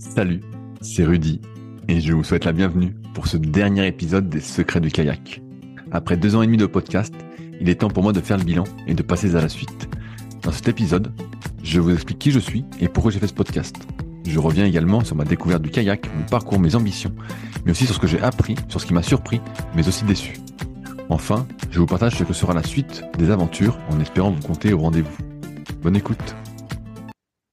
Salut, c'est Rudy et je vous souhaite la bienvenue pour ce dernier épisode des Secrets du kayak. Après deux ans et demi de podcast, il est temps pour moi de faire le bilan et de passer à la suite. Dans cet épisode, je vous explique qui je suis et pourquoi j'ai fait ce podcast. Je reviens également sur ma découverte du kayak, mon parcours, mes ambitions, mais aussi sur ce que j'ai appris, sur ce qui m'a surpris, mais aussi déçu. Enfin, je vous partage ce que sera la suite des aventures en espérant vous compter au rendez-vous. Bonne écoute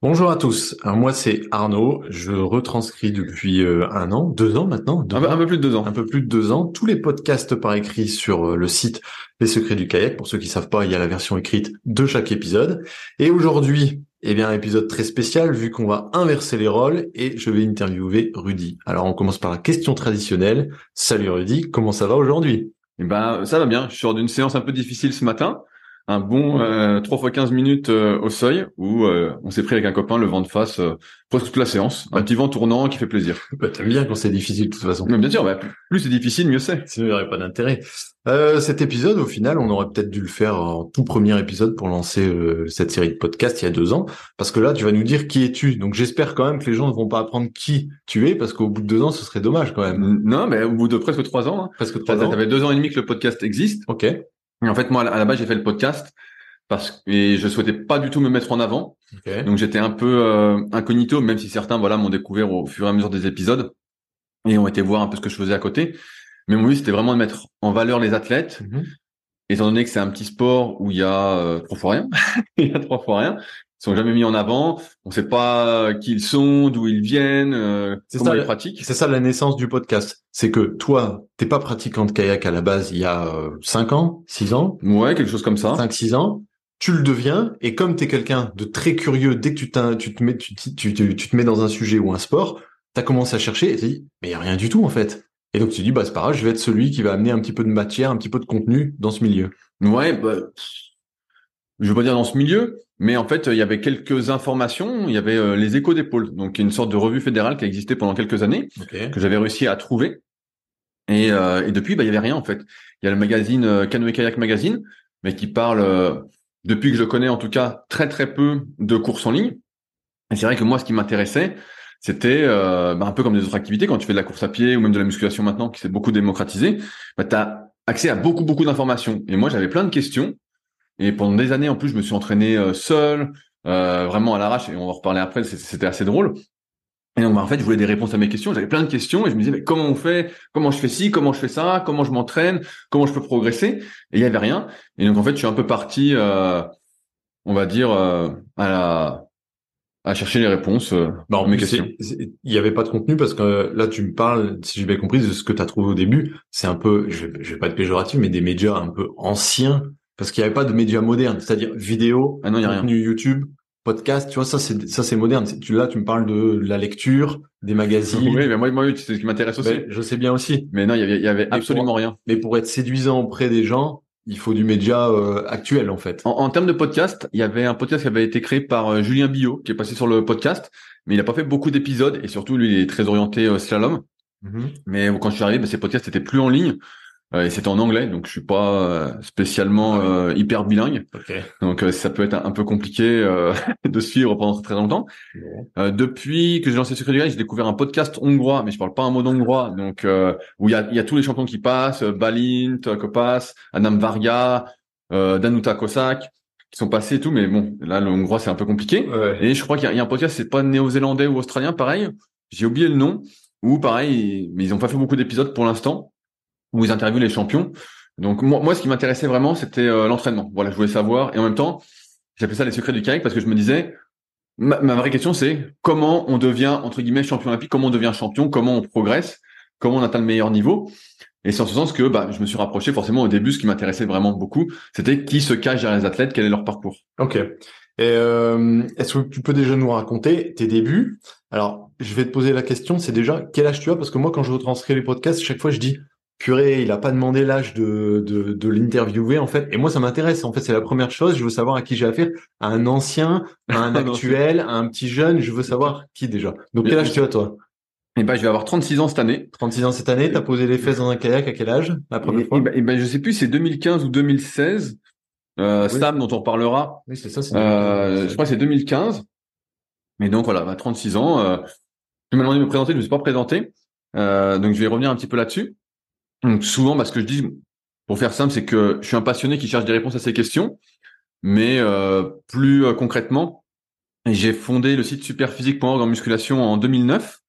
Bonjour à tous. Alors moi c'est Arnaud. Je retranscris depuis euh, un an, deux ans maintenant, un, peu, un, peu, plus de deux ans, un peu plus de deux ans, tous les podcasts par écrit sur euh, le site Les Secrets du kayak. Pour ceux qui savent pas, il y a la version écrite de chaque épisode. Et aujourd'hui, eh bien, un épisode très spécial vu qu'on va inverser les rôles et je vais interviewer Rudy. Alors on commence par la question traditionnelle. Salut Rudy, comment ça va aujourd'hui? Eh ben ça va bien. Je sors d'une séance un peu difficile ce matin un bon euh, 3 fois 15 minutes euh, au seuil où euh, on s'est pris avec un copain le vent de face euh, presque toute la séance. Un petit vent tournant qui fait plaisir. Bah, T'aimes bien quand c'est difficile de toute façon. Mais bien sûr, bah, plus c'est difficile, mieux c'est. Sinon, il n'y aurait pas d'intérêt. Euh, cet épisode, au final, on aurait peut-être dû le faire en tout premier épisode pour lancer cette série de podcasts il y a deux ans. Parce que là, tu vas nous dire qui es-tu. Donc j'espère quand même que les gens ne vont pas apprendre qui tu es, parce qu'au bout de deux ans, ce serait dommage quand même. Non, mais au bout de presque trois ans. Hein. Presque trois ans. Ça fait deux ans et demi que le podcast existe. Ok. Et en fait, moi, à la base, j'ai fait le podcast parce que je souhaitais pas du tout me mettre en avant. Okay. Donc j'étais un peu euh, incognito, même si certains voilà m'ont découvert au fur et à mesure des épisodes et ont été voir un peu ce que je faisais à côté. Mais mon but c'était vraiment de mettre en valeur les athlètes, mm -hmm. étant donné que c'est un petit sport où il y a euh, trois fois rien, il y a trois fois rien. Ils sont jamais mis en avant. On sait pas qui ils sont, d'où ils viennent, euh, comment ça, ils pratiquent. C'est ça la naissance du podcast. C'est que toi, t'es pas pratiquant de kayak à la base il y a euh, 5 ans, 6 ans? Ouais, quelque chose comme ça. 5, 6 ans tu le deviens et comme tu es quelqu'un de très curieux dès que tu, tu te mets tu, tu, tu, tu, te mets dans un sujet ou un sport tu as commencé à chercher et tu dis mais il y a rien du tout en fait et donc tu dis bah c'est pas grave je vais être celui qui va amener un petit peu de matière un petit peu de contenu dans ce milieu ouais bah, je veux pas dire dans ce milieu mais en fait il y avait quelques informations il y avait euh, les échos d'épaule donc une sorte de revue fédérale qui a existé pendant quelques années okay. que j'avais réussi à trouver et, euh, et depuis bah il y avait rien en fait il y a le magazine euh, Canoë Kayak Magazine mais qui parle euh, depuis que je connais en tout cas très très peu de courses en ligne. Et c'est vrai que moi, ce qui m'intéressait, c'était euh, bah, un peu comme des autres activités. Quand tu fais de la course à pied ou même de la musculation maintenant, qui s'est beaucoup démocratisé, bah, tu as accès à beaucoup beaucoup d'informations. Et moi, j'avais plein de questions. Et pendant des années, en plus, je me suis entraîné euh, seul, euh, vraiment à l'arrache. Et on va en reparler après. C'était assez drôle. Et donc, bah, en fait, je voulais des réponses à mes questions. J'avais plein de questions et je me disais, mais comment on fait? Comment je fais ci? Comment je fais ça? Comment je m'entraîne? Comment je peux progresser? Et il y avait rien. Et donc, en fait, je suis un peu parti, euh, on va dire, euh, à, la, à chercher les réponses euh, bah, mes questions. Il n'y avait pas de contenu parce que là, tu me parles, si j'ai bien compris, de ce que tu as trouvé au début. C'est un peu, je je vais pas être péjoratif, mais des médias un peu anciens parce qu'il n'y avait pas de médias modernes, c'est-à-dire vidéo, ah non, y a contenu rien. YouTube, podcast, tu vois, ça c'est ça c'est moderne. Tu là, tu me parles de la lecture, des magazines. Oui, mais moi, moi c'est ce qui m'intéresse aussi. Mais je sais bien aussi. Mais non, il y avait, y avait absolument pour, rien. Mais pour être séduisant auprès des gens, il faut du média euh, actuel en fait. En, en, termes de podcast, il y avait un podcast qui avait été créé par euh, Julien Billot, qui est passé sur le podcast, mais il n'a pas fait beaucoup d'épisodes et surtout lui, il est très orienté euh, slalom. Mm -hmm. Mais quand je suis arrivé, bah, ces podcasts étaient plus en ligne. Euh, et c'était en anglais, donc je suis pas euh, spécialement ah euh, hyper bilingue. Okay. Donc ça peut être un, un peu compliqué de suivre pendant très longtemps. Ouais. depuis que j'ai lancé Secret du Rail, j'ai découvert un podcast hongrois, mais je parle pas un mot d'hongrois, donc où il y a, y a tous les champions qui passent, Balint, Kopas, Anam Varga, Danuta Kosak, qui sont passés et tout, mais bon, là le hongrois c'est un peu compliqué. Ouais. Et je crois qu'il y, y, a un podcast, c'est pas néo-zélandais ou australien, pareil. J'ai oublié le nom. Ou pareil, mais ils ont pas fait beaucoup d'épisodes pour l'instant où ils interviewent les champions. Donc moi, moi ce qui m'intéressait vraiment, c'était euh, l'entraînement. Voilà, je voulais savoir. Et en même temps, j'appelais ça les secrets du kayak parce que je me disais, ma, vraie question c'est comment on devient entre guillemets champion olympique, comment on devient champion, comment on progresse, comment on atteint le meilleur niveau. Et c'est en ce sens que bah, je me suis rapproché forcément au début, ce qui m'intéressait vraiment beaucoup, c'était qui se cache derrière les athlètes, quel est leur parcours. Ok. Et euh, est-ce que tu peux déjà nous raconter tes débuts? Alors, je vais te poser la question, c'est déjà quel âge tu as? Parce que moi, quand je retranscris les podcasts, chaque fois je dis purée, il a pas demandé l'âge de, de, de l'interviewer en fait. Et moi, ça m'intéresse. En fait, c'est la première chose. Je veux savoir à qui j'ai affaire. À un ancien, à un actuel, à un petit jeune. Je veux savoir qui déjà. Donc, quel âge tu as toi? Eh ben, je vais avoir 36 ans cette année. 36 ans cette année. T'as posé les fesses dans un kayak à quel âge la première et, fois? et ben, et ben, je sais plus, c'est 2015 ou 2016. Euh, Oui. Sam, dont on reparlera. Oui, c'est ça. c'est Euh, je crois que c'est 2015. Mais donc voilà, bah, 36 ans. euh, Tu m'as demandé de me présenter, je ne me suis pas présenté. Euh, donc je vais revenir un petit peu là-dessus. Donc souvent, bah, ce que je dis, pour faire simple, c'est que je suis un passionné qui cherche des réponses à ces questions. Mais euh, plus euh, concrètement, j'ai fondé le site superphysique.org en musculation en 2009,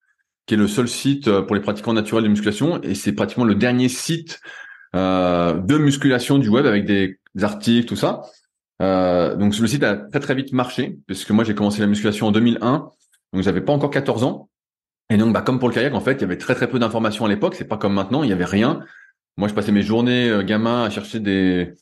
qui est le seul site euh, pour les pratiquants naturels de musculation, et c'est pratiquement le dernier site euh, de musculation du web avec des, articles, tout ça. Donc le site a très très vite marché, puisque moi j'ai commencé la musculation en 2001, donc j'avais pas encore 14 ans. Et donc, bah, comme pour le kayak, en fait, il y avait très très peu d'informations à l'époque. C'est pas comme maintenant, il y avait rien. Moi, je passais mes journées euh, gamin à chercher des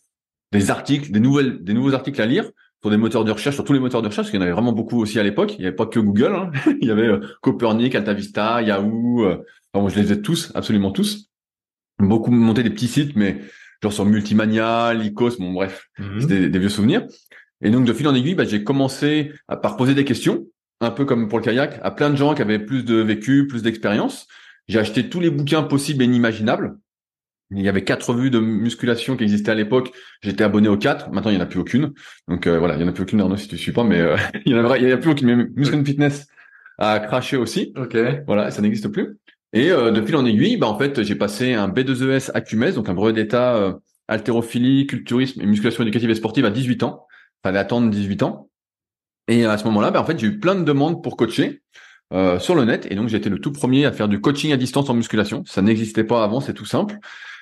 des articles, des nouvelles, des nouveaux articles à lire sur des moteurs de recherche, sur tous les moteurs de recherche, parce qu'il y en avait vraiment beaucoup aussi à l'époque. Il n'y avait pas que Google. Hein. il y avait euh, Copernic, AltaVista, Yahoo. Euh, enfin, moi, je les ai tous, absolument tous. Beaucoup monté des petits sites, mais genre sur Multimania, Lycos, bon bref, mhm. c'était des, vieux souvenirs. Et donc de fil en aiguille, bah, j'ai commencé à par poser des questions un peu comme pour le kayak, à plein de gens qui avaient plus de vécu, plus d'expérience. J'ai acheté tous les bouquins possibles et inimaginables. Il y avait quatre revues de musculation qui existaient à l'époque. J'étais abonné aux quatre. Maintenant, il n'y en a plus aucune. Donc euh, voilà, il n'y en a plus aucune, Arnaud, si tu suis pas, mais euh, il n'y en a, plus aucune. Mais Muscle Fitness a craché aussi. Ok. Voilà, ça n'existe plus. Et euh, de fil en aiguille, bah en fait, j'ai passé un B2ES ACUMES, donc un brevet d'état euh, haltérophilie, culturisme et musculation éducative et sportive à 18 ans. Fallait attendre 18 ans. Et à ce moment-là, ben, en fait, j'ai eu plein de demandes pour coacher euh, sur le net. Et donc, été le tout premier à faire du coaching à distance en musculation. Ça n'existait pas avant, c'est tout simple.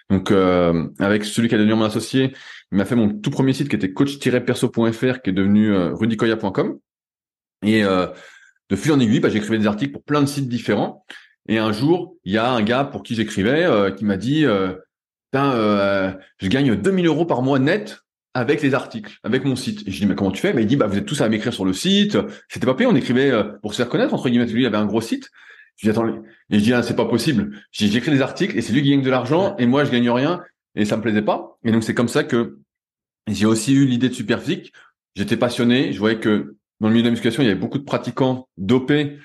Donc, euh, avec celui qui a devenu mon associé, il m'a fait mon tout premier site qui était coach-perso.fr, qui est devenu euh, rudicoya.com. Et euh, de fil en aiguille, bah, j'écrivais des articles pour plein de sites différents. Et un jour, il y a un gars pour qui j'écrivais euh, qui m'a dit je gagne 2000 euros par mois net avec les articles, avec mon site. Et je dis, mais comment tu fais? Mais il dit, bah, vous êtes tous à m'écrire sur le site. C'était pas payé, on écrivait euh, pour se faire connaître, entre guillemets. Lui, il avait un gros site. Je dis, attends, et je dis, ah, c'est pas possible. J'écris des articles et c'est lui qui gagne de l'argent et moi, je gagne rien et ça me plaisait pas. Et donc, c'est comme ça que j'ai aussi eu l'idée de Superphysique. J'étais passionné. Je voyais que dans le milieu de la musculation, il y avait beaucoup de pratiquants dopés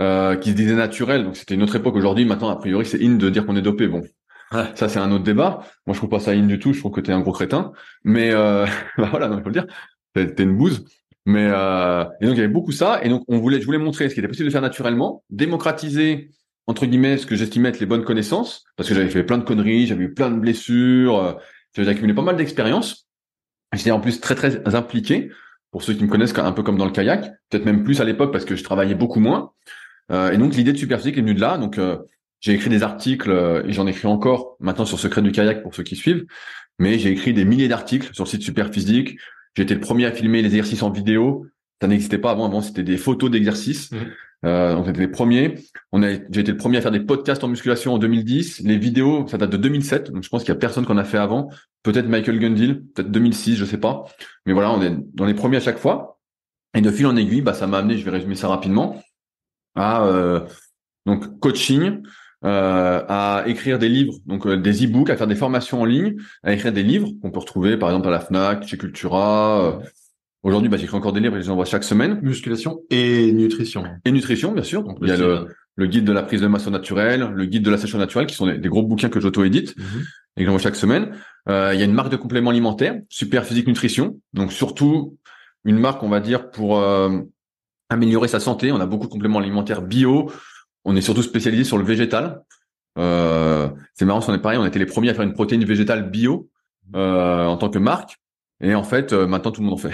euh, qui se disaient naturels. Donc, c'était une autre époque. Aujourd'hui, maintenant, a priori, c'est in de dire qu'on est dopé. Bon, ça, c'est un autre débat. Moi, je trouve pas ça in du tout. Je trouve que t'es un gros crétin. Mais euh, bah voilà, il faut le dire. T'es une bouse. Mais euh, et donc il y avait beaucoup ça. Et donc on voulait, je voulais montrer ce qui était possible de faire naturellement, démocratiser entre guillemets ce que j'estimais être les bonnes connaissances, parce que j'avais fait plein de conneries, j'avais eu plein de blessures, euh, j'avais accumulé pas mal d'expérience. J'étais en plus très très impliqué. Pour ceux qui me connaissent, un peu comme dans le kayak, peut-être même plus à l'époque parce que je travaillais beaucoup moins. Euh, et donc l'idée de Superphysique est venue de là. Donc euh, j'ai écrit des articles euh, et j'en écris encore maintenant sur Secret du kayak pour ceux qui suivent. Mais j'ai écrit des milliers d'articles sur le site Superphysique. J'ai été le premier à filmer les exercices en vidéo. Ça n'existait pas avant. Avant, c'était des photos d'exercices. Mmh. Euh, on était les premiers. On a, j'ai été le premier à faire des podcasts en musculation en 2010. Les vidéos, ça date de 2007. Donc, je pense qu'il y a personne qu'on a fait avant. Peut-être Michael Gundil, peut-être 2006, je sais pas. Mais voilà, on est dans les premiers à chaque fois. Et de fil en aiguille, bah, ça m'a amené, je vais résumer ça rapidement, à euh, donc coaching, euh, à écrire des livres, donc euh, des e-books, à faire des formations en ligne, à écrire des livres qu'on peut retrouver par exemple à la Fnac, chez Cultura. Euh. Aujourd'hui, bah, j'écris encore des livres et je les envoie chaque semaine. Musculation et nutrition. Et nutrition, bien sûr. Donc, il y a le, le, guide de la prise de masse naturelle, le guide de la sèche naturelle, qui sont des, gros bouquins que j'auto-édite mhm. et que j'envoie chaque semaine. Euh, il y a une marque de compléments alimentaires, Super Physique Nutrition. Donc surtout une marque, on va dire, pour améliorer sa santé. On a beaucoup de compléments alimentaires bio, on est surtout spécialisé sur le végétal. Euh, c'est marrant, on est pareil, on a été les premiers à faire une protéine végétale bio euh, en tant que marque. Et en fait, euh, maintenant tout le monde en fait.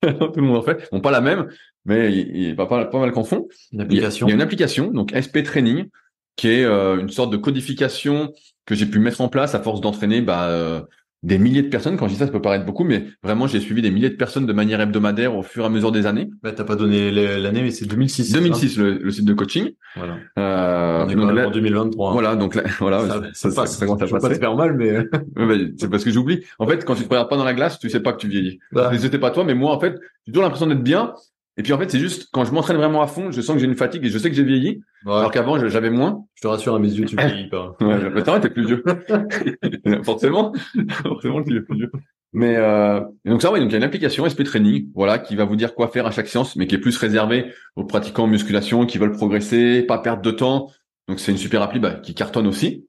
tout le monde en fait. Bon, pas la même, mais il, va pas, pas mal qu'en font. Une application. Il y, a, une application, donc SP Training, qui est une sorte de codification que j'ai pu mettre en place à force d'entraîner bah, des milliers de personnes. Quand je dis ça, ça peut paraître beaucoup, mais vraiment, j'ai suivi des milliers de personnes de manière hebdomadaire au fur et à mesure des années. Bah, t'as pas donné l'année, mais c'est 2006. 2006, le, le, site de coaching. Voilà. Euh, On est donc, en 2023. Voilà, donc là, voilà, ça, ça, ça, ça, ça pas te faire mal, mais c'est parce que j'oublie. En fait, quand tu te regardes pas dans la glace, tu sais pas que tu vieillis. Bah. C'était pas toi, mais moi, en fait, j'ai toujours l'impression d'être bien. Et puis en fait, c'est juste quand je m'entraîne vraiment à fond, je sens que j'ai une fatigue et je sais que j'ai vieilli. Alors qu'avant, j'avais moins. Je te rassure, à mes yeux, tu vieillis pas. ouais, mais t'es plus vieux. forcément, forcément, tu es plus vieux. Mais euh, donc ça, oui, donc il y a une application SP Training, voilà, qui va vous dire quoi faire à chaque séance, mais qui est plus réservée aux pratiquants en musculation qui veulent progresser, pas perdre de temps. Donc c'est une super appli bah, qui cartonne aussi.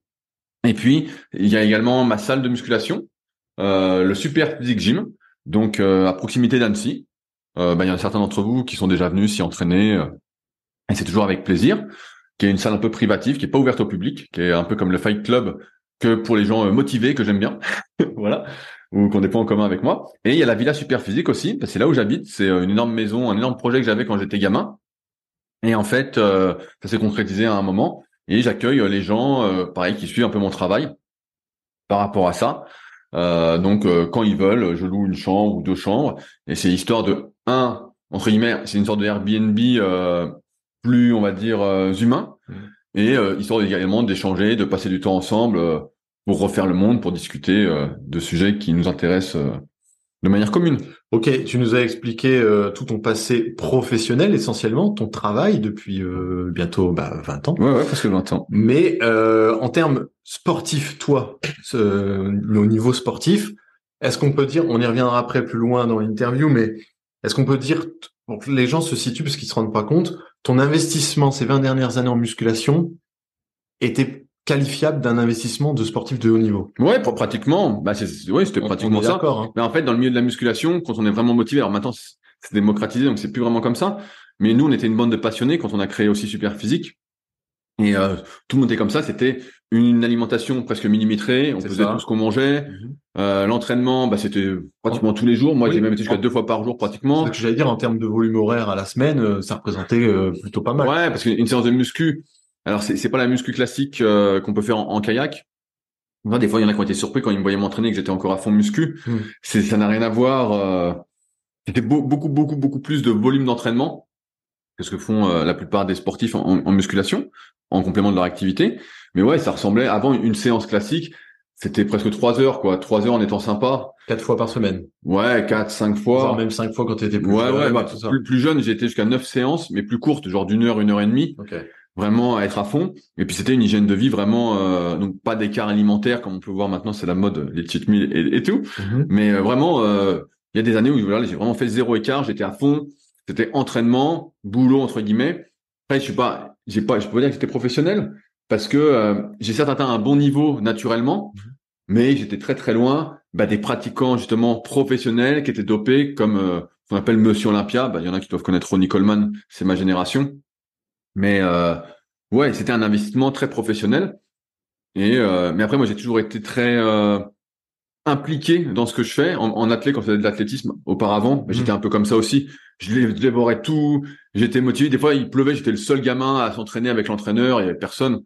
Et puis il y a également ma salle de musculation, euh, le Super Physique Gym, donc euh, à proximité d'Annecy. Euh, bah, il y en a certains d'entre vous qui sont déjà venus s'y entraîner, euh, et c'est toujours avec plaisir. qui est une salle un peu privative, qui est pas ouverte au public, qui est un peu comme le Fight Club que pour les gens euh, motivés que j'aime bien, voilà, ou qu'on n'est pas en commun avec moi. Et il y a la Villa Superphysique aussi, c'est là où j'habite. C'est une énorme maison, un énorme projet que j'avais quand j'étais gamin. Et en fait, ça s'est concrétisé à un moment. Et j'accueille les gens, pareil, qui suivent un peu mon travail par rapport à ça. Euh, donc euh, quand ils veulent, je loue une chambre ou deux chambres, et c'est histoire de un entre guillemets, c'est une sorte de Airbnb euh, plus on va dire euh, humain, mmh. et histoire également d'échanger, de passer du temps ensemble pour refaire le monde, pour discuter de sujets qui nous intéressent de manière commune. Ok, tu nous as expliqué euh, tout ton passé professionnel essentiellement, ton travail depuis euh, bientôt bah, 20 ans. Ouais, ouais, presque 20 ans. Mais euh, en termes sportifs, toi, au niveau sportif, est-ce qu'on peut dire, on y reviendra après plus loin dans l'interview, mais est-ce qu'on peut dire, pour que les gens se situent parce qu'ils se rendent pas compte, ton investissement ces 20 dernières années en musculation était qualifiable d'un investissement de sportif de haut niveau. Ouais, pratiquement. Bah, c'est, ouais, c'était pratiquement ça. Hein. Mais en fait, dans le milieu de la musculation, quand on est vraiment motivé, alors maintenant c'est démocratisé, donc c'est plus vraiment comme ça. Mais nous, on était une bande de passionnés quand on a créé aussi Super Physique. Et euh, tout le monde était comme ça. C'était une alimentation presque millimétrée. On faisait tout ce qu'on mangeait. Mhm. euh, L'entraînement, bah, c'était pratiquement tous les jours. Moi, j'ai même été jusqu'à deux fois par jour pratiquement. Ce que j'allais dire en termes de volume horaire à la semaine, euh, ça représentait euh, plutôt pas mal. Ouais, parce qu'une séance de muscu, alors c'est c'est pas la muscu classique euh, qu'on peut faire en, kayak. des fois, il y en a qui ont été surpris quand ils me voyaient m'entraîner que j'étais encore à fond muscu. Hmm. C'est ça n'a rien à voir. Euh, c'était beaucoup beaucoup beaucoup plus de volume d'entraînement que ce que font euh, la plupart des sportifs en, musculation, en complément de leur activité. Mais ouais, ça ressemblait avant une séance classique. C'était presque trois heures, quoi. Trois heures en étant sympa. Quatre fois par semaine. Ouais, quatre, cinq fois. Genre même cinq fois quand t'étais plus ouais, jeune. Ouais, bah, plus, plus, jeune, j'ai été jusqu'à neuf séances, mais plus courtes, genre d'une heure, une heure et demie. Okay vraiment à être à fond. Et puis c'était une hygiène de vie vraiment, euh, donc pas d'écart alimentaire comme on peut voir maintenant, c'est la mode, les cheat meals et, tout. Mhm. Mais euh, vraiment, euh, il y a des années où voilà, j'ai vraiment fait zéro écart, j'étais à fond. C'était entraînement, boulot entre guillemets. Après, je suis pas, j'ai pas, je peux dire que j'étais professionnel parce que j'ai certes atteint un bon niveau naturellement, mhm. mais j'étais très très loin bah, des pratiquants justement professionnels qui étaient dopés comme on appelle Monsieur Olympia. Bah, il y en a qui doivent connaître Ronnie Coleman, c'est ma génération. Mais euh, ouais, c'était un investissement très professionnel. Et euh, mais après, moi, j'ai toujours été très euh, impliqué dans ce que je fais en, en athlète quand je faisais de l'athlétisme auparavant. Mmh. J'étais un peu comme ça aussi. Je dévorais tout. J'étais motivé. Des fois, il pleuvait. J'étais le seul gamin à s'entraîner avec l'entraîneur. Il y avait personne.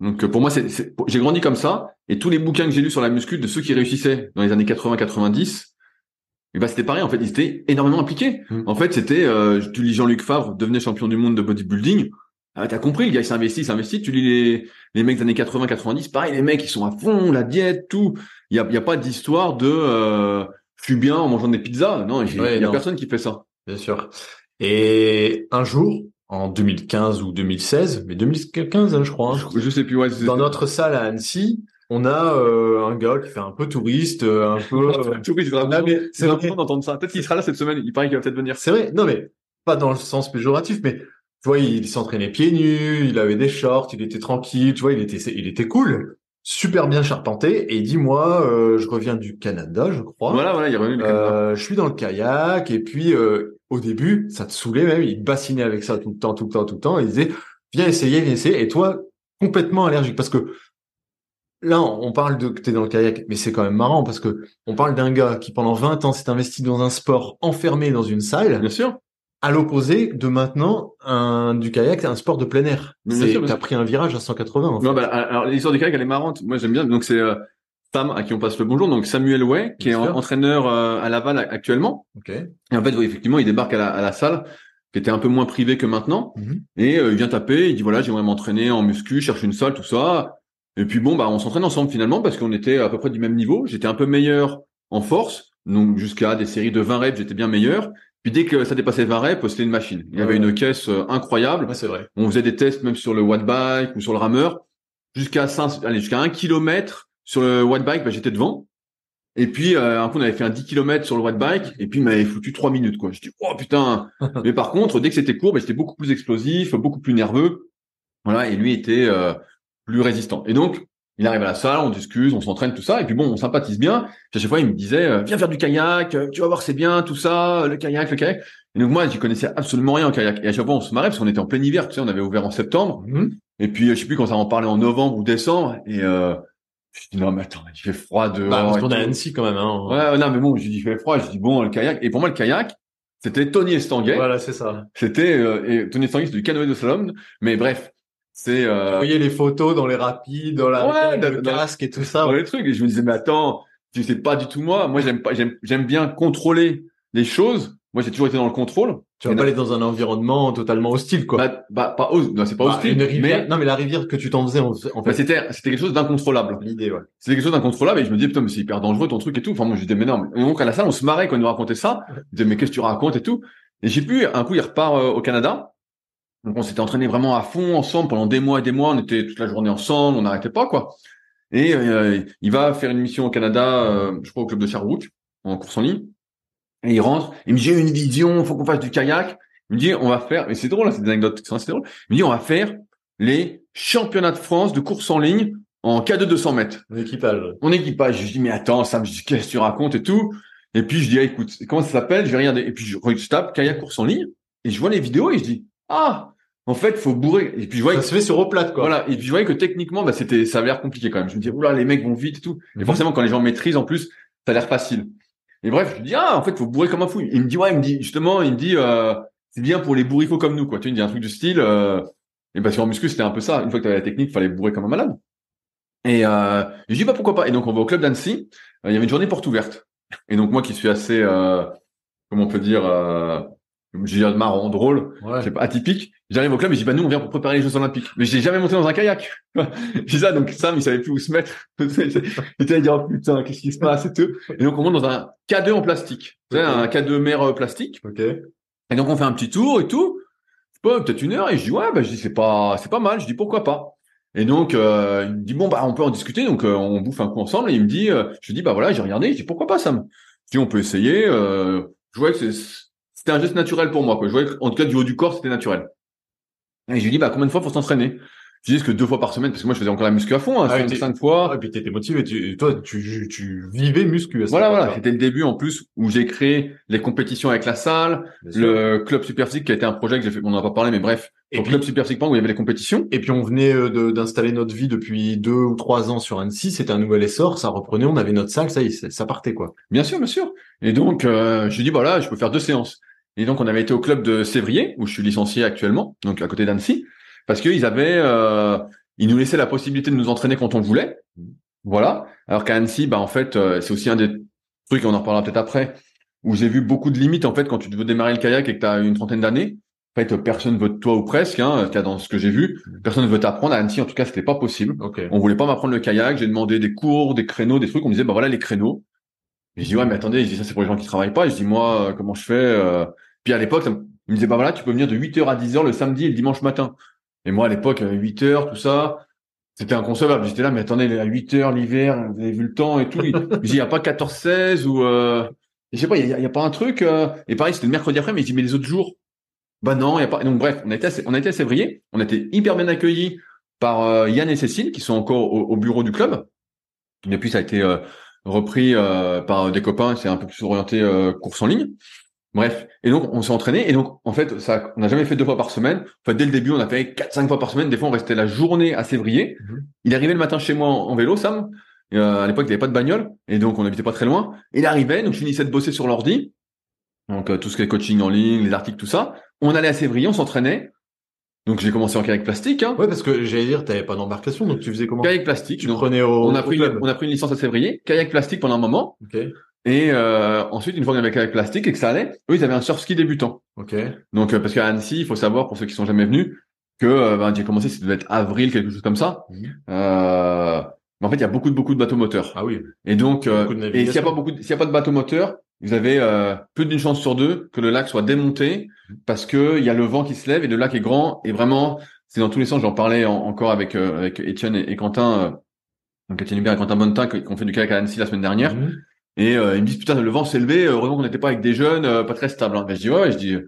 Donc pour moi, c'est, j'ai grandi comme ça. Et tous les bouquins que j'ai lus sur la muscu de ceux qui réussissaient dans les années 80-90, et bah c'était pareil. En fait, ils étaient énormément impliqués. Mmh. En fait, c'était euh, tu lis Jean-Luc Favre devenait champion du monde de bodybuilding. Ah, t'as compris, le gars il s'investit, il s'investit. Tu lis les, les mecs des années 80, 90, pareil, les mecs ils sont à fond, la diète, tout. Il y a, y a pas d'histoire de euh, je suis bien en mangeant des pizzas. Non, il y a personne qui fait ça. Bien sûr. Et un jour, en 2015 ou 2016, mais 2015 hein, je crois. Hein, je, sais plus. Ouais, dans notre salle à Annecy, on a euh, un gars qui fait un peu touriste, euh, un peu touriste. Vraiment, c'est important d'entendre ça. Peut-être qu'il sera là cette semaine. Il paraît qu'il va peut-être venir. C'est vrai. Non mais pas dans le sens péjoratif, mais tu vois, il s'entraînait pieds nus, il avait des shorts, il était tranquille, tu vois, il était, il était cool, super bien charpenté. Et dis-moi, euh, je reviens du Canada, je crois. Voilà, voilà, il est revenu du Canada. Euh, je suis dans le kayak et puis euh, au début, ça te saoulait même, il bassinait avec ça tout le temps, tout le temps, tout le temps. Il disait, viens essayer, viens essayer. Et toi, complètement allergique parce que là, on parle de que t'es dans le kayak, mais c'est quand même marrant parce que on parle d'un gars qui pendant 20 ans s'est investi dans un sport enfermé dans une salle. Bien sûr à l'opposé de maintenant un, du kayak, un sport de plein air. Tu as pris un virage à 180. En fait. Non, bah, alors l'histoire du kayak, elle est marrante. Moi, j'aime bien. Donc c'est euh, Sam à qui on passe le bonjour. Donc Samuel Way, qui est entraîneur euh, à Laval actuellement. Okay. Et en fait, effectivement, il débarque à la, à la, salle qui était un peu moins privée que maintenant. Mhm. Et euh, il vient taper. Il dit voilà, j'aimerais m'entraîner en muscu, cherche une salle, tout ça. Et puis bon, bah on s'entraîne ensemble finalement parce qu'on était à peu près du même niveau. J'étais un peu meilleur en force. Donc jusqu'à des séries de 20 reps, j'étais bien meilleur. Puis dès que ça dépassait 20 reps, c'était une machine. Il y avait une caisse euh, incroyable. c'est vrai. On faisait des tests même sur le watt bike ou sur le rameur. Jusqu'à 5, allez, jusqu'à 1 km sur le watt bike, bah, j'étais devant. Et puis, euh, un coup, on avait fait un 10 km sur le watt bike, et puis il m'avait foutu 3 minutes, quoi. Je dis, oh putain. Mais par contre, dès que c'était court, bah, c'était beaucoup plus explosif, beaucoup plus nerveux. Voilà. Et lui était euh, plus résistant. Et donc, il arrive à la salle, on discute, on s'entraîne, tout ça, et puis bon, on sympathise bien. à chaque fois, il me disait, euh, viens faire du kayak, euh, tu vas voir, c'est bien, tout ça, le kayak, le kayak. Et donc moi, j'y connaissais absolument rien en kayak. Et à chaque fois, on se marrait parce qu'on était en plein hiver. Tu sais, on avait ouvert en septembre. Mhm. Et puis, je sais plus quand ça en parlait en novembre ou décembre. Et euh, je dis non, mais attends, il fait froid dehors. Bah, parce qu'on est à. Annecy quand même. Hein. Ouais, ouais, non, mais bon, je dis il fait froid. Je dis bon, le kayak. Et pour moi, le kayak, c'était Tony Estanguet. Voilà, c'est ça. C'était euh, et Tony Estanguet, c'est du canoë de slalom. Mais bref, c'est Vous euh, voyez les photos dans les rapides, dans la Ouais, le dans- dans- casque et tout ça. dans les trucs. Et je me disais mais attends, tu sais pas du tout moi. Moi, j'aime pas, j'aime, j'aime bien contrôler les choses. Moi, j'ai toujours été dans le contrôle. Tu vas pas aller dans un environnement totalement hostile, quoi. Bah, bah, pas hostile. Non, c'est pas Bah, hostile. une rivière. mais Non, mais la rivière que tu t'en faisais, en, en bah, fait. c'était, c'était quelque chose d'incontrôlable. L'idée, ouais. C'était quelque chose d'incontrôlable et je me disais, putain, mais c'est hyper dangereux ton truc et tout. Enfin, moi, je disais, mais non. mais- donc, à la salle, on se marrait quand il nous racontait ça. Je disais, mais qu'est-ce que tu racontes et tout. Et j'ai pu, un coup, il repart euh, au Canada. Donc, on s'était entraîné vraiment à fond ensemble pendant des mois et des mois. On était toute la journée ensemble. On n'arrêtait pas, quoi. Et euh, il va faire une mission au Canada, euh, je crois au club de Sherbrooke, en course en ligne. Et il rentre. Il me dit, j'ai une vision, faut qu'on fasse du kayak. Il me dit, on va faire, et c'est drôle, hein, c'est des anecdotes qui sont assez drôles. Il me dit, on va faire les championnats de France de course en ligne en K2 200 mètres. L'équipage. Mon équipage, je dis, mais attends, Sam, je dis, qu'est-ce que tu racontes et tout? Et puis, je dis, ah, écoute, comment ça s'appelle? Je vais regarder. Et puis, je, je tape kayak course en ligne et je vois les vidéos et je dis, ah, en fait, faut bourrer. Et puis, je vois, Ça se fait sur plate, quoi. voilà. Et puis, je voyais que techniquement, bah, c'était, ça avait l'air compliqué quand même. Je me dis, oula, les mecs vont vite et tout. Et forcément, quand les gens maîtrisent, en plus, ça a l'air facile. Et bref, je lui dis, ah, en fait, faut bourrer comme un fou. Il me dit, ouais, il me dit, justement, il me dit, euh, c'est bien pour les bourricots comme nous, quoi. Tu vois, il me dit un truc du style, euh, et parce qu'en muscu, c'était un peu ça. Une fois que tu avais la technique, fallait bourrer comme un malade. Et, euh, je dis, bah, pourquoi pas. Et donc, on va au club d'Annecy. Euh, il y avait une journée porte ouverte. Et donc, moi qui suis assez, euh, comment on peut dire, euh, je dirais marrant, drôle, Ouais. pas atypique. J'arrive au club et je dis bah nous on vient pour préparer les Jeux Olympiques. Mais j'ai jamais monté dans un kayak. je dis ça donc Sam il savait plus où se mettre. il était à dire oh, putain qu'est-ce qui se passe et tout. Et donc on monte dans un K2 en plastique. Tu sais, Ok. un K2 mer euh, plastique. Ok. Et donc on fait un petit tour et tout. Pas peut-être une heure et je dis ouais bah je dis c'est pas c'est pas mal. Je dis pourquoi pas? Et donc euh, il me dit bon bah on peut en discuter donc euh, on bouffe un coup ensemble et il me dit euh, je dis bah voilà j'ai regardé je dis pourquoi pas Sam? Je dis on peut essayer. Euh, je voyais que c'est- c'était un geste naturel pour moi quoi. Je voyais en tout cas du haut du corps c'était naturel. Et je lui dis bah combien de fois faut s'entraîner? Je dis que deux fois par semaine? Parce que moi je faisais encore la muscu à fond hein, Ah, cinq, fois. Ah, et puis t'étais motivé. Tu, toi, tu, tu vivais muscu à Voilà voilà c'était le début en plus où j'ai créé les compétitions avec la salle, Bien sûr. le club super physique qui a été un projet que j'ai fait on n'en a pas parlé mais bref Et le puis, club super physique où il y avait les compétitions. et puis on venait euh, d'installer notre vie depuis deux ou trois ans sur Annecy. C'était un nouvel essor. Ça reprenait. On avait notre salle. Ça y est, ça- partait, quoi. Bien sûr, bien sûr. Et donc, euh, je lui dis, voilà, je peux faire deux séances. Et donc, on avait été au club de Sévrier, où je suis licencié actuellement, donc à côté d'Annecy, parce qu'ils avaient, euh, ils nous laissaient la possibilité de nous entraîner quand on voulait. Voilà. Alors qu'à Annecy, bah, en fait, euh, c'est aussi un des trucs, on en reparlera peut-être après, où j'ai vu beaucoup de limites, en fait, quand tu veux démarrer le kayak et que tu as une trentaine d'années. En fait, personne veut de toi ou presque, hein, cas dans ce que j'ai vu. Personne ne veut t'apprendre. À Annecy, en tout cas, c'était pas possible. On voulait pas m'apprendre le kayak. J'ai demandé des cours, des créneaux, des trucs. On me disait, bah voilà les créneaux. Je dis, ouais, mais attendez, je dis, ça c'est pour les gens qui travaillent pas. Je dis, moi, euh, comment je fais euh? Puis à l'époque, il me disait, bah voilà, tu peux venir de 8h à 10h le samedi et le dimanche matin. Et moi, à l'époque, 8h, tout ça, c'était inconcevable. J'étais là, mais attendez, à 8h l'hiver, vous avez vu le temps et tout. Je dis, il y a pas 14-16 ou... Euh... Je sais pas, il y y a pas un truc... euh, Et pareil, c'était le mercredi après, mais je dis, mais les autres jours? Bah non, il y a pas... Donc bref, on a été on a à Sévrier. On a été hyper bien accueillis par euh, Yann et Cécile, qui sont encore au, au bureau du club. Depuis, ça a été euh, repris euh, par des copains, c'est un peu plus orienté euh, course en ligne. Bref, et donc on s'est entraîné, et donc en fait, ça, on n'a jamais fait deux fois par semaine. En fait, dès le début, on a fait quatre, cinq fois par semaine. Des fois, on restait la journée à Sévrier. Mhm. Il arrivait le matin chez moi en, en vélo, Sam. Euh, à l'époque, il n'y avait pas de bagnole, et donc on habitait pas très loin. Il arrivait, donc je finissais de bosser sur l'ordi, donc euh, tout ce qui est coaching en ligne, les articles, tout ça. On allait à Sévrier, on s'entraînait. Donc j'ai commencé en kayak plastique, hein. Ouais, parce que j'allais dire, t'avais pas d'embarcation, donc tu faisais comment? Kayak plastique. Tu donc, prenais au, on a au pris, club. on a pris une licence à Sévrier, kayak plastique pendant un moment. Ok. Et euh, ensuite, une fois qu'on avait kayak plastique et que ça allait, eux, ils avaient un surf ski débutant. Ok. Donc, euh, parce qu'à Annecy, il faut savoir, pour ceux qui sont jamais venus, que euh, ben, j'ai commencé, ça devait être avril, quelque chose comme ça. Mhm. Euh, mais en fait, il y a beaucoup de beaucoup de bateaux moteurs. Ah oui. Et donc, euh, et s'il n'y a pas beaucoup, s'il y a pas de bateaux moteurs, vous avez euh, plus d'une chance sur deux que le lac soit démonté parce que il y a le vent qui se lève et le lac est grand et vraiment, c'est dans tous les sens. J'en parlais en- encore avec euh, avec Étienne et, et Quentin, euh, donc Étienne Hubert et Quentin Bonnetin, ont fait du kayak à Annecy la semaine dernière. Mhm. Et euh, ils me disent putain le vent s'est levé, euh, heureusement qu'on n'était pas avec des jeunes, euh, pas très stables. Hein. Ben, je dis ouais, ouais, je dis moi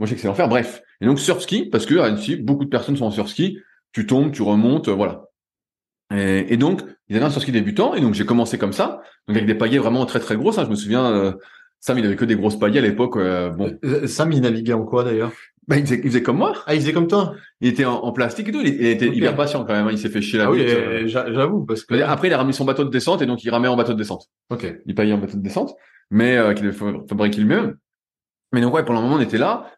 je sais que c'est l'enfer. Bref. Et donc surf ski parce que à Annecy beaucoup de personnes sont en surf ski. Tu tombes, tu remontes, euh, voilà. Et, et donc ils avaient un surf ski débutant et donc j'ai commencé comme ça, donc avec des pagaies vraiment très très grosses. hein. Je me souviens, euh, Sam, il avait que des grosses paliers à l'époque. euh, bon, Euh, Sam, il naviguait en quoi d'ailleurs? Bah, il, faisait, il faisait comme moi. Ah, il faisait comme toi? Il était en, en plastique et tout. Il, il était hyper patient quand même. hein. Il s'est fait chier la Ah oui, euh, euh. j'avoue, parce que... Après, il a ramené son bateau de descente et donc il ramait en bateau de descente. Ok. Il payait en bateau de descente, mais euh, qu'il avait fa- fabriqué lui-même. Mais donc ouais, pendant un moment, on était là.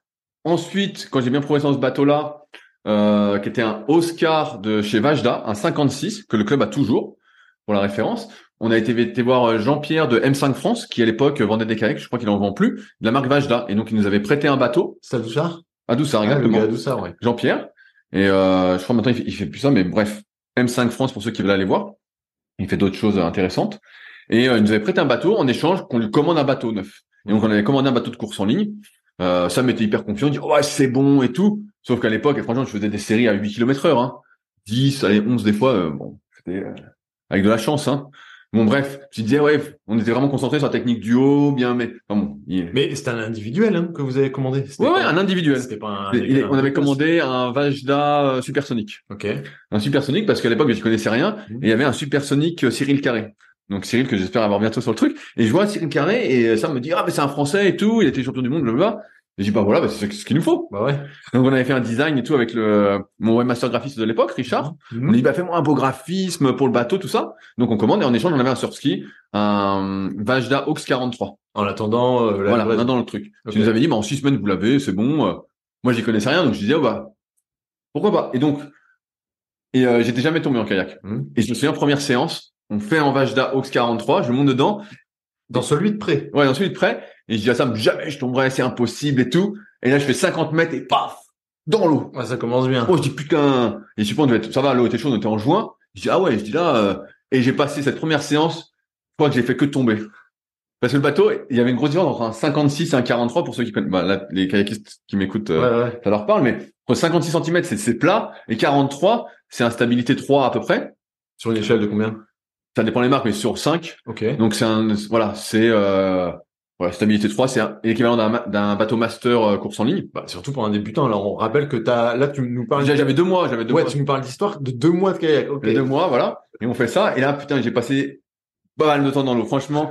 Ensuite, quand j'ai bien progressé dans ce bateau-là, euh, qui était un Oscar de chez Vajda, un 56 que le club a toujours pour la référence. On a été, été voir euh, Jean-Pierre de M5 France, qui à l'époque vendait des kayaks, je crois qu'il en vend plus, de la marque Vajda, et donc il nous avait prêté un bateau C'est à Douchard à Doussard, Ah, le exactement. gars à Douchard, ouais. Jean-Pierre. Et euh, je crois maintenant il fait, il fait plus ça, mais bref, M5 France pour ceux qui veulent aller voir. Il fait d'autres choses euh, intéressantes. Et euh, il nous avait prêté un bateau en échange qu'on lui commande un bateau neuf. Et donc on avait commandé un bateau de course en ligne. Euh, Sam était hyper confiant, il dit ouais c'est bon et tout. Sauf qu'à l'époque, franchement, je faisais des séries à 8 km heure, hein. 10, allez 11 des fois. euh, bon, c'était euh, avec de la chance, hein. Bon bref, je disais ouais, on était vraiment concentré sur la technique du haut, bien, mais enfin, bon, il- Mais c'était un individuel hein, que vous avez commandé ouais, ouais, un individuel. C'était pas un... Il est- un- on avait commandé un Vajda euh, supersonique. Ok. un supersonique parce qu'à l'époque je connaissais rien Mhm. et il y avait un supersonique euh, Cyril Carré. Donc Cyril que j'espère avoir bientôt sur le truc et je vois Cyril Carré et ça me dit ah mais c'est un français et tout, il était champion du monde blablabla. Et je dis bah voilà, bah, c'est ce qu'il nous faut. Bah ouais. Donc on avait fait un design et tout avec le mon webmaster graphiste de l'époque Richard. Mhm. On a dit bah fais-moi un beau graphisme pour le bateau tout ça. Donc on commande et en échange on avait un surski, un Vajda Ox 43. En attendant, euh, la Voilà, dans le truc. Ok. Tu nous avais dit, bah, en six semaines, vous l'avez, c'est bon. euh. Moi, j'y connaissais rien, donc je disais, oh, bah, pourquoi pas? Et donc, et euh, j'étais jamais tombé en kayak. Mhm. Et je me souviens, première séance, on fait un Vajda Ox 43, je monte dedans, Dans celui de près. ouais, ensuite prêt, et je dis à Sam, jamais je tomberai, c'est impossible et tout. Et là, je fais 50 mètres et paf, dans l'eau. Ouais, ça commence bien. Oh, je dis, putain. Et je on devait être, ça va, l'eau était chaude, on était en juin. Je dis, ah ouais, je dis là, euh, et j'ai passé cette première séance, je crois que j'ai fait que tomber. Parce que le bateau, il y avait une grosse différence entre un 56 et un 43 pour ceux qui connaissent, bah, là, les kayakistes qui m'écoutent, euh, Ouais, ouais. ça leur parle, mais entre 56 cm, c'est, c'est plat, et 43, c'est instabilité 3 à peu près. Sur une échelle de combien? Ça dépend les marques, mais sur 5. Ok. Donc c'est un, voilà, c'est, euh, voilà, stabilité 3, c'est l'équivalent d'un, bateau master euh, course en ligne. Bah, surtout pour un débutant. Alors, on rappelle que t'as, là, tu nous parles. J'avais deux mois, j'avais deux ouais, mois. tu me parles d'histoire de deux mois de kayak. Ok. Les deux mois, voilà. Et on fait ça. Et là, putain, j'ai passé pas mal de temps dans l'eau. Franchement,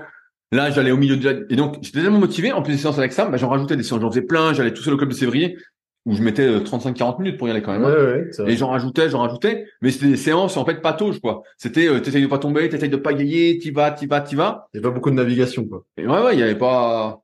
là, j'allais au milieu de la... Et donc, j'étais tellement motivé. En plus des séances avec Sam, bah, j'en rajoutais des séances. J'en faisais plein. J'allais tout seul au club de Sévrier où je mettais euh, 35-40 minutes pour y aller quand même. Ouais, hein. ouais. Et j'en rajoutais, j'en rajoutais. Mais c'était des séances, en fait, patauge, quoi. C'était, euh, t'essayes de pas tomber, t'essayes de pas gayer, t'y vas, t'y vas, t'y vas. Il y a pas beaucoup de navigation, quoi. Et ouais, ouais, il y avait pas...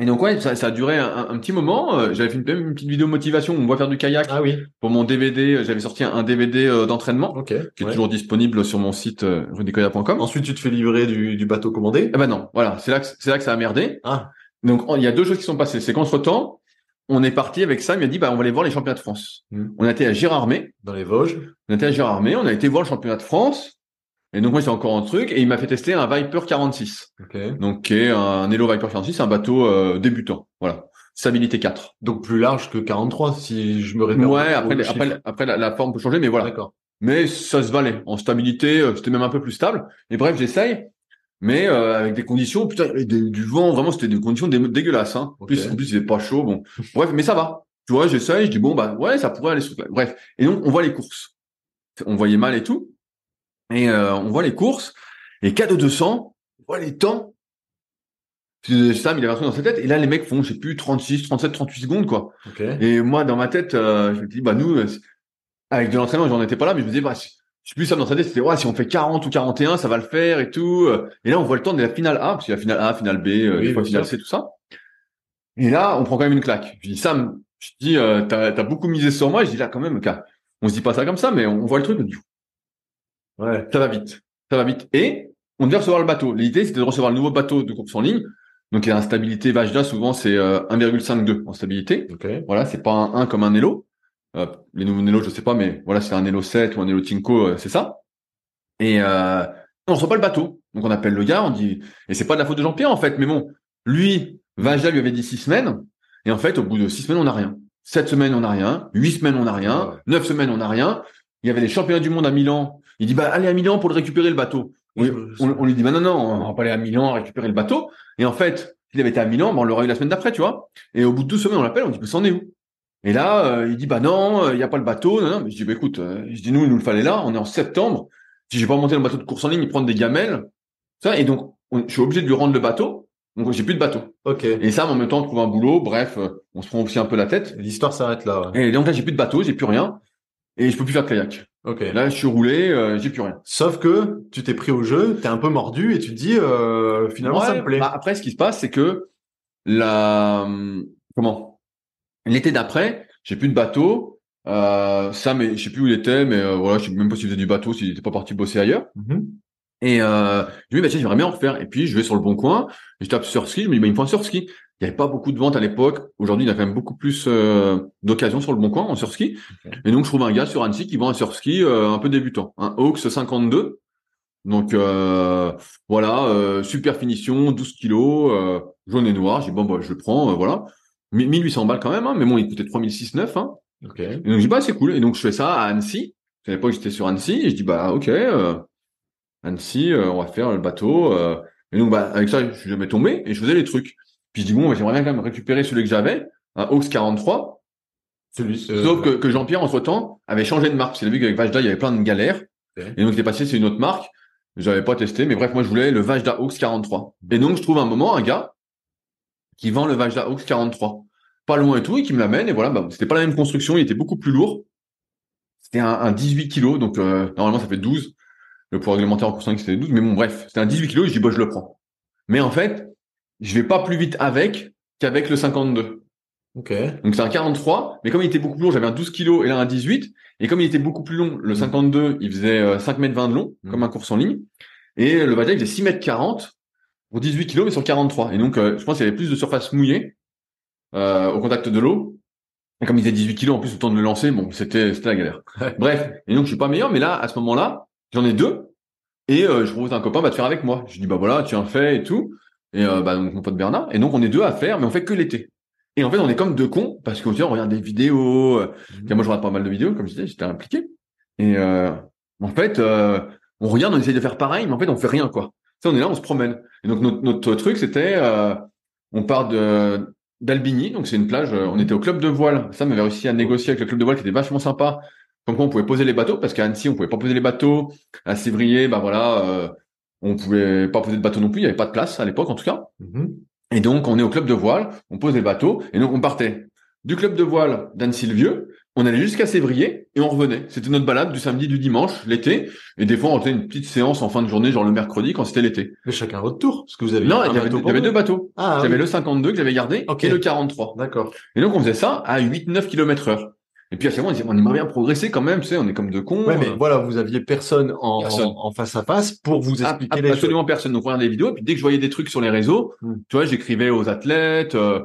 Et donc, ouais, ça, ça a duré un, petit moment. Euh, J'avais fait une, petite vidéo motivation où on voit faire du kayak. Ah oui. Pour mon DVD, euh, j'avais sorti un, un DVD euh, d'entraînement Ok. qui est ouais. toujours disponible sur mon site euh, rudicoya.com. Ensuite, tu te fais livrer du, du bateau commandé. Eh ben non, voilà, c'est là que c'est là que ça a merdé. Ah. Donc il y a deux choses qui sont passées. C'est qu'entre temps, on est parti avec Sam, il a dit bah on va aller voir les championnats de France. Hmm. On a été à Gérardmer, Dans les Vosges. on a été à Gérardmer, on a été voir le championnat de France. Et donc moi c'est encore un truc et il m'a fait tester un Viper 46. Ok. Donc qui est un Hello Viper 46, un bateau euh, débutant. Voilà. Stabilité 4. Donc plus large que 43, si je me réfère. Ouais, après après après la, la forme peut changer mais voilà. D'accord. Mais ça se valait. En stabilité, euh, c'était même un peu plus stable. Et bref, j'essaye. Mais euh, avec des conditions, putain, il y avait des- du vent, vraiment, c'était des conditions dé- dégueulasses. Hein. En Ok. plus, en plus, il faisait pas chaud. Bon, bref, mais ça va. Tu vois, j'essaye, je dis bon bah ouais, ça pourrait aller. Sur... Bref, et donc on voit les courses. On voyait mal et tout. Et euh, on voit les courses. Et de 200, on voit les temps. Puis, Sam, il avait un truc dans sa tête. Et là, les mecs font, je sais plus, 36, 37, 38 secondes, quoi. Ok. Et moi, dans ma tête, euh, je me dis, bah nous, euh, avec de l'entraînement, j'en étais pas là, mais je me disais, bah, si- je sais plus ça dans sa tête, c'était ouais, si on fait 40 ou 41, ça va le faire et tout. Et là, on voit le temps de la finale A, parce qu'il y a la finale A, finale B, euh, Oui, des fois bien finale. C, tout ça. Et là, on prend quand même une claque. Je dis, Sam, je dis, euh, t'as as beaucoup misé sur moi. Je dis là, quand même, on se dit pas ça comme ça, mais on, on voit le truc, on dit, Ouais. ça va vite, ça va vite. Et on devait recevoir le bateau. L'idée, c'était de recevoir le nouveau bateau de course en ligne. Donc, il y a une stabilité Vajda, souvent, c'est euh, 1,52 en stabilité. Ok. Voilà, c'est pas un 1 comme un Elo. Euh, les nouveaux Elo, je sais pas, mais voilà, c'est un Elo 7 ou un Elo Tinko, euh, c'est ça. Et euh, on reçoit pas le bateau. Donc on appelle le gars, on dit, et c'est pas de la faute de Jean-Pierre en fait, mais bon, lui, Vajda lui avait dit six semaines, et en fait, au bout de six semaines, on n'a rien. Sept semaines, on n'a rien. Huit semaines, on n'a rien. Neuf semaines, on n'a rien. Il y avait les championnats du monde à Milan. Il dit, bah allez à Milan pour le récupérer le bateau. On- on lui dit, bah non, non, on va pas aller à Milan récupérer le bateau. Et en fait, s'il avait été à Milan, bah, on l'aurait eu la semaine d'après, tu vois. Et au bout de deux semaines, on l'appelle, on dit, mais c'en est où? Et là, euh, il dit, bah non, il n'y a pas le bateau. Non, non, mais je dis, bah écoute, euh, je dis, nous, il nous le fallait là, on est en septembre. Si j'ai pas monté le bateau de course en ligne, prendre des gamelles. Ça, et donc, on- je suis obligé de lui rendre le bateau. Donc j'ai plus de bateau. Ok. Et ça, en même temps, on trouve un boulot. Bref, euh, on se prend aussi un peu la tête. L'histoire s'arrête là. ouais. Et donc là, j'ai plus de bateau, j'ai plus rien. Et je peux plus faire de kayak. Ok. Là, je suis roulé, euh, j'ai plus rien. Sauf que tu t'es pris au jeu, t'es un peu mordu et tu te dis euh, finalement ça me plaît. bah, après, ce qui se passe, c'est que la hum, comment? L'été d'après, j'ai plus de bateau. Euh, ça, mais je sais plus où il était, mais euh, voilà, je sais même pas s'il faisait du bateau, s'il était pas parti bosser ailleurs. Mhm. Et euh, je me dis, bah, tiens, j'aimerais bien en refaire. Et puis, je vais sur le bon coin, et je tape sur ski, je me dis, bah, il me faut un surski. Il n'y avait pas beaucoup de ventes à l'époque. Aujourd'hui, il y a quand même beaucoup plus euh, d'occasions sur le bon coin en surski. Et donc, je trouve un gars sur Annecy qui vend un surski euh, un peu débutant, un Hawks 52. Donc, euh, voilà, super finition, 12 kilos, jaune et noir. J'ai dit, bon, bah, je le prends, voilà. 1800 balles quand même, hein, mais bon, il coûtait 3609. Hein. Ok. Et donc, je dis, bah, c'est cool. Et donc, je fais ça à Annecy. À l'époque, j'étais sur Annecy. Et je dis, bah, ok, euh, Annecy, euh, on va faire le bateau. euh. Et donc, bah, avec ça, je suis jamais tombé et je faisais les trucs. Puis, je dis, bon, bah, j'aimerais bien quand même récupérer celui que j'avais, un Hawks 43. Celui. Sauf que, que Jean-Pierre, entre-temps, avait changé de marque. Qu'il a vu qu'avec Vajda, il y avait plein de galères. Et donc, il est passé, c'est une autre marque. J'avais pas testé. Mais bref, moi, je voulais le Vajda Hawks 43. Et donc, je trouve un moment un gars qui vend le Vajda Hawks 43. Pas loin et tout, et qui me l'amène. Et voilà, bah, c'était pas la même construction. Il était beaucoup plus lourd. C'était un, un 18 kilos. Donc, euh, normalement, ça fait 12. Le poids réglementaire en course en ligne, c'était 12. Mais bon, bref, c'était un 18 kilos. Et je dis, bah, je le prends. Mais en fait, je vais pas plus vite avec qu'avec le 52. Ok. Donc c'est un 43, mais comme il était beaucoup plus long, j'avais un 12 kg et là un 18. Et comme il était beaucoup plus long, le 52, il faisait euh, 5 mètres 20 de long, Mm. comme un course en ligne. Et le Vajda, il faisait 6 mètres 40 pour 18 kg, mais sur 43. Et donc, euh, je pense qu'il y avait plus de surface mouillée euh, au contact de l'eau. Et comme il faisait 18 kg, en plus, le temps de le lancer, bon, c'était c'était la galère. Bref, et donc je suis pas meilleur, mais là, à ce moment-là, j'en ai deux. Et euh, je propose à un copain bah, de faire avec moi. Je dis, bah voilà, tu en fais et tout. Et euh, bah, donc, mon pote Bernard. Et donc, on est deux à faire, mais on fait que l'été. Et en fait, on est comme deux cons, parce qu'on on regarde des vidéos. Mhm. moi, je regarde pas mal de vidéos, comme je disais, j'étais impliqué. Et euh, en fait, euh, on regarde, on essaye de faire pareil, mais en fait, on fait rien, quoi. On est là, on se promène. Et donc, notre, notre truc, c'était, euh, on part de d'Albigny, donc c'est une plage, euh, on était au club de voile. Ça, on avait réussi à négocier avec le club de voile qui était vachement sympa. Comme quoi, on pouvait poser les bateaux, parce qu'à Annecy, on pouvait pas poser les bateaux. À Sévrier, bah voilà, euh, on pouvait pas poser de bateau non plus, il y avait pas de place à l'époque, en tout cas. Mhm. Et donc, on est au club de voile, on pose les bateaux, et donc on partait du club de voile d'Anne-Sylvieux, on allait jusqu'à Sévrier, et on revenait. C'était notre balade du samedi, du dimanche, l'été, et des fois, on faisait une petite séance en fin de journée, genre le mercredi, quand c'était l'été. Mais chacun votre tour, parce que vous avez. Non, il y avait, y deux bateaux. Ah, J'avais oui. le 52 que j'avais gardé, Ok. et le 43. D'accord. Et donc, on faisait ça à 8-9 km heure. Et puis, à chaque fois, on disait, on aimerait bien progresser quand même, tu sais, on est comme deux cons. Ouais, mais Euh, voilà, vous aviez personne en, Personne. en, en face à face pour vous expliquer ah, les choses. absolument personne. Donc, on regardait des vidéos, et puis dès que je voyais des trucs sur les réseaux, Hmm. tu vois, j'écrivais aux athlètes, euh,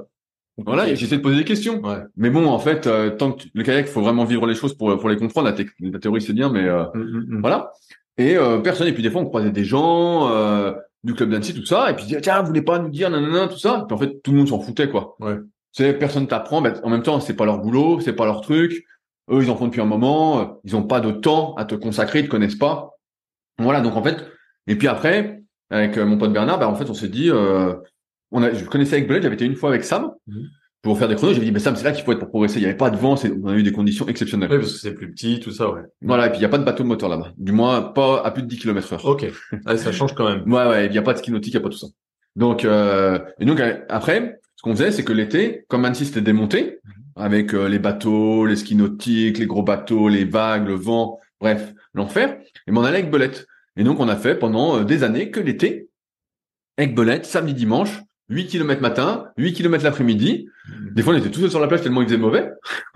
voilà, et j'essayais de poser des questions. Ouais. Mais bon, en fait, euh, tant que tu- le kayak, faut vraiment vivre les choses pour pour les comprendre. La, théorie, c'est bien, mais euh, Mm, mm, mm. voilà. Et euh, personne. Et puis des fois, on croisait des gens euh, du club d'Annecy, tout ça, et puis tiens, vous voulez pas nous dire, nanana, tout ça. Et puis en fait, tout le monde s'en foutait, quoi. Ouais. C'est personne t'apprend. Ben, en même temps, c'est pas leur boulot, c'est pas leur truc. Eux, ils en font depuis un moment. euh, Ils ont pas de temps à te consacrer, ils te connaissent pas. Voilà. Donc en fait, et puis après, avec euh, mon pote Bernard, ben, en fait, on s'est dit, euh, on a, je connaissais avec Belette, j'avais été une fois avec Sam Mhm. pour faire des chronos. J'avais dit, mais Sam, c'est là qu'il faut être pour progresser. Il y avait pas de vent, on a eu des conditions exceptionnelles. Ouais, parce que c'est plus petit, tout ça, ouais. Voilà, et puis il y a pas de bateau moteur là-bas. Du moins, pas à plus de 10 km heure. Ok. Ça change quand même. Ouais, ouais, il y a pas de ski nautique, il y a pas tout ça. Donc, euh, et donc euh, après, ce qu'on faisait, c'est que l'été, comme Annecy c'était démonté, avec euh, les bateaux, les skis nautiques, les gros bateaux, les vagues, le vent, bref, l'enfer, et on allait avec Belette. Et donc on a fait pendant euh, des années que l'été, avec Belette, samedi, dimanche, 8 km matin, 8 km l'après-midi. Des fois, on était tous seuls sur la plage tellement il faisait mauvais.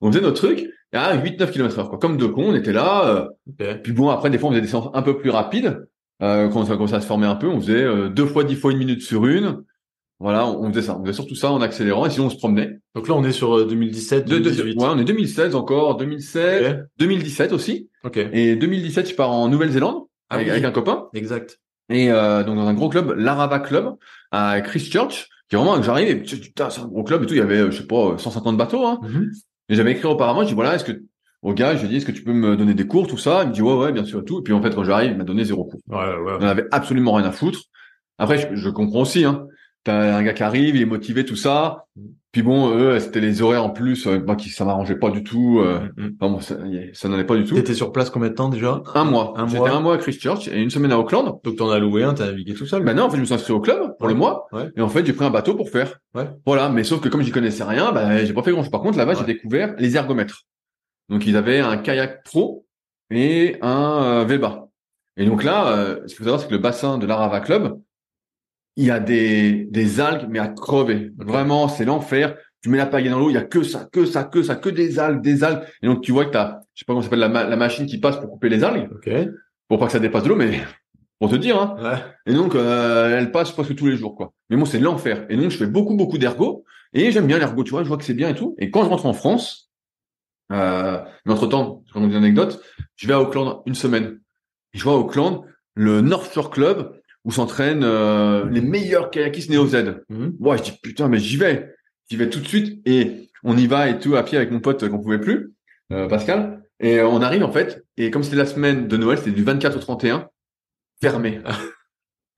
on faisait notre truc, et à 8-9 km heure, quoi. Comme deux cons, on était là, euh, puis bon, après, des fois, on faisait des séances un peu plus rapides. Euh, quand ça commençait à se former un peu, on faisait euh, deux fois dix fois une minute sur une. Voilà, on, on faisait ça. On faisait surtout ça en accélérant, et sinon on se promenait. Donc là, on est sur euh, 2017, De, de- 2018. ouais, on est 2016 encore, 2016, 2017 aussi. Ok. Ok. Et 2017, je pars en Nouvelle-Zélande Ah avec, oui. avec un copain. Exact. Et euh, donc dans un gros club, l'Arava Club à Christchurch, qui est vraiment, j'arrive et putain, c'est un gros club et tout. Il y avait, euh, je sais pas, 150 bateaux. Hein. Mhm. Et j'avais écrit auparavant, je dis voilà, est-ce que au gars, je lui ai dit est-ce que tu peux me donner des cours, tout ça? Il me dit ouais, ouais, bien sûr et tout. Et puis en fait, quand j'arrive, il m'a donné zéro cours. Ouais, ouais. On avait absolument rien à foutre. Après, je, je comprends aussi, hein. t'as un gars qui arrive, il est motivé, tout ça. Puis bon, eux, c'était les horaires en plus, moi qui ça m'arrangeait pas du tout. Euh, Mm, mm. enfin bon, ça, ça est pas du tout. T'étais sur place combien de temps déjà? Un mois. Un J'étais un mois à Christchurch et une semaine à Auckland. Donc t'en as loué un, t'as navigué tout seul. Ben non, en fait, je me suis inscrit au club pour Ouais. le mois. Ouais. Et en fait, j'ai pris un bateau pour faire. Ouais. Voilà. Mais sauf que comme j'y connaissais rien, ben, j'ai pas fait grand chose. Par contre, là-bas, j'ai découvert les ergomètres. Donc, ils avaient un kayak pro et un euh, Veba. Et donc là, euh, ce qu'il faut savoir, c'est que le bassin de l'Arava Club, il y a des, des algues, mais à crever. Vraiment, c'est l'enfer. Tu mets la pagaie dans l'eau, il y a que ça, que ça, que ça, que des algues, des algues. Et donc, tu vois que t'as, je sais pas comment ça s'appelle, la, ma- la machine qui passe pour couper les algues, Ok. pour pas que ça dépasse de l'eau, mais pour te dire, hein. Ouais. Et donc, euh, elle passe presque tous les jours, quoi. Mais bon, c'est l'enfer. Et donc, je fais beaucoup, beaucoup d'ergo. Et j'aime bien l'ergo, tu vois, je vois que c'est bien et tout. Et quand je rentre en France, euh, mais entre-temps, je raconte une anecdote, je vais à Auckland une semaine. Et je vois à Auckland le North Shore Club où s'entraînent euh, les meilleurs kayakistes néo-Z. Mhm. Ouais, je dis, putain, mais j'y vais. J'y vais tout de suite. Et on y va et tout à pied avec mon pote qu'on pouvait plus, euh, Pascal. Et on arrive, en fait. Et comme c'était la semaine de Noël, c'était du 24 au 31, fermé.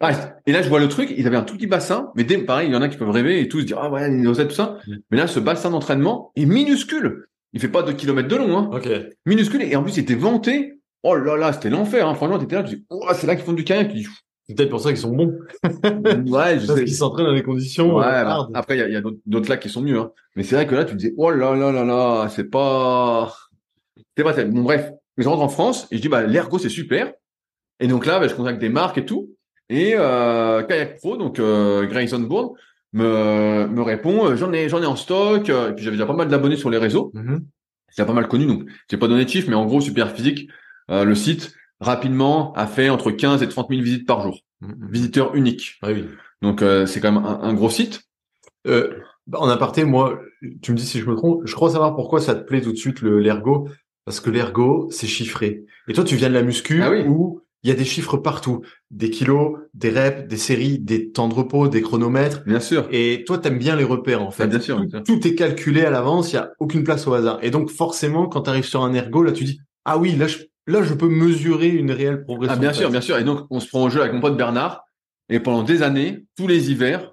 Ah, et là, je vois le truc, ils avaient un tout petit bassin, mais dès, pareil, il y en a qui peuvent rêver et tous se dire, ah ouais, les néo-Z, tout ça. Mm. Mais là, ce bassin d'entraînement est minuscule. Il fait pas deux kilomètres de long, hein. Ok. Minuscule. Et en plus, il était vanté. Oh là là, c'était l'enfer, hein. Franchement, t'étais là, tu dis, oh, c'est là qu'ils font du kayak. Tu dis, C'est peut-être pour ça qu'ils sont bons. ouais, je Parce qu'ils s'entraînent dans des conditions Ouais, euh, bah, hard. après, il y a, d'autres- lacs qui sont mieux, hein. Mais c'est vrai que là, tu te disais, oh là là là là, c'est pas, c'est pas terrible. Bon, bref. Je rentre en France et je dis, bah, l'ergo, c'est super. Et donc là, bah, je contacte des marques et tout. Et, euh, Kayak Pro, donc, euh, Grayson Bourne, me, me répond, euh, j'en ai, j'en ai en stock. euh, Et puis, j'avais déjà pas mal d'abonnés sur les réseaux. Mhm. C'est déjà pas mal connu, donc, j'ai pas donné de chiffres, mais en gros, Super Physique, euh, le site, rapidement, a fait entre 15 et 30 000 visites par jour. Mhm. Visiteurs uniques. Ah oui. Donc, euh, c'est quand même un, un gros site. Euh, bah, en aparté, moi, tu me dis si je me trompe, je crois savoir pourquoi ça te plaît tout de suite le l'ergo, parce que l'ergo, c'est chiffré. Et toi, tu viens de la muscu Ah oui. où il y a des chiffres partout, des kilos, des reps, des séries, des temps de repos, des chronomètres. Bien sûr. Et toi, t'aimes bien les repères en fait. Ah, bien sûr, Tout, bien sûr. tout est calculé à l'avance, il y a aucune place au hasard. Et donc forcément, quand tu arrives sur un ergo, là, tu dis ah oui, là, je, là, je peux mesurer une réelle progression. Ah, bien sûr, bien sûr. Et donc, on se prend au jeu avec mon pote Bernard. Et pendant des années, tous les hivers,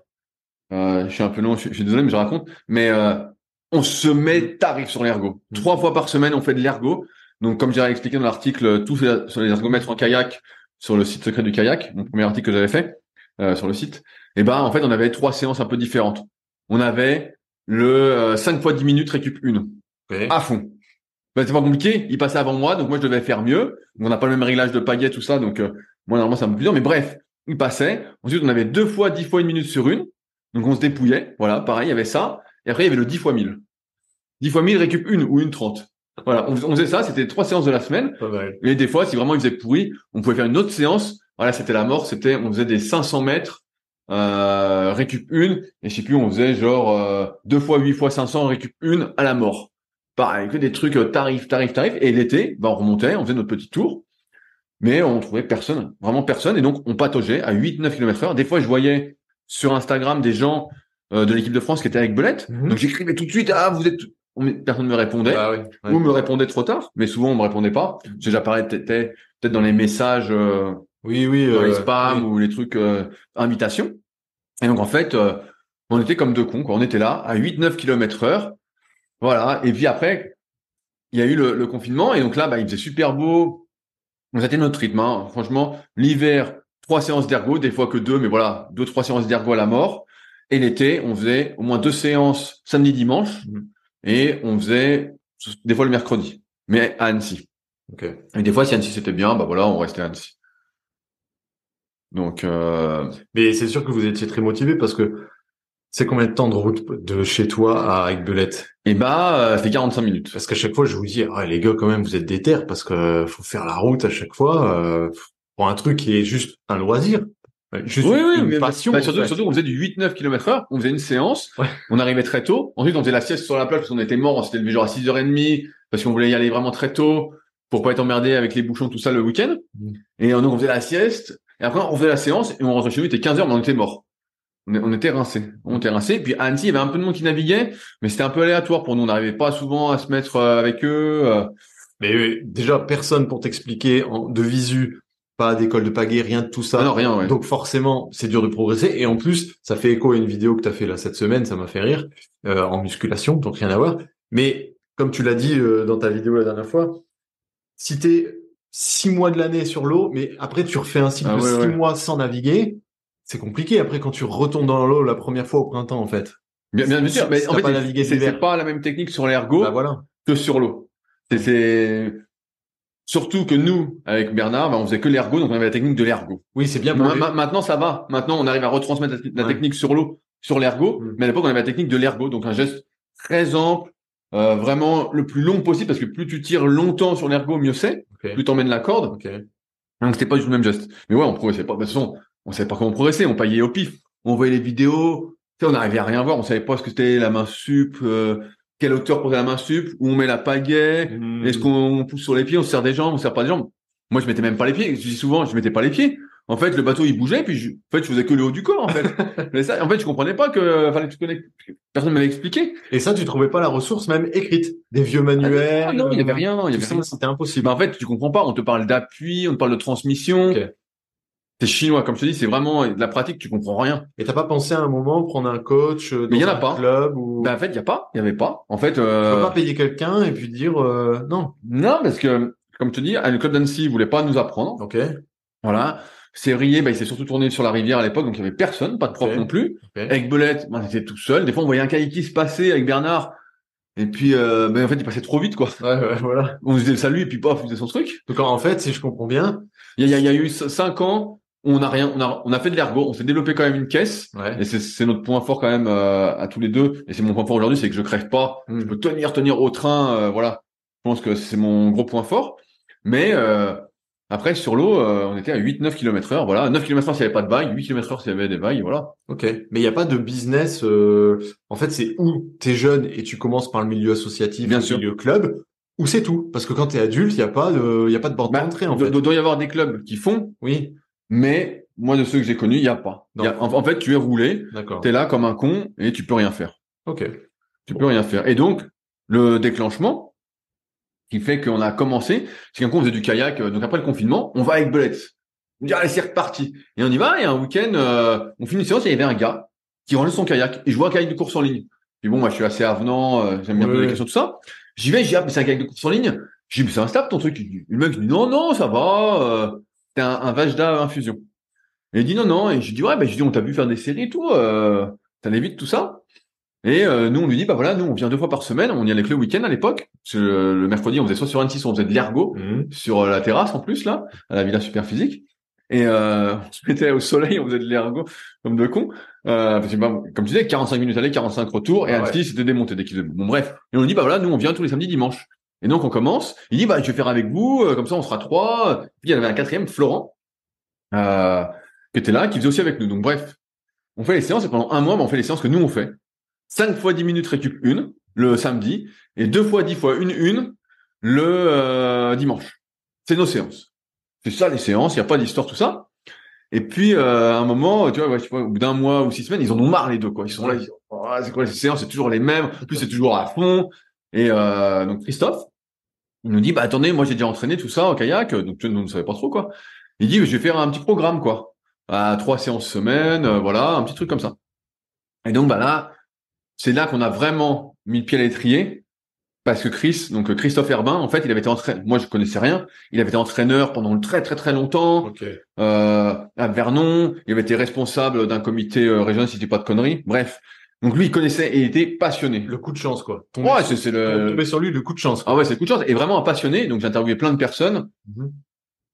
euh, je suis un peu long, je, suis- je suis désolé, mais je raconte, mais euh, on se met tarif sur l'ergo. Mm. Trois fois par semaine, on fait de l'ergo. Donc, comme j'ai expliqué dans l'article, tout fait sur les ergomètres en kayak, sur le site secret du kayak, mon premier article que j'avais fait euh, sur le site. Et ben, en fait, on avait trois séances un peu différentes. On avait le euh, 5 fois 10 minutes récup 1 Ok. à fond. Ben, c'est pas compliqué. Il passait avant moi, donc moi je devais faire mieux. On n'a pas le même réglage de pagaie, tout ça, donc euh, moi normalement c'est un peu plus dur. Mais bref, il passait. Ensuite, on avait deux fois 10 fois une minute sur une. Donc on se dépouillait. Voilà, pareil, il y avait ça. Et après, il y avait le 10 fois 1000. 10 fois 1000 récup une ou une 30. Voilà, on, fais- on faisait ça. C'était trois séances de la semaine. Pas mal. Et des fois, si vraiment il faisait pourri, on pouvait faire une autre séance. Voilà, c'était la mort. C'était, on faisait des 500 mètres, euh, récup une. Et je sais plus, on faisait genre euh, deux fois 8 fois 500, récup une à la mort. Pareil, que des trucs euh, tarif, tarif, tarif. Et l'été, bah, on remontait, on faisait notre petit tour. Mais on trouvait personne, vraiment personne. Et donc, on pataugeait à 8-9 km heure. Des fois, je voyais sur Instagram des gens euh, de l'équipe de France qui étaient avec Belette. Mhm. Donc, j'écrivais tout de suite, ah, vous êtes... on- Personne ne me répondait Ah oui. ouais. ou me répondait trop tard, mais souvent on me répondait pas. J'apparais peut-être dans les messages, euh, Oui, oui. dans les spams oui. ou les trucs invitations. Et donc en fait, on était comme deux cons. Quoi. On était là à 8-9 km heure. Voilà. Et puis après, il y a eu le, le confinement et donc là, bah, il faisait super beau. C'était notre rythme. hein. Franchement, l'hiver, trois séances d'ergo, des fois que deux, mais voilà, deux trois séances d'ergo à la mort. Et l'été, on faisait au moins deux séances samedi dimanche Mhm. et on faisait des fois le mercredi, mais à Annecy. Ok. Et des fois, si Annecy c'était bien, bah voilà, on restait à Annecy. Donc, euh, Mais c'est sûr que vous étiez très motivé parce que c'est combien de temps de route de chez toi à Aigbelette et bah, euh, c'était 45 minutes. Parce qu'à chaque fois, je vous dis, ah, les gars, quand même, vous êtes déter parce que faut faire la route à chaque fois euh, pour un truc qui est juste un loisir, juste Oui, oui, une mais passion. bah, surtout, surtout, on faisait du 8-9 km heure, on faisait une séance, Ouais. on arrivait très tôt, ensuite on faisait la sieste sur la plage parce qu'on était mort, on s'était levé genre à 6h30 parce qu'on voulait y aller vraiment très tôt pour pas être emmerdé avec les bouchons, tout ça le week-end. Mhm. Et euh, donc on faisait la sieste, et après on faisait la séance et on rentrait chez nous, il était 15h, mais on était mort. On, était rincés. On était rincés. Puis à Annecy, il y avait un peu de monde qui naviguait, mais c'était un peu aléatoire pour nous. On n'arrivait pas souvent à se mettre euh, avec eux. euh. Mais euh, déjà, personne pour t'expliquer de visu pas d'école de pagaie, rien de tout ça. Ah non, rien, ouais. Donc forcément, c'est dur de progresser. Et en plus, ça fait écho à une vidéo que tu as fait là cette semaine, ça m'a fait rire, euh, en musculation, donc rien à voir. Mais comme tu l'as dit euh, dans ta vidéo la dernière fois, si t'es six mois de l'année sur l'eau, mais après tu refais un cycle Ah de six ouais. mois sans naviguer, c'est compliqué après quand tu retombes dans l'eau la première fois au printemps en fait. Bien, bien, bien sûr. Mais en fait, c'est c'est pas la même technique sur l'ergo Bah voilà. que sur l'eau. C'est- C'est surtout que nous, avec Bernard, bah, on faisait que l'ergo, donc on avait la technique de l'ergo. Oui, c'est bien Ma- ma- Maintenant, ça va. Maintenant, on arrive à retransmettre la, la Ouais. technique sur l'eau, sur l'ergo. Mm. Mais à l'époque, on avait la technique de l'ergo, donc un geste très ample, euh, vraiment le plus long possible, parce que plus tu tires longtemps sur l'ergo, mieux c'est. Ok. Plus t'emmènes la corde. Ok. Donc c'était pas du tout le même geste. Mais ouais, on progressait pas. De toute façon, on savait pas comment progresser. On paillait au pif. On voyait les vidéos. Tu sais, on n'arrivait à rien voir. On savait pas ce que c'était la main sup, euh, quelle hauteur pour la main sup, où on met la pagaie, Mmh. est-ce qu'on pousse sur les pieds, on se serre des jambes, on se serre pas des jambes. Moi, je mettais même pas les pieds. Je dis souvent, je mettais pas les pieds. En fait, le bateau, il bougeait, puis je, en fait, je faisais que le haut du corps, en fait. Mais ça, en fait, je comprenais pas que, fallait que tu connais, personne m'avait expliqué. Et ça, tu trouvais pas la ressource même écrite, des vieux manuels. Ah non, il y avait euh, rien, il y avait. C'était impossible. Mais en fait, tu comprends pas. On te parle d'appui, on te parle de transmission. C'est chinois, comme je te dis, c'est vraiment de la pratique, tu comprends rien. Et t'as pas pensé à un moment prendre un coach euh, dans Mais il y en a un pas. club ou Ben, en fait, il y a pas, il y avait pas. En fait, tu euh, peux pas payer quelqu'un et puis dire euh, non. non, parce que, comme je te dis, le club d'Annecy voulait pas nous apprendre. Ok. Voilà. Sévrier, ben, il s'est surtout tourné sur la rivière à l'époque, donc il y avait personne, pas de prof non plus. Avec Belette, ben, on était tout seul. Des fois, on voyait un kayak se passer avec Bernard. Et puis, euh, ben, en fait, il passait trop vite, quoi. Ouais, ouais, voilà. On faisait le salut, et puis, paf, il faisait son truc. Donc en fait, si je comprends bien, Il y a, il y a- eu cinq ans, on a rien, on a, on a fait de l'ergo, on s'est développé quand même une caisse. ouais. Et c'est, notre point fort quand même euh, à tous les deux. Et c'est mon point fort aujourd'hui, c'est que je crève pas. Hmm. Je peux tenir, tenir au train. euh, voilà. Je pense que c'est mon gros point fort. Mais euh, après, sur l'eau, euh, on était à 8-9 km heure. Voilà. 9 km heure s'il n'y avait pas de vagues, 8 km heure s'il y avait des vagues. Voilà. Ok. Mais il y a pas de business. euh, En fait, c'est où t'es jeune et tu commences par le milieu associatif, Bien le sûr. milieu club, ou c'est tout. Parce que quand t'es adulte, il y a pas de, il y a pas de porte Bah, d'entrée en fait. do- doit y avoir des clubs qui font, Oui. Mais moi, de ceux que j'ai connus, il n'y a pas. Y a- en, en fait, tu es roulé, tu es là comme un con et tu peux rien faire. Ok. Tu peux rien faire. Et donc, le déclenchement qui fait qu'on a commencé, c'est qu'un coup, on faisait du kayak. euh, Donc après le confinement, on va avec Belette. On dit, allez, c'est reparti. Et on y va, et un week-end, euh, on finit une séance, et il y avait un gars qui rangeait son kayak. Et je vois un kayak de course en ligne. Puis bon, moi, je suis assez avenant, euh, j'aime bien Ouais, poser des questions, tout ça. J'y vais, je dis, ah, mais c'est un kayak de course en ligne. Je dis, mais c'est instable ton truc. Il dit- Le mec dit, non, non, ça va, euh, c'est un, un Vajda infusion. Et il dit, non, non. Et je dis, ouais, ben, je dis, on t'a vu faire des séries et tout, euh, t'en évites tout ça. Et euh, nous, on lui dit, bah voilà, nous, on vient deux fois par semaine, on y allait que le week-end à l'époque. Le, le mercredi, on faisait soit sur Annecy, soit on faisait de l'ergo Mhm. sur euh, la terrasse en plus là, à la Villa Super Physique. Et euh, on se mettait au soleil, on faisait de l'ergo comme de cons. Euh, parce que, bah, comme tu disais, 45 minutes aller, 45 retours, et Ah Annecy c'était démonté dès qu'il bon bref. Et on lui dit bah voilà, nous on vient tous les samedis dimanches. Et donc on commence. Il dit bah je vais faire avec vous, euh, comme ça on sera trois. Puis il y en avait un quatrième, Florent, euh, qui était là, qui faisait aussi avec nous. Donc bref, on fait les séances et pendant un mois, bah, on fait les séances que nous on fait. 5 fois 10 minutes récup une le samedi et deux fois 10 fois une une le euh, dimanche. C'est nos séances. C'est ça les séances, il n'y a pas d'histoire tout ça. Et puis euh, à un moment, tu vois, ouais, au bout d'un mois ou six semaines, ils en ont marre les deux quoi. Ils sont là, ils disent, Oh, c'est quoi les séances, c'est toujours les mêmes. En plus c'est toujours à fond. Et euh, donc Christophe, il nous dit bah attendez, moi j'ai déjà entraîné tout ça au kayak, donc nous ne savait pas trop quoi. Il dit je vais faire un petit programme quoi, à trois séances semaine, euh, voilà, un petit truc comme ça. Et donc bah là, c'est là qu'on a vraiment mis le pied à l'étrier parce que Chris, donc euh, Christophe Herbin, en fait, il avait été entraîneur. Moi, je connaissais rien. Il avait été entraîneur pendant très très très longtemps euh, à Vernon. Il avait été responsable d'un comité euh, régional, si je dis pas de conneries. Bref, donc lui, il connaissait et il était passionné. Le coup de chance quoi. Tomber Ouais, c'est c'est le. tomber sur lui, le coup de chance. Ah ouais, c'est le coup de chance. Et vraiment un passionné. Donc j'ai interviewé plein de personnes Mhm.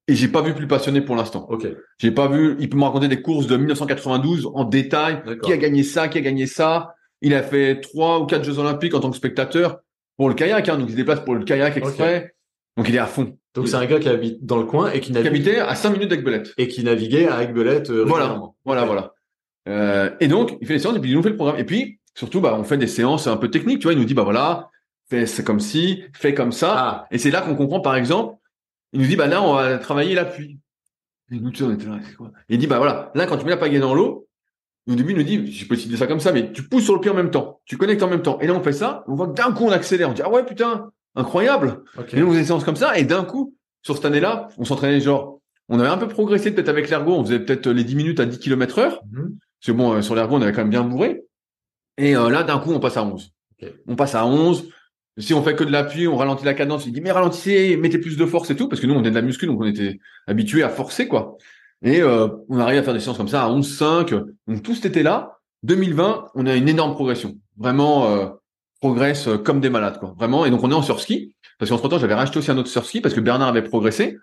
et j'ai pas vu plus passionné pour l'instant. Ok. J'ai pas vu. Il peut me raconter des courses de 1992 en détail. D'accord. Qui a gagné ça Qui a gagné ça Il a fait trois ou quatre Jeux Olympiques en tant que spectateur pour le kayak. Hein, donc il se déplace pour le kayak exprès. Donc il est à fond. Donc c'est un gars qui habite dans le coin et qui Qui habitait à 5 minutes d'Aigbelette. et qui naviguait à Aigbelette euh, Voilà, voilà, voilà. Euh, et donc, il fait les séances et puis il nous fait le programme. Et puis, surtout, bah, on fait des séances un peu techniques, tu vois. Il nous dit, bah voilà, fais c'est comme ci, fais comme ça. Ah, Et c'est là qu'on comprend, par exemple, il nous dit, bah là, on va travailler l'appui. Et nous, tu sais, on était là, c'est quoi? Il dit, bah voilà, là, quand tu mets la pagaie dans l'eau, au début, il nous dit, je peux te dire ça comme ça, mais tu pousses sur le pied en même temps, tu connectes en même temps. Et là, on fait ça, on voit que d'un coup, on accélère. On dit, ah ouais, putain, incroyable. Et nous, on faisait des séances comme ça, et d'un coup, sur cette année-là, on s'entraînait genre On avait un peu progressé peut-être avec l'ergo. On faisait peut-être les 10 minutes à 10 km heure. Mhm. Parce que bon, euh, sur l'ergo, on avait quand même bien bourré. Et euh, là, d'un coup, on passe à 11. Ok. On passe à 11. Si on fait que de l'appui, on ralentit la cadence. Il dit, mais ralentissez, mettez plus de force et tout. Parce que nous, on est de la muscu, donc on était habitué à forcer, quoi. Et euh, on arrive à faire des séances comme ça à 11-5. Donc tout cet été-là, 2020, on a une énorme progression. Vraiment, euh, progresse comme des malades, quoi. Vraiment. Et donc on est en surski. Parce qu'entre temps, j'avais racheté aussi un autre surski parce que Bernard avait progressé.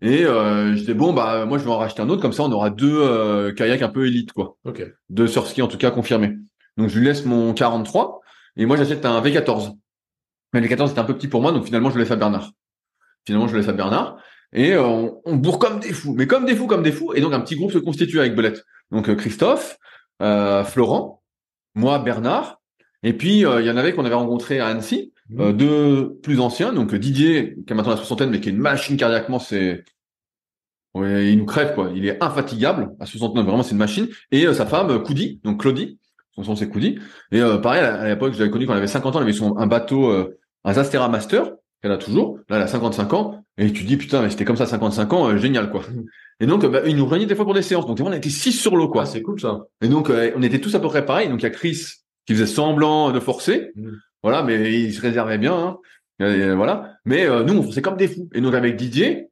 Et euh, je disais bon bah moi je vais en racheter un autre comme ça on aura deux euh, kayaks un peu élite quoi, Ok. deux surski en tout cas confirmés. Donc je lui laisse mon 43 et moi j'achète un V14. Mais le V14 c'était un peu petit pour moi donc finalement je le laisse à Bernard. Finalement je le laisse à Bernard et euh, on, on bourre comme des fous, mais comme des fous comme des fous et donc un petit groupe se constitue avec Belette. Donc euh, Christophe, euh, Florent, moi Bernard et puis euh, il y en avait qu'on avait rencontré à Annecy. Euh, deux plus anciens, donc euh, Didier, qui a maintenant la soixantaine, mais qui est une machine cardiaquement, c'est... Ouais, il nous crève, quoi. Il est infatigable, à 69, vraiment, c'est une machine. Et euh, sa femme, Coudi, donc Claudie, son nom c'est Coudi. Et euh, pareil, à l'époque, je l'avais connu quand elle avait 50 ans, elle avait son, un bateau, euh, un Zastera Master, qu'elle a toujours. Là, elle a 55 ans. Et tu dis, putain, mais c'était comme ça, 55 ans, euh, génial, quoi. Mhm. Et donc, bah, il nous rejoignait des fois pour des séances. Donc, on était six sur l'eau, quoi. Ah, c'est cool ça. Et donc, euh, on était tous à peu près pareil. Donc, il y a Chris qui faisait semblant de forcer. Mm. Voilà, mais il se réservait bien. Hein. Et, euh, voilà. Mais euh, nous, on forçait comme des fous. Et donc, avec Didier,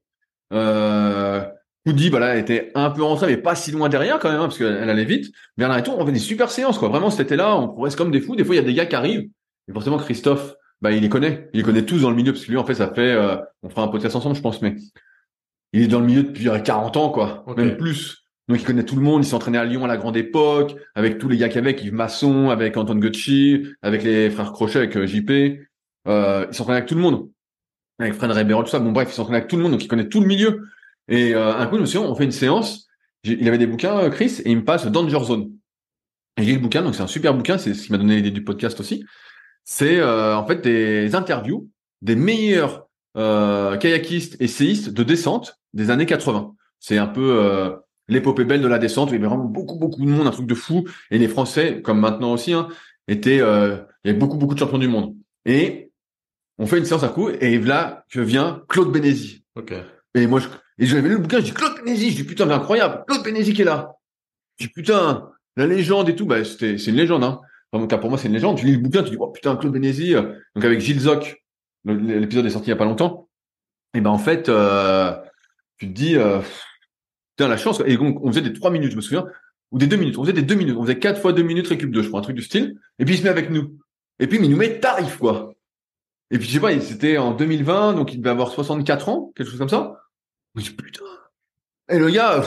euh, Woody, bah là, était un peu rentrée, mais pas si loin derrière quand même, hein, parce qu'elle elle allait vite. Bernard et tout, on fait des super séances, quoi. Vraiment, c'était là, on progresse comme des fous. Des fois, il y a des gars qui arrivent. Et forcément, Christophe, bah, il les connaît. Il les connaît tous dans le milieu, parce que lui, en fait, ça fait, euh, on fera un podcast ensemble, je pense, mais il est dans le milieu depuis euh, 40 ans, quoi. Même plus. Donc, il connaît tout le monde. Il s'est entraîné à Lyon à la grande époque, avec tous les gars qu'il y avait, Yves Masson, avec Antoine Gucci, avec les frères Crochet, avec euh, JP. Euh, il s'entraîne avec tout le monde. Avec Fred Ribeiro, tout ça. Bon, bref, il s'entraîne avec tout le monde, donc il connaît tout le milieu. Et euh, un coup, je me on fait une séance. Il avait des bouquins, euh, Chris, et il me passe Danger Zone. Et j'ai le bouquin, donc c'est un super bouquin, c'est ce qui m'a donné l'idée du podcast aussi. C'est euh, en fait des interviews des meilleurs euh, kayakistes et séistes de descente des années 80. C'est un peu l'épopée belle de la descente. où Il y avait vraiment beaucoup, beaucoup de monde, un truc de fou. Et les Français, comme maintenant aussi, hein, étaient, euh, il y avait beaucoup, beaucoup de champions du monde. Et on fait une séance à coup, et là, je viens Claude Bénézi. Ok. Et moi, je, et j'avais lu le bouquin, je dis Claude Bénézi, je dis putain, mais incroyable, Claude Bénézi qui est là. Je dis putain, la légende et tout, bah c'était, c'est une légende, hein. Enfin, pour moi, c'est une légende. Tu lis le bouquin, tu dis oh putain, Claude Bénézi, euh, donc avec Gilles Zoc, l'épisode est sorti il y a pas longtemps. Et ben en fait, euh, tu te dis euh, putain la chance. Et donc on faisait des trois minutes, je me souviens, ou des deux minutes. On faisait des deux minutes. On faisait quatre fois deux minutes récup 2, je crois, un truc du style. Et puis il se met avec nous. Et puis il nous met tarif quoi. Et puis je sais pas, il- c'était en 2020, donc il devait avoir 64 ans, quelque chose comme ça. Me dis putain. Et le gars,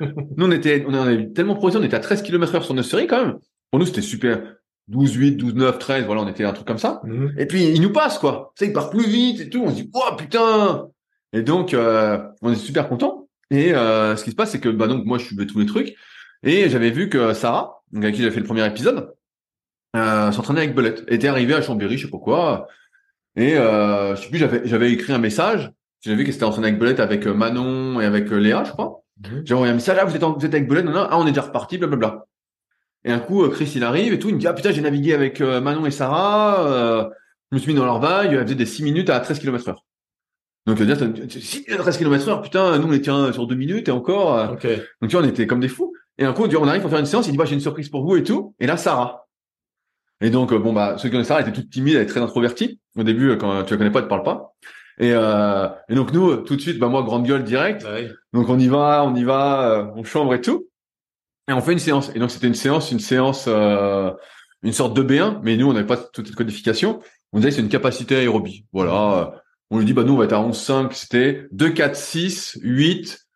nous on était, on avait tellement progressé, on était à 13 km heure sur notre série quand même. Pour nous c'était super. 12, 8, 12, 9, 13, voilà, on était un truc comme ça. Mhm. Et puis il nous passe quoi. Tu sais, il part plus vite et tout. On se dit oh putain. Et donc euh, on est super content. Et euh, ce qui se passe c'est que bah donc moi je suivais tous les trucs et j'avais vu que Sarah, donc avec qui j'avais fait le premier épisode, euh, s'entraînait avec Belette. était arrivée à Chambéry, je sais pas quoi. Et euh, je sais plus, j'avais j'avais écrit un message. J'avais vu qu'elle s'était entraînée avec Belette avec euh, Manon et avec euh, Léa, je crois. Mhm. J'ai envoyé un message, ah, vous êtes, en- vous êtes avec Belette, non, non, ah, on est déjà reparti, blablabla. Et un coup, euh, Chris, il arrive et tout, il me dit, ah putain, j'ai navigué avec Manon et Sarah, euh, je me suis mis dans leur vague, elle faisait des 6 minutes à 13 km heure. Donc, euh, dire, 6 minutes à 13 km heure, putain, nous, on était sur 2 minutes et encore, euh, Ok. donc tu vois, on était comme des fous. Et un coup, on arrive pour faire une séance, il dit, bah, j'ai une surprise pour vous et tout. Et là, Sarah. Et donc, euh, bon, bah, ceux qui connaissent Sarah, était toute timide, elle est très introvertie. Au début, quand tu la connais pas, elle te parle pas. Et, euh, et donc, nous, tout de suite, bah, moi, grande gueule direct. Ouais. Donc on y va, on y va, on chambre et tout. Et on fait une séance. Et donc c'était une séance, une séance, euh, une sorte de B1, mais nous on n'avait pas toute cette codification. On disait c'est une capacité aérobie. Voilà. On lui dit bah nous on va être à 11,5, c'était 2, 4, 6, 8,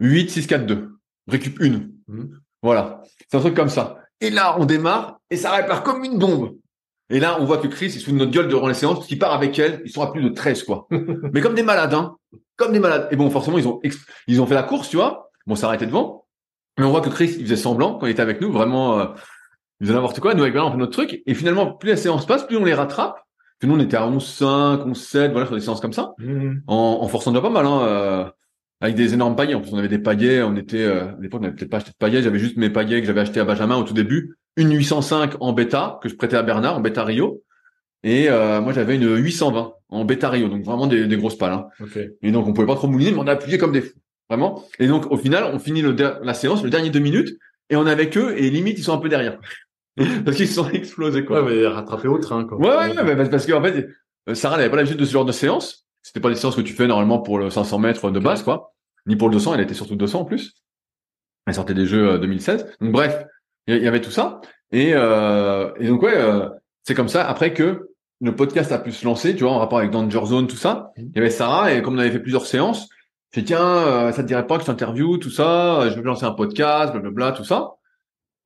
8, 6, 4, 2. Récup 1. Mhm. Voilà. C'est un truc comme ça. Et là on démarre et ça répare comme une bombe. Et là on voit que Chris il se fout de notre gueule durant les séances parce qu'il part avec elle, ils sont à plus de 13 quoi. mais comme des malades, hein. Comme des malades. Et bon forcément ils ont ils ont fait la course, tu vois. Bon, ça arrêtait devant. Mais on voit que Chris, il faisait semblant quand il était avec nous, vraiment, euh, il faisait n'importe quoi. Nous, avec Bernard, on fait notre truc. Et finalement, plus la séance passe, plus on les rattrape. Puis nous, on était à 11,5, 11,7, voilà, sur des séances comme ça. Mhm. En, en forçant déjà pas mal, hein, euh, avec des énormes paillets. En plus, on avait des paillets, on était, euh, à l'époque, on n'avait peut-être pas acheté de paillets. J'avais juste mes paillets que j'avais acheté à Benjamin au tout début. Une 805 en bêta, que je prêtais à Bernard, en bêta Rio. Et euh, moi, j'avais une 820 en bêta Rio. Donc vraiment des, des grosses pales. hein. Et donc, on pouvait pas trop mouliner, mais on a appuyé comme des fous. vraiment. Et donc, au final, on finit le la séance, le dernier deux minutes, et on est avec eux, et limite, ils sont un peu derrière. parce qu'ils se sont explosés, quoi. Ouais, mais rattraper au train, quoi. Ouais, ouais, ouais, parce qu'en fait, euh, Sarah n'avait pas l'habitude de ce genre de séance. C'était pas des séances que tu fais normalement pour le 500 mètres de base, quoi. Ni pour le 200, elle était surtout 200 en plus. Elle sortait des jeux euh, 2016. Donc bref, il y- il y avait tout ça. Et, euh, et donc ouais, euh, c'est comme ça. Après que le podcast a pu se lancer, tu vois, en rapport avec Danger Zone, tout ça. Mhm. Il y avait Sarah et comme on avait fait plusieurs séances, j'ai dit tiens, euh, ça te dirait pas que je t'interviewe, tout ça. Je veux lancer un podcast, blablabla, tout ça.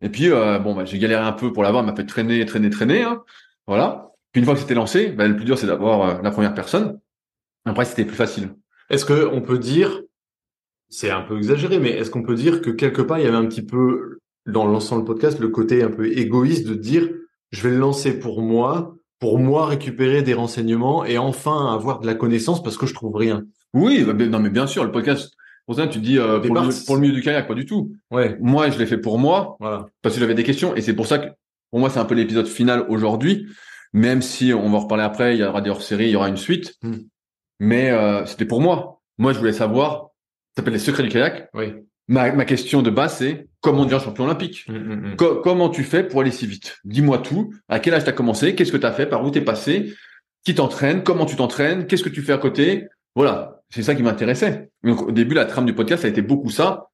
Et puis euh, bon, bah, j'ai galéré un peu pour l'avoir. Elle m'a fait traîner, traîner, traîner. Hein. Voilà. Puis une fois que c'était lancé, bah, le plus dur c'est d'avoir euh, la première personne. Après, c'était plus facile. Est-ce que on peut dire, c'est un peu exagéré, mais est-ce qu'on peut dire que quelque part il y avait un petit peu dans l'ensemble du podcast le côté un peu égoïste de dire je vais le lancer pour moi, pour moi récupérer des renseignements et enfin avoir de la connaissance parce que je trouve rien? Oui, bah, non, mais bien sûr, le podcast. Pour ça, tu dis euh, pour, le, pour le milieu du kayak, pas du tout. Ouais, Moi, je l'ai fait pour moi voilà. parce que j'avais des questions et c'est pour ça que pour moi, c'est un peu l'épisode final aujourd'hui. Même si on va en reparler après, il y aura des hors-séries, il y aura une suite. Hmm. Mais euh, c'était pour moi. Moi, je voulais savoir. Ça s'appelle les secrets du kayak. Oui. Ma, ma question de base, c'est comment devenir champion olympique? Mm, mm, mm. Co- Comment tu fais pour aller si vite? Dis-moi tout. À quel âge t'as commencé? Qu'est-ce que t'as fait? Par où t'es passé? Qui t'entraîne? Comment tu t'entraînes? Qu'est-ce que tu fais à côté? Voilà, c'est ça qui m'intéressait. Donc au début, la trame du podcast, ça a été beaucoup ça.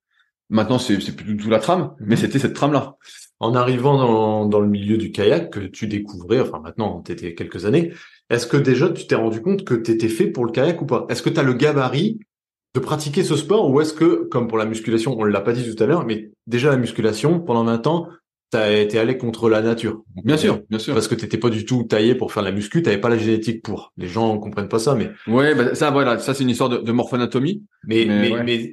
Maintenant, c'est plus du tout la trame, mais c'était cette trame-là. En arrivant dans, dans le milieu du kayak que tu découvrais, enfin maintenant t'étais quelques années, est-ce que déjà tu t'es rendu compte que t'étais fait pour le kayak ou pas? Est-ce que tu as le gabarit de pratiquer ce sport ou est-ce que, comme pour la musculation, on l'a pas dit tout à l'heure, mais déjà la musculation, pendant 20 ans, t'as été allé contre la nature Bien sûr, bien sûr. Parce que t'étais pas du tout taillé pour faire de la muscu, t'avais pas la génétique pour. Les gens comprennent pas ça, mais Ouais, bah, ça, voilà, ça c'est une histoire de, de morphonatomie. mais Mais mais, ouais.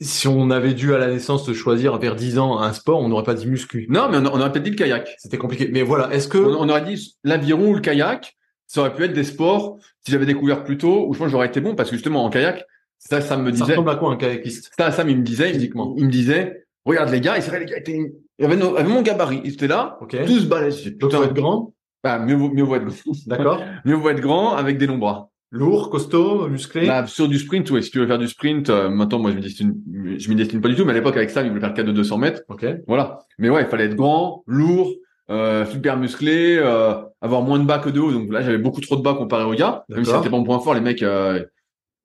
si on avait dû à la naissance choisir vers 10 ans un sport, on n'aurait pas dit muscu. Non, mais on, on aurait peut-être dit le kayak. C'était compliqué. Mais voilà, est-ce que On, on aurait dit l'aviron ou le kayak. Ça aurait pu être des sports si j'avais découvert plus tôt, ou je pense j'aurais été bon parce que justement en kayak, ça, ça me ça disait. ressemble à quoi un kayakiste? Ça, Sam, il me disait, Physiquement. il me disait, regarde les gars, c'est vrai, les gars étaient, ils avaient, nos- avaient mon gabarit, ils étaient là, Ok. tous balèzes. Donc faut être grand, bah, mieux vaut, mieux vaut être, d'accord. mieux vaut être grand avec des longs bras. Lourd, costaud, musclé. Là, sur du sprint, ouais, si tu veux faire du sprint, euh, maintenant, moi, je me destine, je m'y destine pas du tout, mais à l'époque, avec ça, il voulait faire le 4 de 200 mètres. Ok. Voilà. Mais ouais, il fallait être grand, lourd, euh, super musclé, euh, avoir moins de bas que de haut. Donc là, j'avais beaucoup trop de bas comparé aux gars. Même si c'était pas mon point fort, les mecs, euh,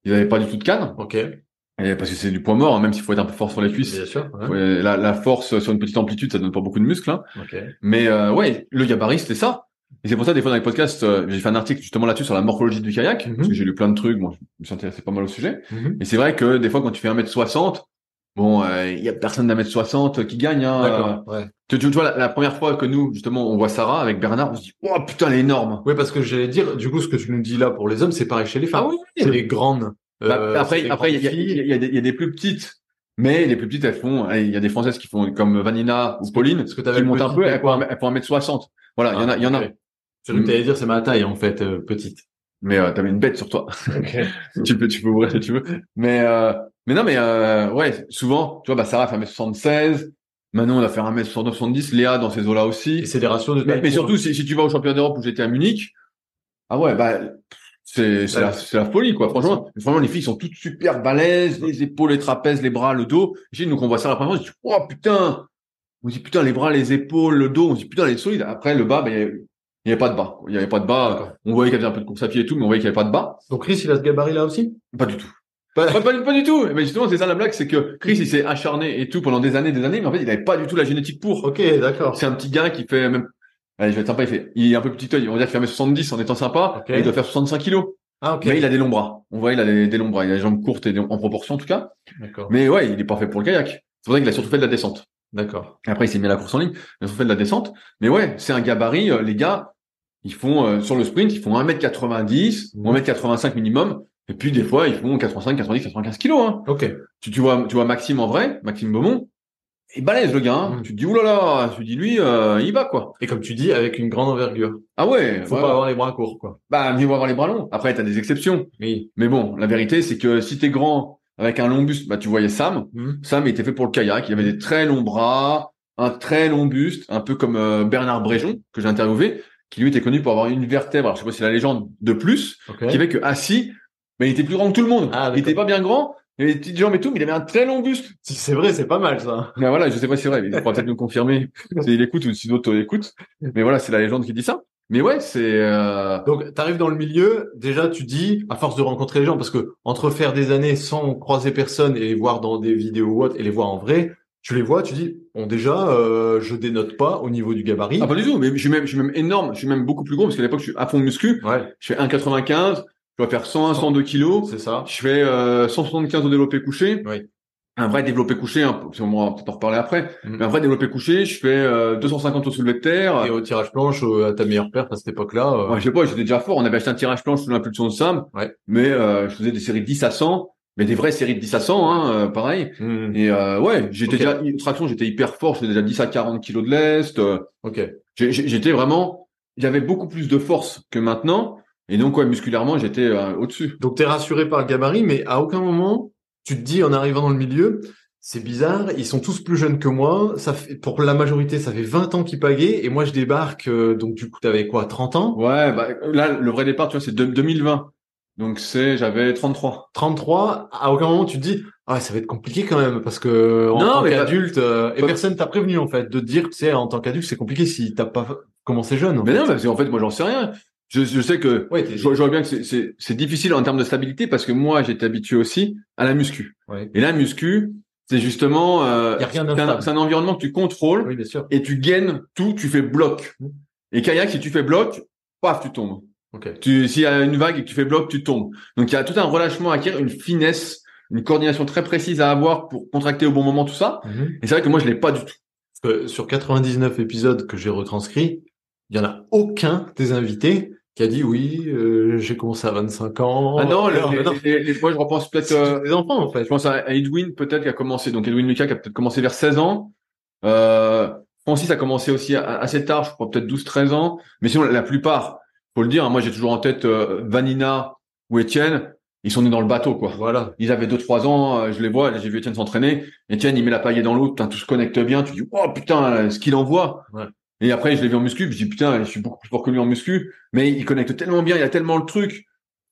ils avaient pas du tout de canne. Ok. Et parce que c'est du point mort, hein, même s'il faut être un peu fort sur les cuisses. Bien sûr. ouais. Ouais, la, la force sur une petite amplitude, ça donne pas beaucoup de muscles. Hein. Ok. Mais euh, ouais, le gabarit, c'était ça. Et c'est pour ça, des fois, dans les podcasts, euh, j'ai fait un article justement là-dessus sur la morphologie du kayak, Mhm. parce que j'ai lu plein de trucs, moi, je me suis intéressé pas mal au sujet. Mhm. Et c'est vrai que des fois, quand tu fais 1m60, bon, euh, il y a personne d'un mètre 60 qui gagne. Hein. Ouais. tu, tu, vois, la, la première fois que nous, justement, on voit Sarah avec Bernard, on se dit, oh putain, elle est énorme. Oui, parce que j'allais dire, du coup, ce que tu nous dis là pour les hommes, c'est pareil chez les femmes. oui, C'est les grandes. Bah, euh, c'est après, après, il y a, y, a- y a des- il y a des plus petites, mais les plus petites, elles font, il y a des Françaises qui font comme Vanina ou Pauline, Est-ce que qui le montent un peu, elles font, elles font 1m60. Voilà, il y en a, il y en a. Je cru que t'allais dire c'est ma taille en fait, euh, petite. Mais euh, t'avais une bête sur toi. tu peux, tu peux ouvrir si tu veux. Mais, euh, mais non, mais euh, ouais, souvent, tu vois, bah Sarah fait 1m76. Manon, on va faire 1m70. Léa dans ces eaux-là aussi. Et c'est des ratios de taille. mais surtout, si, si tu vas au championnat d'Europe où j'étais à Munich, ah ouais, bah, c'est, la, folie, quoi. Franchement, franchement, les filles sont toutes super balèzes, les épaules, les trapèzes, les bras, le dos. J'ai, nous, qu'on voit ça la première fois, on se dit, oh, putain! On se dit, putain, les bras, les épaules, le dos, on se dit, putain, elle est solide. Après, le bas, ben, il n'y avait pas de bas. Il n'y avait pas de bas. On voyait qu'il y avait un peu de course à pied et tout, mais on voyait qu'il n'y avait pas de bas. Donc Chris, il a ce gabarit là aussi? Pas du tout. Pas- Pas, pas, pas du tout. Mais justement, c'est ça la blague, c'est que Chris, il s'est acharné et tout pendant des années, des années, mais en fait, il n'avait pas du tout la génétique pour. Ok, d'accord. C'est un petit gars qui fait même, allez, je vais être sympa, il fait, il est un peu petit, on va dire qu'il fait 1m70 en étant sympa, et il doit faire 65 kilos. Ah ok. Mais il a des longs bras. On voit, il a des, des longs bras. Il a les jambes courtes et des- en proportion, en tout cas. D'accord. Mais ouais, il est parfait pour le kayak. C'est pour ça qu'il a surtout fait de la descente. D'accord. Après, il s'est mis à la course en ligne. Il a surtout fait de la descente. Mais ouais, c'est un gabarit, euh, les gars, ils font, euh, sur le sprint, ils font 1m90, Mhm. ou 1m85 minimum. Et puis, des fois, ils font 85, 90, 95 kilos, hein. Ok. Tu, tu vois, tu vois Maxime en vrai, Maxime Beaumont, il balèze le gars. Hein. Mhm. Tu te dis oulala, tu te dis lui, euh, il va quoi. Et comme tu dis, avec une grande envergure. Ah ouais, Faut ouais. pas avoir les bras courts, quoi. bah mieux vaut avoir les bras longs. Après, t'as des exceptions. Oui. Mais bon, la vérité, c'est que si t'es grand avec un long buste, bah tu voyais Sam. Mhm. Sam il était fait pour le kayak. Il avait des très longs bras, un très long buste, un peu comme euh, Bernard Bréjon que j'ai interviewé, qui lui était connu pour avoir une vertèbre. Alors je sais pas si c'est la légende de plus, qui fait que assis, mais il était plus grand que tout le monde. Ah, il était pas bien grand, il avait des petites jambes et tout, mais il avait un très long buste. Si c'est vrai, c'est pas mal ça. Mais voilà, je sais pas si c'est vrai, mais il pourra peut-être nous confirmer s'il écoute ou si d'autres écoutent. Mais voilà, c'est la légende qui dit ça. Mais ouais, c'est euh... Donc, t'arrives dans le milieu, déjà, tu dis, à force de rencontrer les gens, parce que entre faire des années sans croiser personne et les voir dans des vidéos ou autres et les voir en vrai, tu les vois, tu dis, bon, déjà, euh, je dénote pas au niveau du gabarit. Ah, pas du tout, mais je suis même, je suis même énorme, je suis même beaucoup plus gros, parce qu'à l'époque, je suis à fond de muscu. Ouais, Je fais 1,95, je dois faire 101, 102 kilos. c'est ça. Je fais euh, 175 au développé couché. Oui. Un vrai développé couché, hein, qu'on va peut-être en reparler après. Mhm. Mais un vrai développé couché, je fais euh, 250 au soulevé de terre. Et au tirage planche, euh, à ta meilleure perte à cette époque-là. euh, Ouais, je sais pas, j'étais déjà fort. On avait acheté un tirage planche sous l'impulsion de Sam. Ouais. Mais euh, je faisais des séries de 10 à 100, mais des vraies séries de 10 à 100, hein, euh, pareil. hmm, Et euh, ouais, j'étais déjà traction, j'étais hyper fort. Faisais déjà 10 à 40 kilos de lest. Ok. j'étais vraiment, j'avais beaucoup plus de force que maintenant. Et donc ouais, musculairement, j'étais euh, au-dessus. Donc, t'es rassuré par le gabarit, mais à aucun moment, tu te dis, en arrivant dans le milieu, c'est bizarre, ils sont tous plus jeunes que moi. Ça fait, pour la majorité, ça fait 20 ans qu'ils pagaient, et moi, je débarque, euh, donc du coup, t'avais quoi, 30 ans? Ouais, bah là, le vrai départ, tu vois, c'est de- 2020. Donc c'est, j'avais 33. 33, à aucun moment tu te dis ah ça va être compliqué quand même parce que en Non, tant qu'adulte euh, et pas- personne t'a prévenu en fait de te dire tu sais en tant qu'adulte c'est compliqué si t'as pas commencé jeune. en Mais fait. non, parce qu'en fait, moi, j'en sais rien. Je, je sais que Ouais, je, vois bien que c'est- difficile en termes de stabilité parce que moi, j'étais habitué aussi à la muscu. Ouais. Et la muscu, c'est justement, euh, c'est un, environnement que tu contrôles Oui bien sûr. et tu gaines tout, tu fais bloc. Mm. Et kayak, si tu fais bloc, paf, tu tombes. Ok. Tu, s'il y a une vague et que tu fais bloc, tu tombes. Donc il y a tout un relâchement à acquérir, une finesse, une coordination très précise à avoir pour contracter au bon moment tout ça. Mhm. Et c'est vrai que moi je l'ai pas du tout. Sur 99 épisodes que j'ai retranscrits, il y en a aucun des invités qui a dit oui euh, j'ai commencé à 25 ans. ah non, les, non, les- les- les- moi je repense peut-être. euh, des enfants en fait. je pense à Edwin peut-être qui a commencé. Donc Edwin Lucas qui a peut-être commencé vers 16 ans. Euh, Francis a commencé aussi assez tard, je crois peut-être 12-13 ans. Mais sinon la plupart, faut le dire. hein, moi j'ai toujours en tête euh, Vanina ou Étienne. Ils sont nés dans le bateau quoi. Voilà. Ils avaient 2-3 ans, euh, je les vois, j'ai vu Étienne s'entraîner. Étienne, il met la paillée dans l'eau, putain, tout se connecte bien. Tu dis, oh putain, ce qu'il envoie. Ouais. Et après, je l'ai vu en muscu, je dis, putain, je suis beaucoup plus fort que lui en muscu. Mais il connecte tellement bien, il a tellement le truc.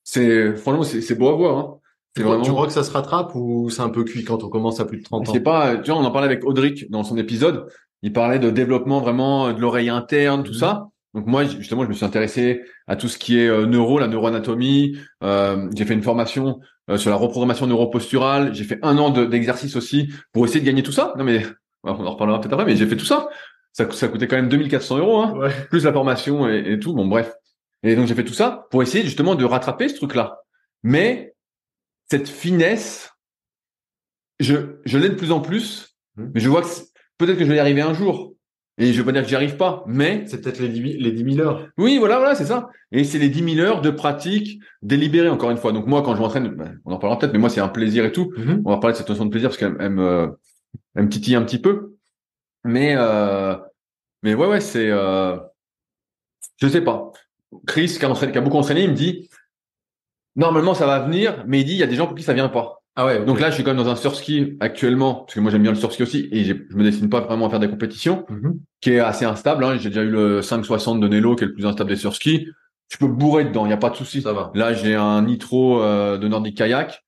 C'est, franchement, c'est beau à voir. Hein. Tu, vraiment. crois que ça se rattrape ou c'est un peu cuit quand on commence à plus de 30 ans? C'est pas, tu vois, on en parlait avec Audric dans son épisode. Il parlait de développement vraiment de l'oreille interne, tout Mhm. ça. Donc moi, justement, je me suis intéressé à tout ce qui est euh, neuro, la neuroanatomie. Euh, j'ai fait une formation euh, sur la reprogrammation neuroposturale. J'ai fait un an de- d'exercice aussi pour essayer de gagner tout ça. Non mais, on en reparlera peut-être après, mais j'ai fait tout ça. Ça, ça coûtait quand même 2400 euros, hein, Ouais. plus la formation et, et tout. Bon, bref. Et donc j'ai fait tout ça pour essayer justement de rattraper ce truc-là. Mais cette finesse, je, je l'ai de plus en plus, Mhm. mais je vois que peut-être que je vais y arriver un jour. Et je veux pas dire que j'y arrive pas, mais C'est peut-être les 10 000 les 10 000 heures. oui, voilà, voilà, c'est ça. Et c'est les 10 000 heures de pratique délibérée, encore une fois. Donc moi, quand je m'entraîne, ben, on en parlera peut-être, mais moi, c'est un plaisir et tout. Mhm. On va parler de cette notion de plaisir parce qu'elle elle me, elle me titille un petit peu. Mais, euh, mais ouais, ouais, c'est, euh, je sais pas. Chris, qui a, entraîné- qui a beaucoup entraîné, il me dit, normalement, ça va venir, mais il dit, il y a des gens pour qui ça vient pas. Ah ouais. Donc là, je suis quand même dans un surski actuellement, parce que moi, j'aime bien le surski aussi, et je me destine pas vraiment à faire des compétitions Mhm. qui est assez instable. Hein. J'ai déjà eu le 560 de Nelo, qui est le plus instable des surskis. Tu peux bourrer dedans, il n'y a pas de souci. ça va. Là, j'ai un Nitro euh, de Nordic Kayak,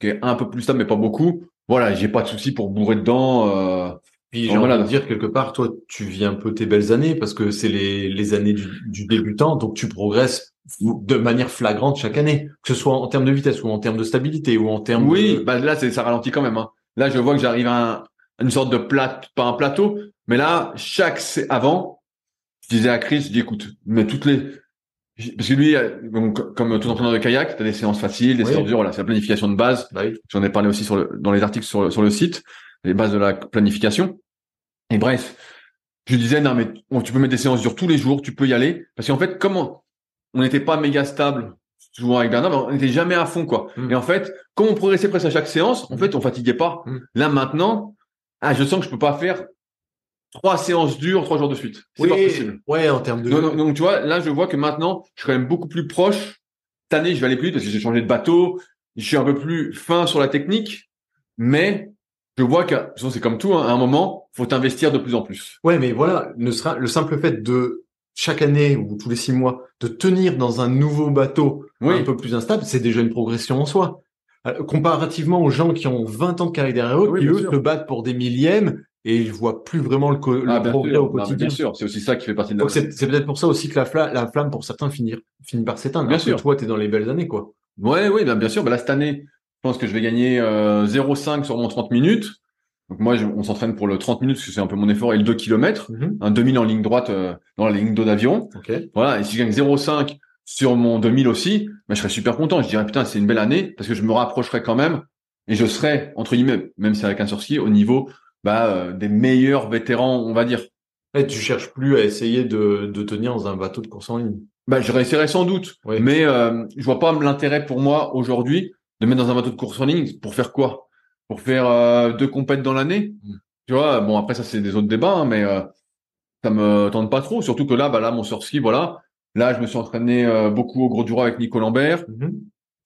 qui est un peu plus stable, mais pas beaucoup. Voilà, j'ai pas de souci pour bourrer dedans. Euh... Puis j'ai envie de dire quelque part, toi, tu vis un peu tes belles années parce que c'est les, les années du, du débutant, donc tu progresses de manière flagrante chaque année, que ce soit en termes de vitesse ou en termes de stabilité ou en termes Oui, de... bah là, c'est ça ralentit quand même. Hein. Là, je vois que j'arrive à, un- à une sorte de plat, pas un plateau, mais là, chaque avant, je disais à Chris, je dis écoute, mais toutes les parce que lui, euh, donc, comme tout entraîneur de kayak, tu as des séances faciles, des Oui. séances dures, voilà, c'est la planification de base. Bah oui. J'en ai parlé aussi sur le, dans les articles sur le, sur le site, les bases de la planification. Et bref, je disais, non, mais tu peux mettre des séances dures tous les jours, tu peux y aller. Parce qu'en fait, comment on n'était pas méga stable, souvent avec Bernard, mais on n'était jamais à fond, quoi. Mm. Et en fait, comme on progressait presque à chaque séance, en Mm. fait, on fatiguait pas. Mm. Là, maintenant, ah, je sens que je peux pas faire trois séances dures, trois jours de suite. C'est Oui, pas possible. Ouais, en termes de... Donc tu vois, là je vois que maintenant, je suis quand même beaucoup plus proche. Cette année, je vais aller plus vite parce que j'ai changé de bateau. Je suis un peu plus fin sur la technique, mais je vois que c'est comme tout. hein, à un moment, faut t'investir de plus en plus. Ouais, mais voilà, ne sera le simple fait de chaque année ou tous les six mois de tenir dans un nouveau bateau Oui. un peu plus instable, c'est déjà une progression en soi. Euh, comparativement aux gens qui ont 20 ans de carrière derrière eux, Oui, qui eux sûr. se battent pour des millièmes et ils voient plus vraiment le, le Ah, progrès sûr. au Non, quotidien. bien sûr, c'est aussi ça qui fait partie de la Donc c'est peut-être pour ça aussi que la, fla- la flamme pour certains finit, finit par s'éteindre. Bien que sûr. Toi, t'es dans les belles années, quoi. Ouais, oui, bah, bien sûr. Bah, là, cette année, je pense que je vais gagner euh, 0,5 sur mon 30 minutes. Donc moi, je- on s'entraîne pour le 30 minutes, parce que c'est un peu mon effort, et le 2 km, un 2000 en ligne droite euh, dans la ligne d'eau d'avion. Ok. Voilà, et si je gagne 0,5 sur mon 2000 aussi, bah, je serais super content. Je dirais, putain, c'est une belle année, parce que je me rapprocherai quand même, et je serai, entre guillemets, même si avec un surski, au niveau bah, euh, des meilleurs vétérans, on va dire. Et tu cherches plus à essayer de, de tenir dans un bateau de course en ligne? Bah, je réessayerai sans doute, Oui. mais euh, je vois pas l'intérêt pour moi aujourd'hui de mettre dans un bateau de course en ligne pour faire quoi? Pour faire euh, deux compètes dans l'année? Mm. Tu vois Bon après ça c'est des autres débats, hein, mais euh, ça me tente pas trop. Surtout que là, bah là mon surski, voilà, là je me suis entraîné euh, beaucoup au Gros du Roi avec Nico Lambert.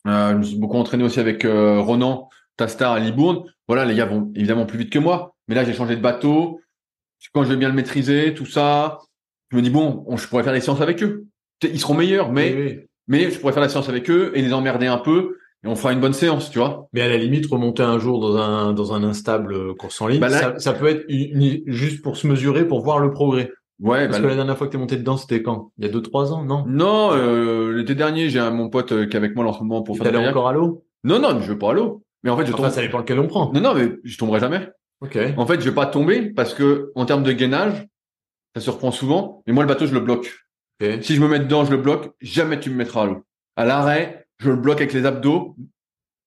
Euh, je me suis beaucoup entraîné aussi avec euh, Ronan Tastar à Libourne. Voilà, les gars vont évidemment plus vite que moi, mais là j'ai changé de bateau. Quand je vais bien le maîtriser, tout ça, je me dis bon, on, je pourrais faire des séances avec eux. Ils seront meilleurs, mais Oui, oui. mais je pourrais faire la séance avec eux et les emmerder un peu et on fera une bonne séance, tu vois. Mais à la limite, remonter un jour dans un, dans un instable course en ligne, Bah là- ça, ça peut être une- juste pour se mesurer, pour voir le progrès. Ouais, Parce bah, que la dernière fois que t'es monté dedans, c'était quand? Il y a deux, trois ans, non? Non, euh, l'été dernier, j'ai un mon pote euh, qui est avec moi en ce moment pour Tu faire kayak. encore à l'eau? Non, non, je veux pas à l'eau. Mais en fait, je Enfin, tombe. ça dépend lequel on prend. Non, non, mais je tomberai jamais. Ok. En fait, je vais pas tomber parce que en termes de gainage, ça se reprend souvent. Mais moi, le bateau, je le bloque. Ok. Si je me mets dedans, je le bloque. Jamais tu me mettras à l'eau. À l'arrêt, je le bloque avec les abdos.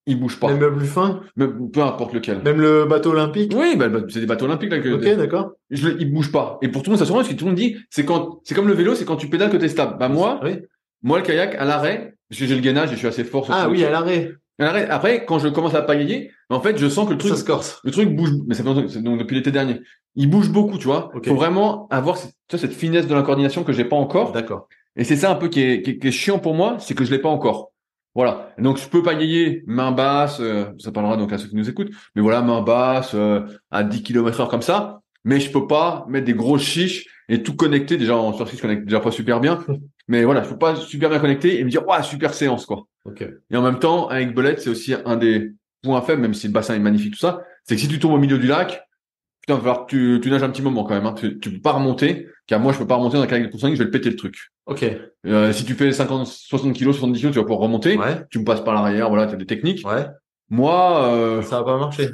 Il bouge pas. Même le plus fin Mais peu importe lequel. Même le bateau olympique Oui, bah, c'est des bateaux olympiques là que. Ok, d'accord. je il bouge pas. Et pour tout le monde, ça surprend parce que tout le monde dit, c'est quand, c'est comme le vélo, c'est quand tu pédales que t'es stable. Bah, moi, Oui. moi, le kayak, à l'arrêt, parce que j'ai le gainage et je suis assez fort sur Ah oui, à l'arrêt. à l'arrêt. Après, quand je commence à pagayer, en fait, je sens que le truc, Ça se corse. le truc bouge, mais ça fait donc depuis l'été dernier. Il bouge beaucoup, tu vois. Ok. Faut vraiment avoir cette, tu vois, cette finesse de la coordination que j'ai pas encore. D'accord. Et c'est ça un peu qui est, qui est, qui est chiant pour moi, c'est que je l'ai pas encore. Voilà. Donc je peux pagayer main basse, euh, ça parlera donc à ceux qui nous écoutent, mais voilà, main basse, euh, à 10 km heure comme ça, mais je peux pas mettre des grosses chiches et tout connecter. Déjà en sursis, je connecte déjà pas super bien, mais voilà, je peux pas super bien connecter et me dire, ouais, super séance, quoi. Ok. Et en même temps, avec Belette, c'est aussi un des points faibles, même si le bassin est magnifique, tout ça, c'est que si tu tombes au milieu du lac, putain, il va falloir que tu, tu nages un petit moment quand même. Hein. Tu, tu peux pas remonter, car moi, je peux pas remonter dans un kayak de je vais le péter le truc. Ok. Euh, si tu fais 50, 60 kilos, 70 kilos, tu vas pouvoir remonter. Ouais. Tu me passes par l'arrière, voilà, tu as des techniques. Ouais. Moi, euh, Ça va pas marcher.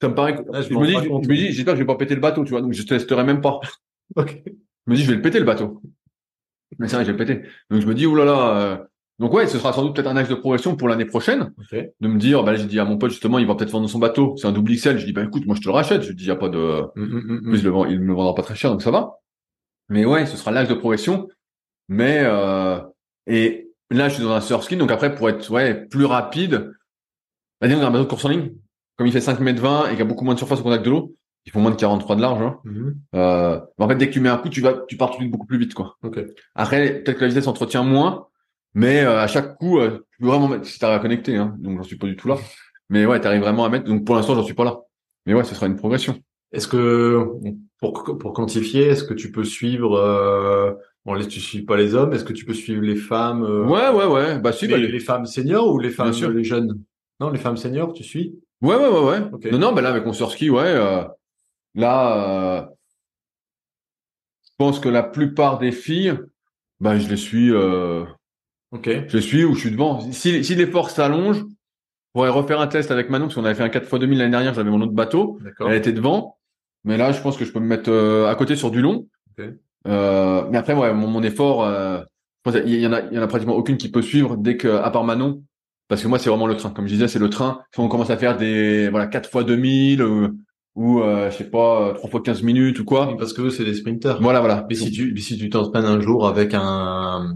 ça me paraît. Là, je me dis, je, me dis, j'espère que je vais pas péter le bateau, tu vois. Donc je testerai même pas. Ok. Je me dis, je vais le péter le bateau. Mais c'est vrai, je vais le péter. Donc je me dis, oulala. Euh... Donc ouais, ce sera sans doute peut-être un axe de progression pour l'année prochaine. Ok. De me dire, bah j'ai dit à mon pote justement, il va peut-être vendre son bateau. C'est un double XL. Je dis, bah écoute, moi je te le rachète. Je dis, y a pas de. Mm, mm, mm, mm. plus, il, le vend- il me le vendra pas très cher, donc ça va. Mais ouais, ce sera l'axe de progression. Mais euh, et là, je suis dans un surfski, donc après, pour être ouais plus rapide, bah, disons, un bateau de course en ligne, comme il fait 5 mètres 20 et qu'il y a beaucoup moins de surface au contact de l'eau, il faut moins de 43 de large. Hein. Euh, en fait, dès que tu mets un coup, tu vas, tu pars tout de suite beaucoup plus vite, quoi. Ok. Après, peut-être que la vitesse s'entretient moins, mais euh, à chaque coup, euh, tu peux vraiment mettre, si t'arrives à connecter, hein, donc j'en suis pas du tout là. Mais ouais, t'arrives vraiment à mettre. Donc pour l'instant, j'en suis pas là. Mais ouais, ce sera une progression. Est-ce que pour pour quantifier, est-ce que tu peux suivre euh, bon là tu suis pas les hommes, est-ce que tu peux suivre les femmes euh, Ouais, ouais, ouais. Bah si, les, bah, les femmes seniors ou les femmes sûr. les jeunes? Non, les femmes seniors, tu suis? Ouais, ouais, ouais, ouais. Non, non, bah là, avec mon surski, ouais, euh, là, euh, je pense que la plupart des filles, bah, je les suis, euh, Ok. je les suis ou je suis devant. Si, si l'effort s'allonge, on pourrait refaire un test avec Manon, parce qu'on avait fait un 4 x 2000 l'année dernière, j'avais mon autre bateau, D'accord. elle était devant. Mais là, je pense que je peux me mettre euh, à côté sur du long. Ok. Euh, mais après, ouais, mon, mon effort, euh, qu'il y en a, il y en a pratiquement aucune qui peut suivre dès que, à part Manon, parce que moi, c'est vraiment le train. Comme je disais, c'est le train. Si on commence à faire des, voilà, 4 fois 2000 ou, ou euh, je sais pas, euh, 3 fois 15 minutes ou quoi. Parce que c'est des sprinters. Voilà, voilà. Mais si tu mais si tu t'entraînes un jour avec un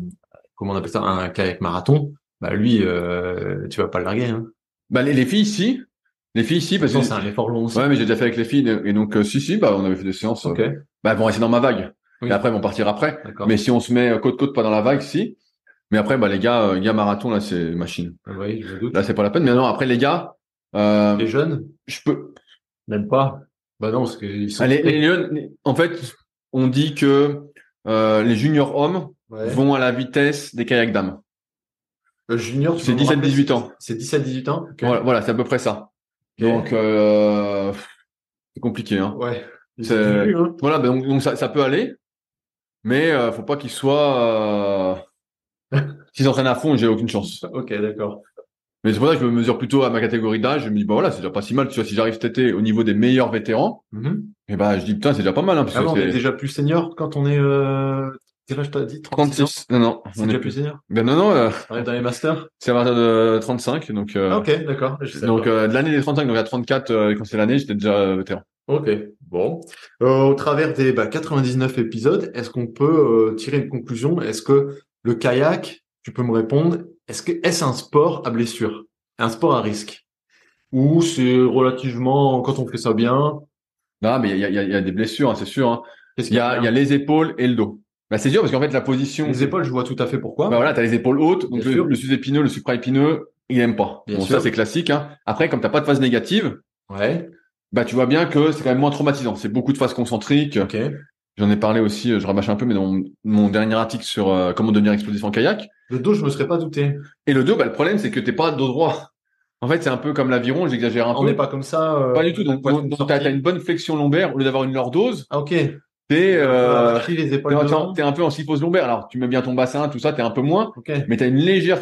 comment on appelle ça un kayak marathon, bah lui euh, tu vas pas le larguer hein. Bah, les, les filles ici, les filles ici, parce que c'est un effort long aussi. ouais, mais j'ai déjà fait avec les filles et donc euh, si, si, bah, on avait fait des séances. euh, Ok. bah, elles vont rester dans ma vague. Oui. Et après, elles vont partir après. D'accord. Mais si on se met côte côte pas dans la vague, si. Mais après, bah les gars, euh, gars marathon là, c'est machine. Oui, je doute. Là, c'est pas la peine. Mais non, après les gars, euh, Les jeunes, je peux. même pas. Bah non, parce qu'ils sont. Ah, les, les jeunes, en fait, on dit que euh, les juniors hommes Ouais. vont à la vitesse des kayaks dames. Euh, junior, C'est peux me rappeler, 17-18 ans. C'est 17-18 ans? Voilà, voilà, c'est à peu près ça. Donc, euh, c'est compliqué. Hein. Ouais. Hein. Voilà, ben donc, donc ça, ça peut aller, mais euh, faut pas qu'il soit. Euh... S'ils s'entraînent à fond, j'ai aucune chance. Ok, d'accord. Mais c'est pour ça que je me mesure plutôt à ma catégorie d'âge. Je me dis, bah voilà, c'est déjà pas si mal. Tu vois, si j'arrive cet été au niveau des meilleurs vétérans, Mhm. et ben je dis putain, c'est déjà pas mal. Hein, parce Ah que bon, on est déjà plus senior quand on est. Euh... Quel âge t'as dit 36 ans? 36. Non, non, C'est déjà plus senior? Ben non, non, euh, On est dans les masters? c'est à partir de 35. Donc, euh, Ah, ok, d'accord. Donc euh, de l'année des 35, donc à 34, euh, quand c'est l'année, j'étais déjà euh, vétéran. Ok, bon. Euh, au travers des bah, 99 épisodes, est-ce qu'on peut euh, tirer une conclusion? Est-ce que le kayak, tu peux me répondre, est-ce que est-ce un sport à blessure? Un sport à risque? Ou c'est relativement, quand on fait ça bien, Non, mais il y a, y, a, y a des blessures, hein, c'est sûr. Hein. Il y a, y a les épaules et le dos. Bah, c'est dur parce qu'en fait, la position. Les épaules, je vois tout à fait pourquoi. Bah voilà, t'as les épaules hautes, donc le, le sous-épineux, le supraépineux, il aime pas. Bien bon, sûr. ça c'est classique. Hein. Après, comme t'as pas de phase négative, Ouais, bah tu vois bien que c'est quand même moins traumatisant. C'est beaucoup de phases concentriques. ok. J'en ai parlé aussi, euh, je rabâche un peu, mais dans mon, mon dernier article sur euh, comment devenir explosif en kayak. Le dos, je me serais pas douté. Et le dos, bah le problème c'est que t'es pas dos droit. En fait, c'est un peu comme l'aviron, j'exagère un On peu. n'est pas comme ça. euh, Pas du tout. Donc, donc, t'as une bonne flexion lombaire au lieu d'avoir une lordose. Ah ok. T'es euh, Euh, un peu en syphose lombaire. Alors, tu mets bien ton bassin, tout ça, t'es un peu moins, Ok. mais t'as une légère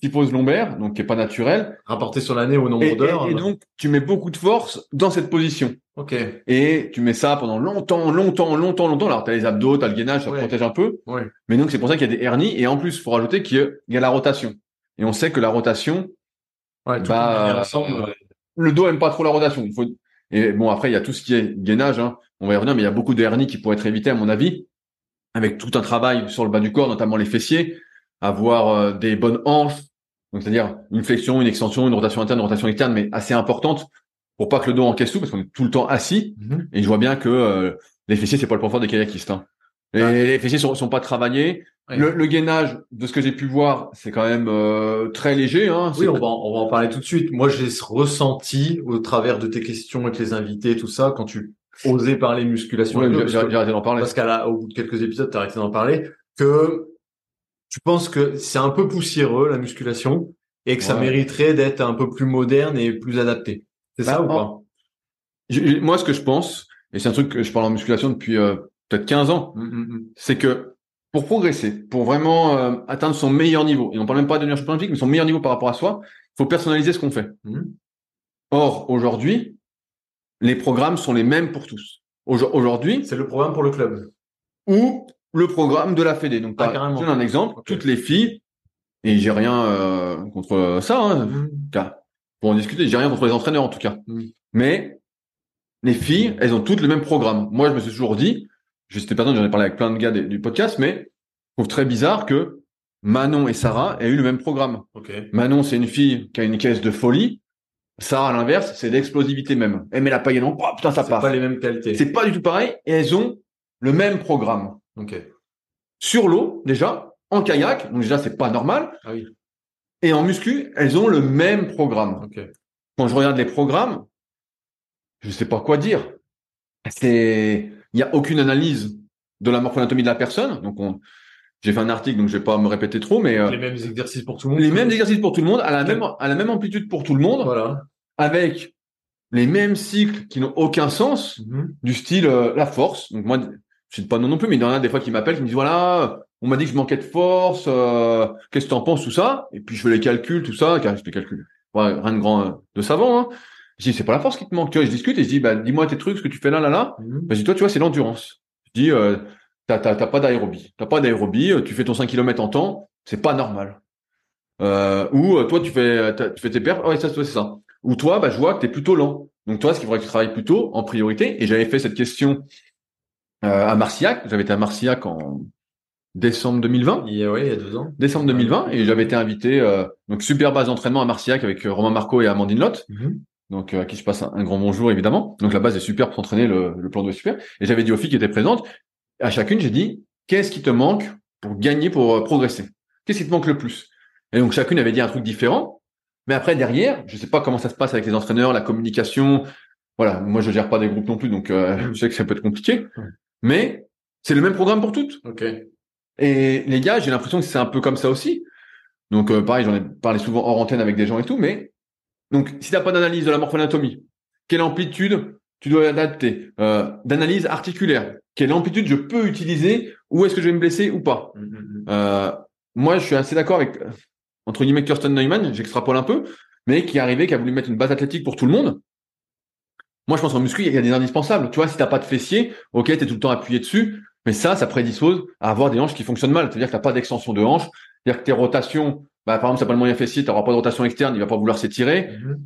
syphose lombaire, donc qui est pas naturelle. Rapporté sur l'année au nombre d'heures. et- et donc, tu mets beaucoup de force dans cette position. Ok. Et tu mets ça pendant longtemps, longtemps, longtemps, longtemps. Alors, tu as les abdos, tu as le gainage, ça Ouais. protège un peu. Ouais. Mais donc, c'est pour ça qu'il y a des hernies. Et en plus, faut rajouter qu'il y a la rotation. Et on sait que la rotation, Ouais, tout Bah, ensemble. euh, le dos aime pas trop la rotation. Il faut... Et bon, après, il y a tout ce qui est gainage. Hein. On va y revenir, mais il y a beaucoup de hernies qui pourraient être évitées, à mon avis, avec tout un travail sur le bas du corps, notamment les fessiers, avoir euh, des bonnes hanches. Donc, c'est-à-dire une flexion, une extension, une rotation interne, une rotation externe, mais assez importante pour pas que le dos encaisse tout, parce qu'on est tout le temps assis. Mhm. Et je vois bien que euh, les fessiers, c'est pas le point fort des kayakistes. Hein. Et les fessiers sont, sont pas travaillés. Ouais. Le, le gainage, de ce que j'ai pu voir, c'est quand même euh, très léger. Hein. Oui, C'est- on va, en- on va en parler tout de suite. Moi, j'ai ressenti au travers de tes questions avec les invités, tout ça, quand tu osais parler musculation, Ouais, j'ai arrêté d'en parler. parce qu'à la, au bout de quelques épisodes, t'as arrêté d'en parler, que tu penses que c'est un peu poussiéreux, la musculation, et que ça mériterait d'être un peu plus moderne et plus adapté. C'est ça Bah, ou pas? Moi, ce que je pense, et c'est un truc que je parle en musculation depuis euh, peut-être 15 ans, Mm, mm, mm. c'est que pour progresser, pour vraiment euh, atteindre son meilleur niveau, et on parle même pas de devenir champion olympique, mais son meilleur niveau par rapport à soi, il faut personnaliser ce qu'on fait. Or, aujourd'hui, les programmes sont les mêmes pour tous. Aujo- Aujourd'hui, C'est le programme pour le club. ou le programme de la Fédé. Donc, Ah, je donne un exemple. Toutes les filles, et j'ai rien euh, contre ça, hein, Mm. cas, pour en discuter, j'ai rien contre les entraîneurs en tout cas. Mm. Mais les filles, elles ont toutes le même programme. Moi, je me suis toujours dit, je sais pas j'en ai parlé avec plein de gars des- du podcast, mais je trouve très bizarre que Manon et Sarah aient eu le même programme. Ok. Manon, c'est une fille qui a une caisse de folie. Sarah, à l'inverse, c'est l'explosivité même. Elle met la paille non, oh, putain, ça C'est part. pas les mêmes qualités. C'est pas du tout pareil, et elles ont le même programme. Ok. Sur l'eau, déjà, en kayak, donc déjà, c'est pas normal. Ah oui. Et en muscu, elles ont le même programme. Ok. quand je regarde les programmes, je sais pas quoi dire. C'est, il y a aucune analyse de la morphoanatomie de la personne. Donc, on, j'ai fait un article, donc je vais pas me répéter trop, mais euh, Les mêmes exercices pour tout le monde. les mêmes exercices pour tout le monde, à la même, à la même amplitude pour tout le monde, Voilà. Avec les mêmes cycles qui n'ont aucun sens, Mhm. du style euh, la force. Donc moi, je sais pas non non plus, mais il y en a des fois qui m'appellent, qui me disent voilà, on m'a dit que je manquais de force, euh, qu'est-ce que tu en penses tout ça? Et puis je fais les calculs, tout ça, car je fais les calculs, Ouais, rien de grand, euh, de savant. Hein. Je dis c'est pas la force qui te manque, tu vois. Je discute et je dis bah dis-moi tes trucs, ce que tu fais là là là. Mhm. Bah, je dis toi tu vois c'est l'endurance. Je dis euh, t'as t'as t'as pas d'aérobie, t'as pas d'aérobie, euh, tu fais ton 5 km en temps, c'est pas normal. Euh, ou euh, toi tu fais tu fais tes perfs, ouais ça c'est ça. Ou toi bah je vois que t'es plutôt lent. Donc toi ce qu'il faudrait que tu travailles plutôt en priorité? Et j'avais fait cette question euh, à Marciac. J'avais été à Marciac en décembre 2020 Il y a, ouais, il y a deux ans. décembre 2020 et j'avais été invité euh, donc super base d'entraînement à Marciac avec euh, Romain Marco et Amandine Lotte Mhm. donc euh, à qui je passe un, un grand bonjour évidemment donc la base est super pour s'entraîner le, le plan d'eau est super et j'avais dit aux filles qui étaient présentes à chacune j'ai dit qu'est-ce qui te manque pour gagner pour progresser? Qu'est-ce qui te manque le plus? Et donc chacune avait dit un truc différent mais après derrière je sais pas comment ça se passe avec les entraîneurs la communication voilà moi je gère pas des groupes non plus donc euh, je sais que ça peut être compliqué mais c'est le même programme pour toutes Ok. et les gars, j'ai l'impression que c'est un peu comme ça aussi. Donc euh, pareil, j'en ai parlé souvent hors antenne avec des gens et tout, mais donc si t'as pas d'analyse de la morphoanatomie, quelle amplitude tu dois adapter, euh, d'analyse articulaire, quelle amplitude je peux utiliser, où est-ce que je vais me blesser ou pas? Mm, mm, mm. Euh, moi, je suis assez d'accord avec entre guillemets Kirsten Neumann, j'extrapole un peu, mais qui est arrivé, qui a voulu mettre une base athlétique pour tout le monde. Moi, je pense en muscu, il y a des indispensables. Tu vois, si t'as pas de fessier, ok, t'es tout le temps appuyé dessus, mais ça, ça prédispose à avoir des hanches qui fonctionnent mal. C'est-à-dire que t'as pas d'extension de hanches, c'est-à-dire que tes rotations, bah, par exemple, t'as pas le moyen fessier, t'auras pas de rotation externe, il va pas vouloir s'étirer. Mhm.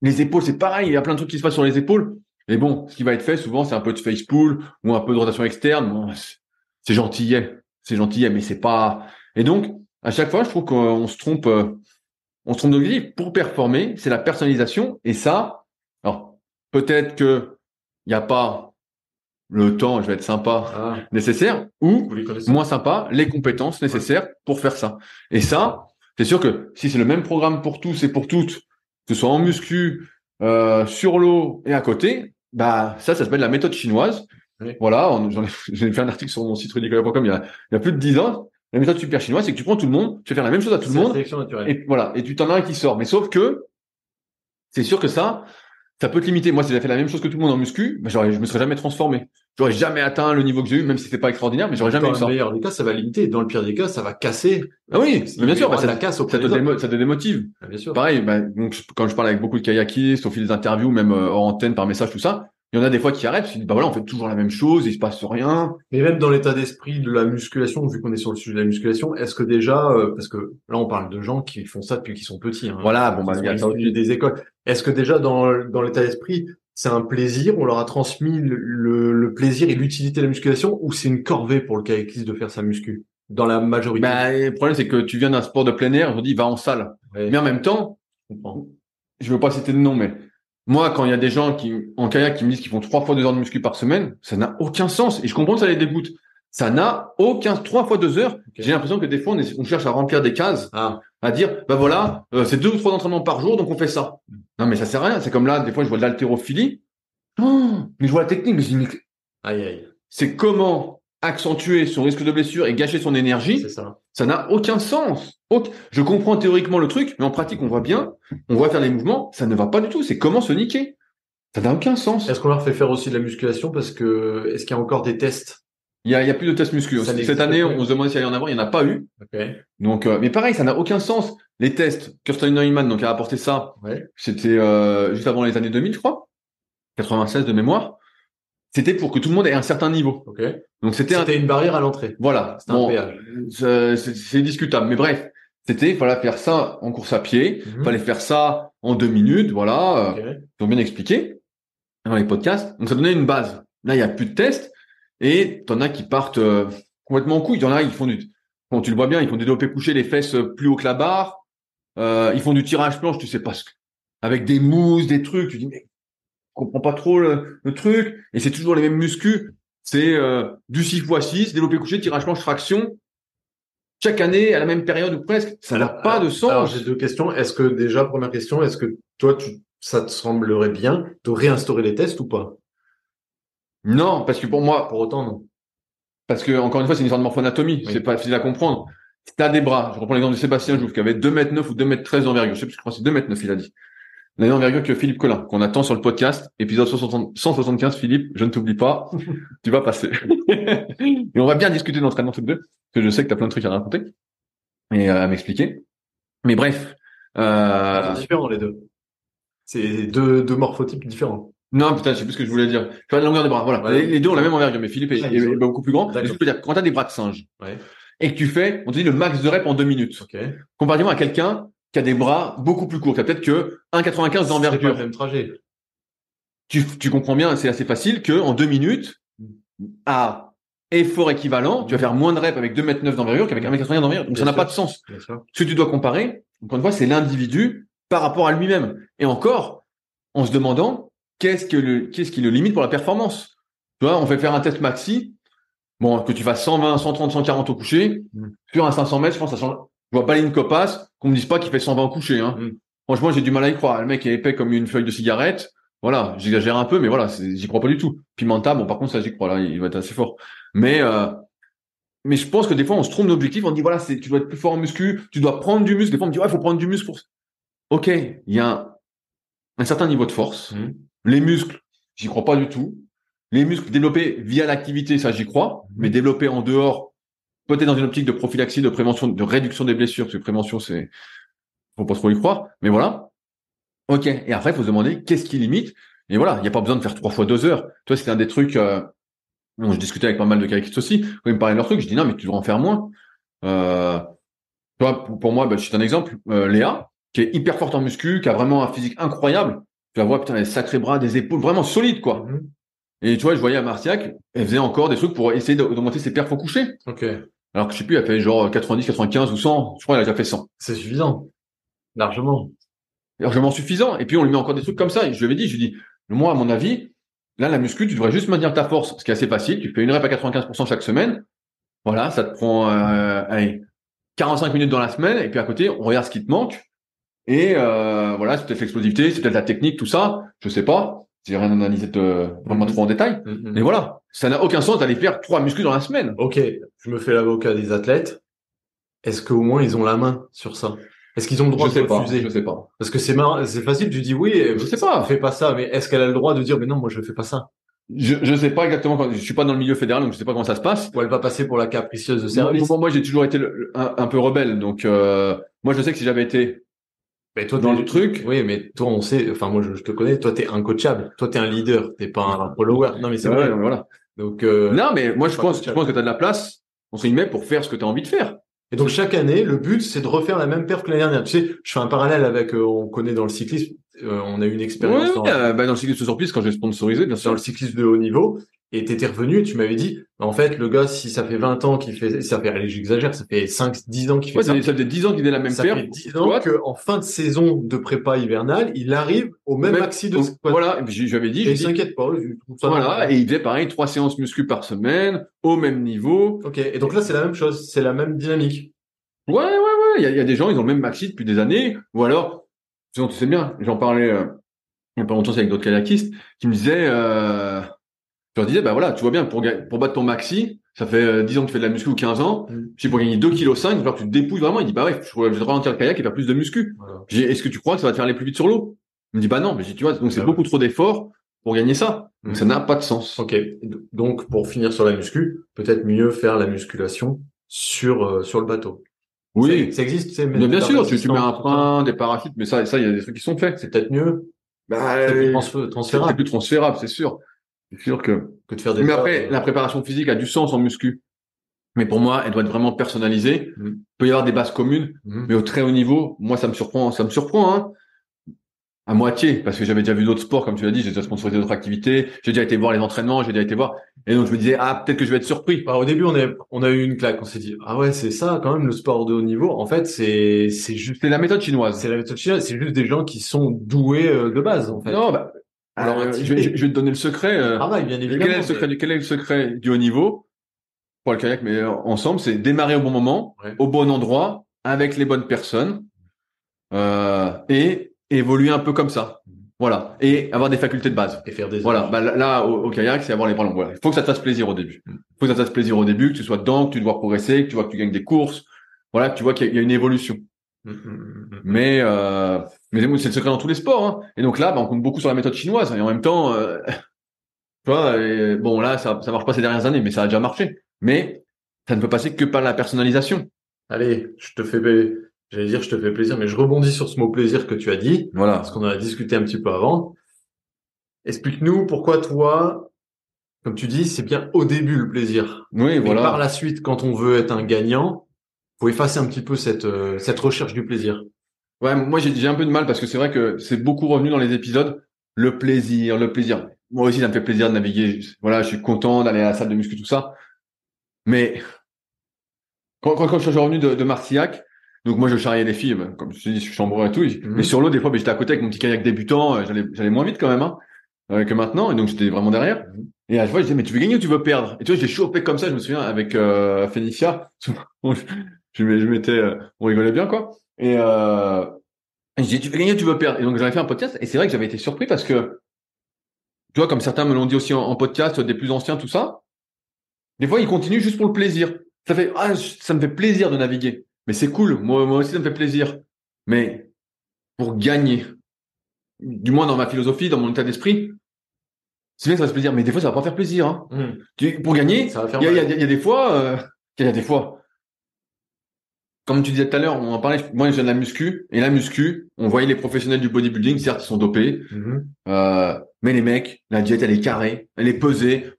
Les épaules, c'est pareil, il y a plein de trucs qui se passent sur les épaules. Et bon, ce qui va être fait souvent, c'est un peu de face pull ou un peu de rotation externe. Bon, c'est- c'est gentillet, c'est gentillet, mais c'est pas. Et donc, à chaque fois, je trouve qu'on se trompe, euh, on se trompe d'objectif. Pour performer, c'est la personnalisation. Et ça, alors peut-être que il n'y a pas le temps, je vais être sympa, Ah, nécessaire, ou moins sympa, les compétences nécessaires pour faire ça. Et ça, c'est sûr que si c'est le même programme pour tous et pour toutes, que ce soit en muscu, euh, sur l'eau et à côté, bah ça, ça s'appelle la méthode chinoise. Oui. Voilà, j'en ai, j'ai fait un article sur mon site rudicola.com il y a, il y a plus de 10 ans. La méthode super chinoise, c'est que tu prends tout le monde, tu fais faire la même chose à tout le monde, sélection naturelle. et voilà, et tu t'en as un qui sort. Mais sauf que c'est sûr que ça, ça peut te limiter. Moi, si j'avais fait la même chose que tout le monde en muscu, j'aurais, je me serais jamais transformé. J'aurais jamais atteint le niveau que j'ai eu, même si c'était pas extraordinaire, mais j'aurais jamais Dans eu le ça. meilleur des cas, ça va limiter. Dans le pire des cas, ça va casser. Ah oui, mais bien sûr, bah, ça, la casse ça te démo- ça te démotive. Ah, Bien sûr. Pareil, bah, donc, quand je parle avec beaucoup de kayakistes, au fil des interviews, même euh, hors antenne, par message, tout ça, il y en a des fois qui arrêtent, ils se disent, bah voilà, on fait toujours la même chose, il se passe rien. Mais même dans l'état d'esprit de la musculation, vu qu'on est sur le sujet de la musculation, est-ce que déjà, euh, parce que là on parle de gens qui font ça depuis qu'ils sont petits, hein, Voilà, bon, bah, il y a des écoles. Est-ce que déjà dans, dans l'état d'esprit, c'est un plaisir, on leur a transmis le, le, le plaisir et l'utilité de la musculation, ou c'est une corvée pour le kayakiste de faire sa muscu Dans la majorité? Bah, le problème, c'est que tu viens d'un sport de plein air, on te dit, va en salle. Ouais, Mais en même temps, je je veux pas citer de nom, mais moi, quand il y a des gens qui, en kayak, qui me disent qu'ils font trois fois deux heures de muscu par semaine, ça n'a aucun sens. Et je comprends que ça les dégoûte. Ça n'a aucun, trois fois deux heures. J'ai l'impression que des fois, on, est- on cherche à remplir des cases, Ah, à dire, bah voilà, euh, c'est deux ou trois entraînements par jour, donc on fait ça. Non, mais ça sert à rien. C'est comme là, des fois, je vois de l'haltérophilie. Oh, mais je vois la technique, mais je dis, mais aïe aïe, c'est comment accentuer son risque de blessure et gâcher son énergie. ça. N'a aucun sens. Je comprends théoriquement le truc, mais en pratique, on voit bien, on voit faire les mouvements, ça ne va pas du tout. C'est comment se niquer? Ça n'a aucun sens. Est-ce qu'on leur fait faire aussi de la musculation parce que est-ce qu'il y a encore des tests? Il y a, il y a plus de tests muscu. Ça Cette année, on se demandait s'il y en avoir, il n'y en a pas eu. Donc, euh, mais pareil, ça n'a aucun sens. Les tests, Kirsten Neumann, donc, a apporté ça. Ouais. C'était euh, juste avant les années 2000, je crois. 96 de mémoire. C'était pour que tout le monde ait un certain niveau. Donc, c'était un... Une barrière à l'entrée. Voilà. C'était c'est discutable. Mais bref, c'était, il fallait faire ça en course à pied. Mhm. Il fallait faire ça en deux minutes. Voilà. Ok. Ils ont bien expliqué dans les podcasts. Donc ça donnait une base. Là, il y a plus de tests et t'en as qui partent euh, complètement en couille. Il y en a, ils font du, bon, tu le vois bien, ils font du développé couché, les fesses euh, plus haut que la barre. Euh, ils font du tirage planche, tu sais pas ce que, avec des mousses, des trucs. Tu dis mais comprends pas trop le, le truc. Et c'est toujours les mêmes muscles. C'est euh, du 6 x 6, développé couché, tirage planche, traction. Chaque année, à la même période ou presque, ça n'a pas de sens. Alors j'ai deux questions. Est-ce que déjà première question, est-ce que toi tu ça te semblerait bien de réinstaurer les tests ou pas? Non, parce que pour moi, Pour autant non. Parce que, encore une fois, c'est une histoire de morphoanatomie. Oui. C'est pas facile à comprendre. Si t'as des bras, je reprends l'exemple de Sébastien Jouve, qui avait 2 mètres 9 ou 2 mètres 13 d'envergure. Je sais plus, je crois que c'est 2 mètres 9, il a dit. La même envergure que Philippe Collin, qu'on attend sur le podcast. Épisode 60 175, Philippe, je ne t'oublie pas. tu vas passer. et on va bien discuter d'entraînement tous les deux. Parce que je sais que t'as plein de trucs à raconter. Et euh, à m'expliquer. Mais bref. Euh... C'est différent les deux. C'est deux, deux morphotypes différents. Non, putain, je sais plus ce que je voulais dire. Tu vois, la longueur des bras, voilà. Ouais. Les, les deux ont la même envergure, mais Philippe est, beaucoup plus grand. Je peux dire, quand t'as des bras de singe, Ouais. et que tu fais, on te dit le max de rep en deux minutes. Ok. Comparativement à quelqu'un qui a des bras beaucoup plus courts, qui a peut-être que 1,95 C'est pas le d'envergure. même trajet. Tu, tu comprends bien, c'est assez facile que en deux minutes, à effort équivalent, tu vas faire moins de reps avec 2 mètres 9 d'envergure qu'avec 1,95 d'envergure. Donc ça n'a pas de sens. Ce que tu dois comparer, encore une fois, c'est l'individu par rapport à lui-même. Et encore, en se demandant qu'est-ce que le, qu'est-ce qui le limite pour la performance? Tu vois, on fait faire un test maxi. Bon, que tu fasses 120, 130, 140 au coucher. Mm. Sur un 500 mètres, je pense que ça change. Je vois pas une copasse qu'on me dise pas qu'il fait 120 au coucher, hein. Mm. Franchement, j'ai du mal à y croire. Le mec est épais comme une feuille de cigarette. Voilà, j'exagère un peu, mais voilà, j'y crois pas du tout. Pimenta, bon, par contre, ça, j'y crois, là, il va être assez fort. Mais, euh, mais je pense que des fois, on se trompe d'objectif. On dit, voilà, c'est, tu dois être plus fort en muscu, tu dois prendre du muscle. Des fois, on me dit, ouais, il faut prendre du muscle pour. Ok, il y a un, un certain niveau de force. Mhm. Les muscles, j'y crois pas du tout. Les muscles développés via l'activité, ça, j'y crois. Mhm. Mais développés en dehors, peut-être dans une optique de prophylaxie, de prévention, de réduction des blessures, parce que prévention, c'est, faut pas trop y croire. Mais voilà. Ok. Et après, il faut se demander qu'est-ce qui limite. Et voilà, il n'y a pas besoin de faire trois fois deux heures. Toi, c'était un des trucs. Euh, dont je discutais avec pas mal de kayakistes aussi. Quand ils me parlaient de leur truc, je dis non, mais tu devrais en faire moins. Euh, tu vois, pour, moi, bah, je cite un exemple. Euh, Léa, qui est hyper forte en muscu, qui a vraiment un physique incroyable. Tu la vois, putain, les sacrés bras, des épaules vraiment solides, quoi. Et tu vois, je voyais à Martiac, elle faisait encore des trucs pour essayer d'augmenter ses perfs au coucher. Ok. Alors que je sais plus, elle fait genre 90, 95 ou 100. Je crois qu'elle a déjà fait 100. C'est suffisant. Largement. largement suffisant. Et puis on lui met encore des trucs comme ça. Et je lui avais dit, je lui ai dit, moi, à mon avis, là, la muscu, tu devrais juste maintenir ta force, ce qui est assez facile. Tu fais une rep à 95% chaque semaine. Voilà, ça te prend euh, allez, 45 minutes dans la semaine. Et puis à côté, on regarde ce qui te manque. Et euh, voilà, c'est peut-être l'explosivité, c'est peut-être la technique, tout ça. Je sais pas. J'ai rien analysé de, vraiment trop en détail. Mhm. Mais voilà, ça n'a aucun sens d'aller faire trois muscles dans la semaine. Ok, je me fais l'avocat des athlètes. Est-ce qu'au moins ils ont la main sur ça? Est-ce qu'ils ont le droit Je sais de pas. refuser? Je sais pas. Parce que c'est marrant, c'est facile, tu dis oui, Je sais pas. fais pas ça, mais est-ce qu'elle a le droit de dire mais non, moi je fais pas ça? Je, je sais pas exactement. Quand, je suis pas dans le milieu fédéral, donc je sais pas comment ça se passe. Ou elle va passer pour la capricieuse de service? moi, moi, j'ai toujours été le- un, un peu rebelle, donc euh, moi je sais que si j'avais été Mais toi, dans le truc, Oui, mais toi, on sait, enfin, moi, je, je te connais, toi, t'es incoachable. Toi, t'es un leader, t'es pas un follower. Non, mais c'est ouais, vrai. ouais, voilà. Donc, euh, Non, mais moi je pense, je coachable. pense que tu as de la place, on s'y met pour faire ce que tu as envie de faire. et donc, chaque année, le but, c'est de refaire la même perf que l'année dernière. Tu sais, je fais un parallèle avec, euh, on connaît dans le cyclisme, euh, on a eu une Ouais, expérience dans, euh, bah, dans le cyclisme de surprise, quand j'ai sponsorisé, bien dans sûr. le cyclisme de haut niveau, et t'étais revenu et tu m'avais dit, en fait, le gars, si ça fait 20 ans qu'il fait, ça fait, allez, j'exagère, ça fait 5, 10 ans qu'il fait Ouais, ça. ça, ça faisait 10 ans qu'il faisait la même Ça paire. fait 10 ans qu'en fin de saison de prépa hivernale, il arrive au même Même- maxi de squat. Voilà, et puis je je lui avais dit, Et je s'inquiète pas, je trouve ça voilà, normal. et il faisait pareil, trois séances muscu par semaine, au même niveau. Ok, et donc là, c'est la même chose, c'est la même dynamique. Ouais, ouais, ouais, il y a, il y a des gens, ils ont le même maxi depuis des années, ou alors, tu sais bien, j'en parlais euh, il y a pas longtemps avec d'autres kayakistes, qui me disaient, euh, je leur disais, bah voilà, tu vois bien, pour, pour battre ton maxi, ça fait euh, 10 ans que tu fais de la muscu ou 15 ans, Mm. j'ai pour gagner 2 kg 5, alors que tu te dépouilles vraiment, il dit, bah ouais, je vais ralentir le kayak et faire plus de muscu. J'ai dit, est-ce que tu crois que ça va te faire aller plus vite sur l'eau? Il me dit, bah non, mais j'ai dit, tu vois, donc c'est Ah ouais. beaucoup trop d'efforts pour gagner ça. Donc Mm. ça n'a pas de sens. Ok, donc pour finir sur la muscu, peut-être mieux faire la musculation sur euh, sur le bateau. Oui. ça, existe, tu sais. Bien, bien sûr, tu, tu mets un frein, des parachutes, mais ça, ça, il y a des trucs qui sont faits. C'est peut-être mieux. Bah, C'est plus euh, c'est plus transférable, c'est sûr. C'est sûr que. que de faire des. Mais après, la préparation physique a du sens en muscu. Mais pour moi, elle doit être vraiment personnalisée. Mm. Il peut y avoir des bases communes, mhm. mais au très haut niveau, moi, ça me surprend, ça me surprend, hein. À moitié, parce que j'avais déjà vu d'autres sports, comme tu l'as dit, j'ai déjà sponsorisé d'autres activités, j'ai déjà été voir les entraînements, j'ai déjà été voir. Et donc, je me disais, ah, peut-être que je vais être surpris. Bah, au début, on a on a eu une claque. On s'est dit ah ouais, c'est ça quand même le sport de haut niveau. En fait, c'est c'est juste C'est la méthode chinoise. c'est la méthode chinoise. C'est juste des gens qui sont doués euh, de base en fait. Non, bah, Alors, euh, petit je, vais, je vais te donner le secret. euh, Travail bien quel évidemment. est le secret mais- quel est le secret du haut niveau? Pour le kayak, mais euh, ensemble, c'est démarrer au bon moment, Ouais. au bon endroit, avec les bonnes personnes, euh, et évoluer un peu comme ça. Voilà. Et avoir des facultés de base. Et faire des Voilà. Bah, là, au, au kayak, c'est avoir les bras longs. Voilà. Il faut que ça te fasse plaisir au début. Il faut que ça te fasse plaisir au début, que tu sois dedans, que tu dois progresser, que tu vois que tu gagnes des courses. Voilà, que tu vois qu'il y, a- une évolution. Mm, mm, mm, mm. Mais, euh, mais c'est le secret dans tous les sports. Hein. Et donc là, bah, on compte beaucoup sur la méthode chinoise. Et en même temps, euh, tu vois, et, bon là, ça, ça marche pas ces dernières années, mais ça a déjà marché. Mais ça ne peut passer que par la personnalisation. Allez, je te fais, j'allais dire, je te fais plaisir, mais je rebondis sur ce mot plaisir que tu as dit, Voilà. parce qu'on en a discuté un petit peu avant. Explique-nous pourquoi toi, comme tu dis, c'est bien au début le plaisir. Oui, Mais voilà. par la suite, quand on veut être un gagnant, faut effacer un petit peu cette, euh, cette recherche du plaisir. Ouais, moi j'ai un peu de mal parce que c'est vrai que c'est beaucoup revenu dans les épisodes. Le plaisir, le plaisir. Moi aussi, ça me fait plaisir de naviguer. Voilà, je suis content d'aller à la salle de muscu, tout ça. Mais quand, quand, quand je suis revenu de, de Martillac, donc moi je charriais les filles, comme je te dis, je suis chambreur et tout. Mais sur l'eau, des fois, ben, j'étais à côté avec mon petit kayak débutant, euh, j'allais j'allais moins vite quand même hein, euh, que maintenant, et donc j'étais vraiment derrière. Et à chaque fois, je disais, mais tu veux gagner ou tu veux perdre? Et tu vois, j'ai chopé comme ça, je me souviens, avec euh, Fénicia. je, je m'étais, euh, on rigolait bien, quoi. Et, euh, je disais, tu veux gagner ou tu veux perdre? Et donc j'avais fait un podcast, et c'est vrai que j'avais été surpris parce que, tu vois, comme certains me l'ont dit aussi en, en podcast, des plus anciens, tout ça, des fois, ils continuent juste pour le plaisir. Ça fait, ah, ça me fait plaisir de naviguer. Mais c'est cool. Moi, moi aussi, ça me fait plaisir. Mais pour gagner, du moins dans ma philosophie, dans mon état d'esprit, c'est bien que ça fasse plaisir, mais des fois, ça va pas faire plaisir. Hein. Mmh. Tu- Pour gagner, y y il y a des fois, euh, il y a des fois, comme tu disais tout à l'heure, on en parlait, moi, je viens de la muscu, et la muscu, on voyait les professionnels du bodybuilding, certes, ils sont dopés, Mhm. euh, mais les mecs, la diète, elle est carrée, elle est pesée.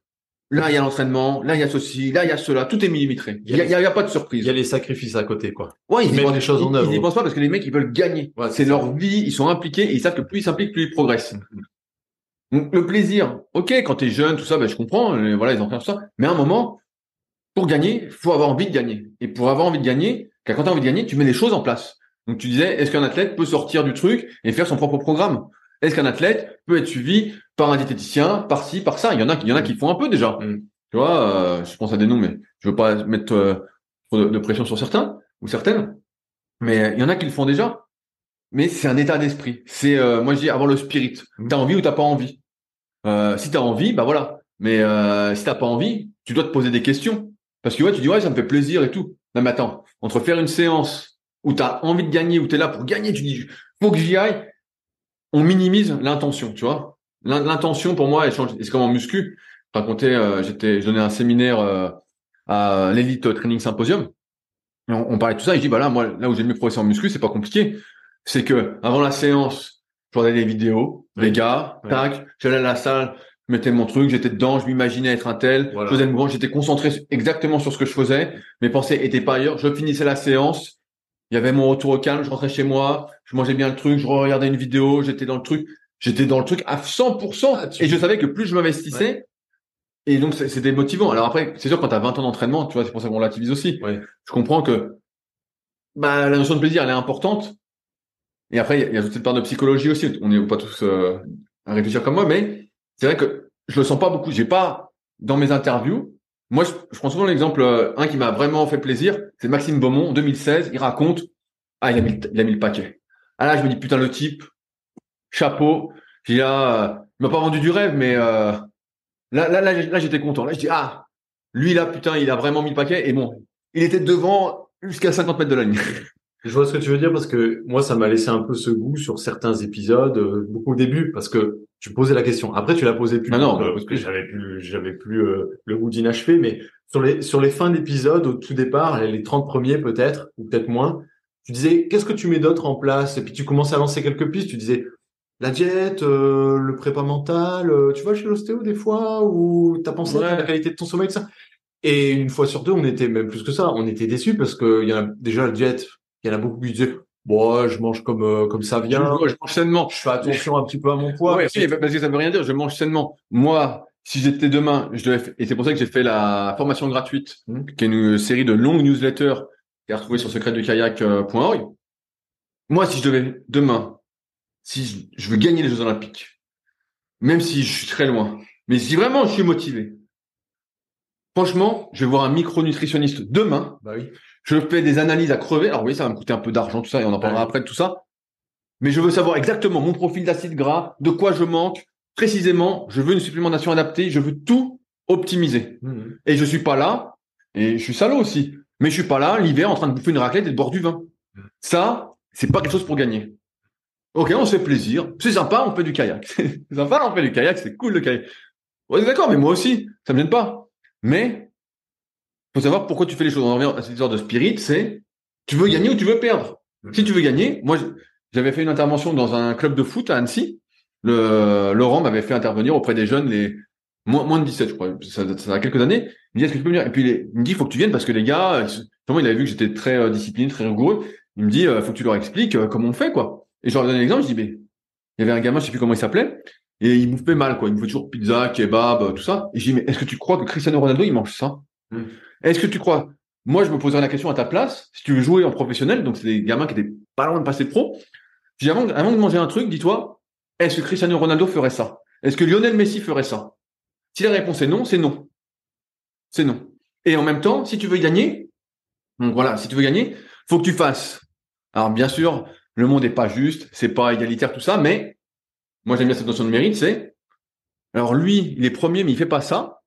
Là, il y a l'entraînement, là, il y a ceci, là, il y a cela, tout est millimétré. Il y a, pas de surprise. Il y a les sacrifices à côté, quoi. Ouais, Ils mettent choses en œuvre. Ils y pensent pas parce que les mecs, ils veulent gagner. Ouais, c'est leur vie, ils sont impliqués et ils savent que plus ils s'impliquent, plus ils progressent. Donc, le plaisir, ok, quand t'es jeune, tout ça, ben, je comprends, euh, voilà, ils tout ça. Mais à un moment, pour gagner, faut avoir envie de gagner. Et pour avoir envie de gagner, quand t'as envie de gagner, tu mets les choses en place. Donc, tu disais, est-ce qu'un athlète peut sortir du truc et faire son propre programme? Est-ce qu'un athlète peut être suivi par un diététicien, par ci, par ça? Il y en a, il y en a qui font un peu déjà. Mm. Tu vois, euh, je pense à des noms, mais je veux pas mettre euh, trop de, de pression sur certains ou certaines. Mais il y en a qui le font déjà. Mais c'est un état d'esprit. C'est, euh, moi je dis, avoir le spirit. Mm. T'as envie ou t'as pas envie? Euh, si t'as envie, bah voilà. Mais euh, si t'as pas envie, tu dois te poser des questions. Parce que ouais, tu dis ouais, ça me fait plaisir et tout. Non mais attends, entre faire une séance où t'as envie de gagner, où t'es là pour gagner, tu dis faut que j'y aille. On minimise l'intention, tu vois. L'in- L'intention pour moi, elle change. C'est comme en muscu. Je racontais, euh, j'étais, je donnais un séminaire euh, à l'Elite Training Symposium. Et on, on parlait de tout ça. Et je dis bah là, moi, là où j'ai le mieux progressé en muscu, c'est pas compliqué. C'est que avant la séance, je regardais des vidéos, Oui. les gars, Oui. tac, j'allais à la salle, je mettais mon truc, j'étais dedans, je m'imaginais être un tel, Voilà. je faisais le mouvement, j'étais concentré exactement sur ce que je faisais, mes pensées étaient pas ailleurs, je finissais la séance, il y avait mon retour au calme, je rentrais chez moi, je mangeais bien le truc, je regardais une vidéo, j'étais dans le truc, j'étais dans le truc à 100%, Ah, tu- et je savais que plus je m'investissais, et donc c'était motivant. Alors après, c'est sûr quand t'as 20 ans d'entraînement, tu vois, c'est pour ça qu'on relativise aussi. Ouais. Je comprends que bah, la notion de plaisir, elle est importante. Et après, il y a- il y a toute cette part de psychologie aussi. On n'est pas tous euh, à réfléchir comme moi, mais c'est vrai que je le sens pas beaucoup. J'ai pas dans mes interviews. Moi, je, prends souvent l'exemple euh, un qui m'a vraiment fait plaisir, c'est Maxime Beaumont, en 2016. Il raconte, ah, il a mis, le- il a mis le paquet. Ah là, je me dis putain le type, chapeau. J'ai là, euh, il m'a pas vendu du rêve, mais euh, là, là, là, là, j'étais content. Là, je dis ah, lui là, putain, il a vraiment mis le paquet. Et bon, il était devant jusqu'à 50 mètres de la ligne. Je vois ce que tu veux dire parce que moi, ça m'a laissé un peu ce goût sur certains épisodes, euh, beaucoup au début, parce que tu posais la question. Après, tu la posais plus. Ah non, euh, bah, parce que j'avais plus, j'avais plus euh, le goût d'inachevé, mais sur les sur les fins d'épisodes, au tout départ, les 30 premiers peut-être, ou peut-être moins, tu disais qu'est-ce que tu mets d'autre en place, et puis tu commençais à lancer quelques pistes. Tu disais la diète, euh, le prépa mental, euh, tu vas chez l'ostéo des fois, ou t'as pensé à la qualité de ton sommeil, tout ça. Et une fois sur deux, on était même plus que ça, on était déçus parce que il y en a déjà la diète, il y en a beaucoup qui disaient bon, je mange comme euh, comme ça vient, Je, je mange sainement. je fais attention un petit peu à mon poids. Ouais, c'est- parce que ça veut rien dire. Je mange sainement. Moi, si j'étais demain, je devais, et c'est pour ça que j'ai fait la formation gratuite, Mhm. qui est une série de longues newsletters qui est retrouvée sur secretdukayak.org. Moi, si je devais demain, si je, je veux gagner les Jeux Olympiques, même si je suis très loin, mais si vraiment je suis motivé, franchement, je vais voir un micronutritionniste demain Bah oui. Je fais des analyses à crever. Alors oui, ça va me coûter un peu d'argent, tout ça, et on en parlera après de tout ça. Mais je veux savoir exactement mon profil d'acide gras, de quoi je manque, précisément. Je veux une supplémentation adaptée. Je veux tout optimiser. Mhm. Et je suis pas là, et je suis salaud aussi. Mais je suis pas là l'hiver en train de bouffer une raclette et de boire du vin. Ça, c'est pas quelque chose pour gagner. Ok, on se fait plaisir. C'est sympa, on fait du kayak. c'est sympa, on fait du kayak, c'est cool le kayak. Ouais, d'accord, mais moi aussi, ça me gêne pas. Mais, faut savoir pourquoi tu fais les choses. On revient à cette histoire de spirit, c'est, tu veux gagner ou tu veux perdre. Si tu veux gagner, moi, j'avais fait une intervention dans un club de foot à Annecy. Le, Laurent m'avait fait intervenir auprès des jeunes, les moins, moins de 17, je crois. Ça, ça a quelques années. Il me dit, est-ce que tu peux venir? Et puis, il me dit, il faut que tu viennes parce que les gars, euh, vraiment, il avait vu que j'étais très euh, discipliné, très rigoureux. Il me dit, euh, faut que tu leur expliques euh, comment on fait, quoi. Et je leur ai donné l'exemple, je dis, mais, il y avait un gamin, je sais plus comment il s'appelait, et il bouffait mal, quoi. Il bouffait toujours pizza, kebab, tout ça. Et je dis, mais est-ce que tu crois que Cristiano Ronaldo, il mange ça? Mm. Est-ce que tu crois? Moi, je me poserais la question à ta place, si tu veux jouer en professionnel, donc c'est des gamins qui étaient pas loin de passer pro. Dis, avant, avant de manger un truc, dis-toi, est-ce que Cristiano Ronaldo ferait ça? Est-ce que Lionel Messi ferait ça? Si la réponse est non, c'est non. C'est non. Et en même temps, si tu veux gagner, donc voilà, si tu veux gagner, faut que tu fasses. Alors bien sûr, le monde est pas juste, c'est pas égalitaire tout ça, mais moi j'aime bien cette notion de mérite, c'est alors lui, il est premier, mais il fait pas ça.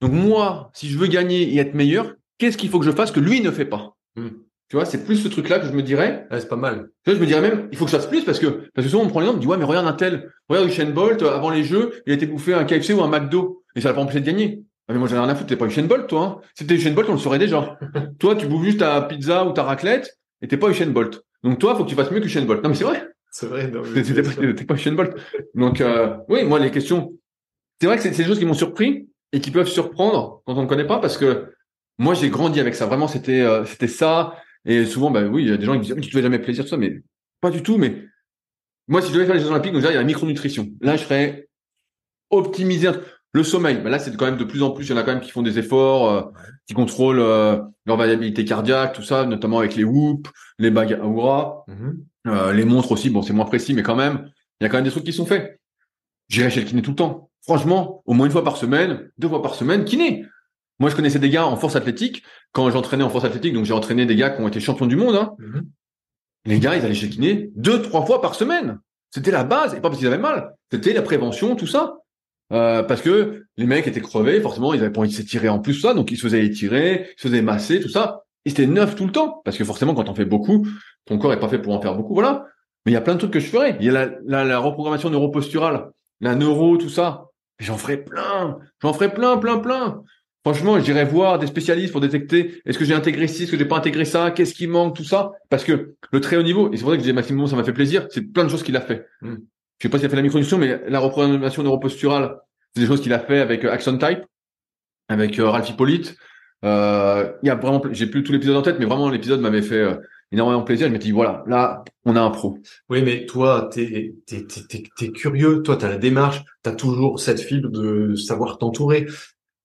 Donc moi, si je veux gagner et être meilleur, qu'est-ce qu'il faut que je fasse que lui ne fait pas? Hmm. Tu vois, c'est plus ce truc-là que je me dirais. Ouais, c'est pas mal. Tu vois, je me dirais même, il faut que je fasse plus parce que, parce que souvent on me prend l'exemple, on me dit, ouais, mais regarde un tel, regarde Usain Bolt, euh, avant les jeux, il a été bouffé un KFC ou un McDo. Et ça l'a pas empêché de gagner. Ah, mais moi, j'en ai rien à foutre, t'es pas Usain Bolt, toi, hein. Si t'étais Usain Bolt, on le saurait déjà. toi, tu bouffes juste ta pizza ou ta raclette, et t'es pas Usain Bolt. Donc toi, faut que tu fasses mieux que Usain Bolt. Non, mais c'est vrai. C'est vrai. T'es pas, pas Usain Bolt. Donc, euh, oui, moi, les questions, c'est vrai que c'est c'est des choses qui m'ont surpris et qui peuvent surprendre quand on ne connaît pas parce que moi, j'ai grandi avec ça. Vraiment, c'était, euh, c'était ça. Et souvent, bah oui, il y a des gens qui disent, Ah, tu te fais jamais plaisir, ça, mais pas du tout. Mais moi, si je devais faire les Jeux Olympiques, donc déjà, il y a la micronutrition. Là, je ferais optimiser le sommeil. Bah là, c'est quand même de plus en plus, il y en a quand même qui font des efforts, euh, qui contrôlent euh, leur variabilité cardiaque, tout ça, notamment avec les whoops, les bagues à Oura. Mhm. Euh, les montres aussi, bon, c'est moins précis, mais quand même, il y a quand même des trucs qui sont faits. J'irai chez le kiné tout le temps. Franchement, au moins une fois par semaine, deux fois par semaine, kiné. Moi, je connaissais des gars en force athlétique. Quand j'entraînais en force athlétique, donc j'ai entraîné des gars qui ont été champions du monde. Hein. Mhm. Les gars, ils allaient chez kiné deux, trois fois par semaine. C'était la base, et pas parce qu'ils avaient mal. C'était la prévention, tout ça. Euh, parce que les mecs étaient crevés, forcément, ils avaient pas envie de s'étirer en plus, ça, donc ils se faisaient étirer, ils se faisaient masser, tout ça. Et c'était neuf tout le temps, parce que forcément, quand on fait beaucoup, ton corps est pas fait pour en faire beaucoup, voilà. Mais il y a plein de trucs que je ferais. Il y a la, la, la reprogrammation neuroposturale, la neuro, tout ça. Mais J'en ferai plein, j'en ferai plein, plein, plein. Franchement, j'irai voir des spécialistes pour détecter est-ce que j'ai intégré ci, est-ce que j'ai pas intégré ça, qu'est-ce qui manque, tout ça. Parce que le très haut niveau, et c'est pour ça que je disais Maxime ça m'a fait plaisir, c'est plein de choses qu'il a fait. Mm. Je sais pas s'il a fait la micronutrition, mais la reprogrammation neuroposturale, c'est des choses qu'il a fait avec euh, Action Type, avec euh, Ralph Hippolyte. Euh, il y a vraiment, j'ai plus tout l'épisode en tête, mais vraiment l'épisode m'avait fait énormément plaisir. Je m'étais dit voilà, là, on a un pro. Oui, mais toi, t'es t'es t'es- t'es curieux. Toi, t'as la démarche. T'as toujours cette fibre de savoir t'entourer.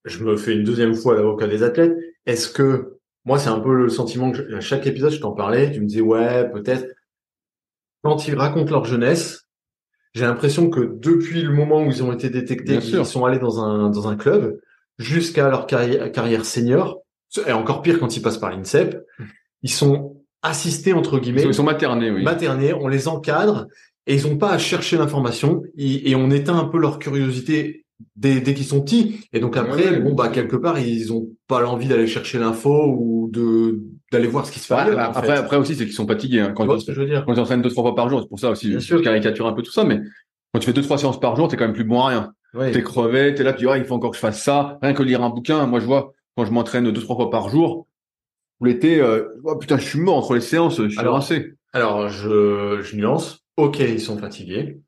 Je me fais une deuxième fois l'avocat des athlètes. Est-ce que moi, c'est un peu le sentiment que je- à chaque épisode, je t'en parlais. Tu me disais ouais, peut-être. Quand ils racontent leur jeunesse, j'ai l'impression que depuis le moment où ils ont été détectés, qu'ils sont allés dans un dans un club, jusqu'à leur carrière, carrière senior, et encore pire quand ils passent par l'INSEP, ils sont assistés entre guillemets ils sont maternés, oui. maternés, on les encadre et ils ont pas à chercher l'information et, et on éteint un peu leur curiosité dès, dès qu'ils sont petits. Et donc après, Ouais, bon bah quelque part ils ont pas l'envie d'aller chercher l'info ou de d'aller voir ce qui se fait. Ailleurs, bah, après, fait. après aussi, c'est qu'ils sont fatigués. Hein, quand, tu ils entraînent deux, trois fois par jour, c'est pour ça aussi, Bien je sûr. caricature un peu tout ça, mais quand tu fais deux, trois séances par jour, t'es quand même plus bon à rien. Ouais. T'es crevé, t'es là, tu dis, ah, il faut encore que je fasse ça. Rien que lire un bouquin, moi, je vois, quand je m'entraîne deux, trois fois par jour, l'été, euh, oh, putain, je suis mort entre les séances, je suis Alors, rincé. Alors je, je nuance. Ok, ils sont fatigués,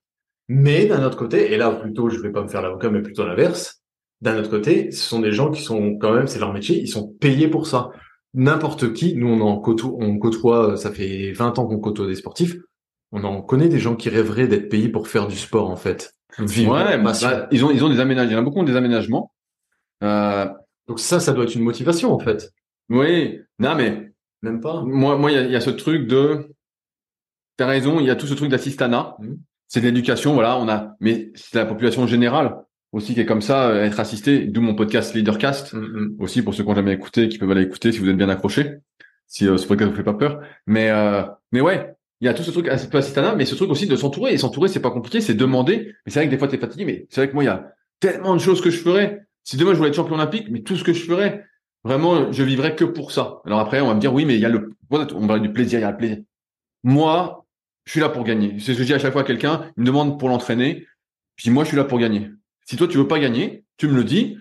mais d'un autre côté, et là plutôt je vais pas me faire l'avocat, mais plutôt l'inverse. D'un autre côté, ce sont des gens qui sont quand même, c'est leur métier, ils sont payés pour ça. N'importe qui, nous on en côtoie, on côtoie, ça fait 20 ans qu'on côtoie des sportifs, on en connaît des gens qui rêveraient d'être payés pour faire du sport en fait. Vivre Ouais, bah, bah, ils ont, ils ont des aménagements. Il y en a beaucoup qui ont des aménagements. Euh, Donc ça, ça doit être une motivation en fait. Oui, non, mais Même pas. moi, moi, il y a, y a ce truc de, t'as raison, il y a tout ce truc d'assistanat. Mhm. C'est de l'éducation, voilà, on a, mais c'est la population générale aussi qui est comme ça, euh, être assisté, d'où mon podcast Leadercast. Mm, mm. aussi pour ceux qui n'ont jamais écouté, qui peuvent aller écouter si vous êtes bien accrochés, si euh, ce podcast vous fait pas peur. Mais euh, mais ouais, il y a tout ce truc un peu assistana, mais ce truc aussi de s'entourer. Et s'entourer, c'est pas compliqué, c'est demander. Mais c'est vrai que des fois t'es fatigué, mais c'est vrai que moi il y a tellement de choses que je ferais. Si demain je voulais être champion olympique, mais tout ce que je ferais, vraiment, je vivrais que pour ça. Alors après, on va me dire oui, mais il y a le, on parle du plaisir, il y a le plaisir. Moi, je suis là pour gagner. C'est ce que je dis à chaque fois à quelqu'un, il me demande pour l'entraîner. Je dis moi, je suis là pour gagner. Si toi tu veux pas gagner, tu me le dis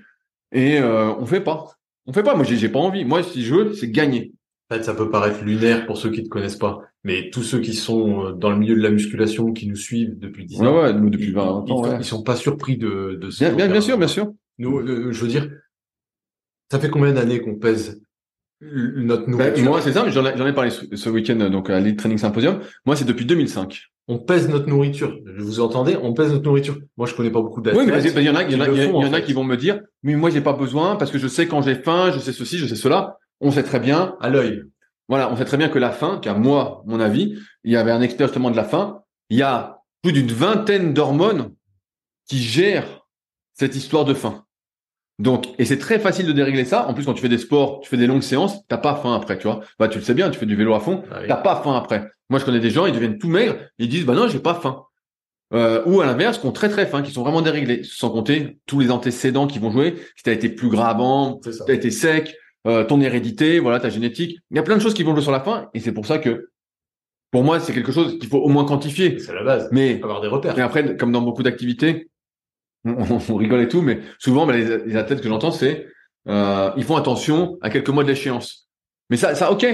et euh, on fait pas. On fait pas. Moi, j'ai pas envie. Moi, si je veux, c'est gagner. En fait, ça peut paraître lunaire pour ceux qui ne connaissent pas, mais tous ceux qui sont euh, dans le milieu de la musculation, qui nous suivent depuis 10 Ouais, ans, ouais, nous, depuis ils, 20 ans. ils, ouais. ils sont pas surpris de, de ce Bien, bien, bien sûr, bien sûr. Nous, euh, je veux dire, ça fait combien d'années qu'on pèse notre Ben, nourriture moi, c'est ça, mais j'en ai, parlé ce, ce week-end donc à l'Elite Training Symposium. Moi, c'est depuis 2005. On pèse notre nourriture. Vous entendez On pèse notre nourriture. Moi, je connais pas beaucoup d'athlètes. Oui, mais il y en a, y en a, y, font, il y en en a qui vont me dire, mais moi, j'ai pas besoin parce que je sais quand j'ai faim, je sais ceci, je sais cela. On sait très bien. à l'œil. Voilà, on sait très bien que la faim, car moi, mon avis, il y avait un expert justement de la faim. Il y a plus d'une vingtaine d'hormones qui gèrent cette histoire de faim. Donc, et c'est très facile de dérégler ça. En plus, quand tu fais des sports, tu fais des longues séances, t'as pas faim après, tu vois. Bah, tu le sais bien, tu fais du vélo à fond, Ah oui. t'as pas faim après. Moi, je connais des gens, ils deviennent tout maigres, ils disent, bah non, j'ai pas faim. Euh, ou à l'inverse, qui ont très très faim, qui sont vraiment déréglés, sans compter tous les antécédents qui vont jouer. Si t'as été plus gras avant, t'as été sec, euh, ton hérédité, voilà, ta génétique. Il y a plein de choses qui vont jouer sur la fin, et c'est pour ça que, pour moi, c'est quelque chose qu'il faut au moins quantifier. C'est la base. Mais, Avoir des repères. mais après, comme dans beaucoup d'activités, on, rigole et tout, mais souvent, bah, les, athlètes que j'entends, c'est euh, ils font attention à quelques mois de l'échéance. Mais ça, ça, ok.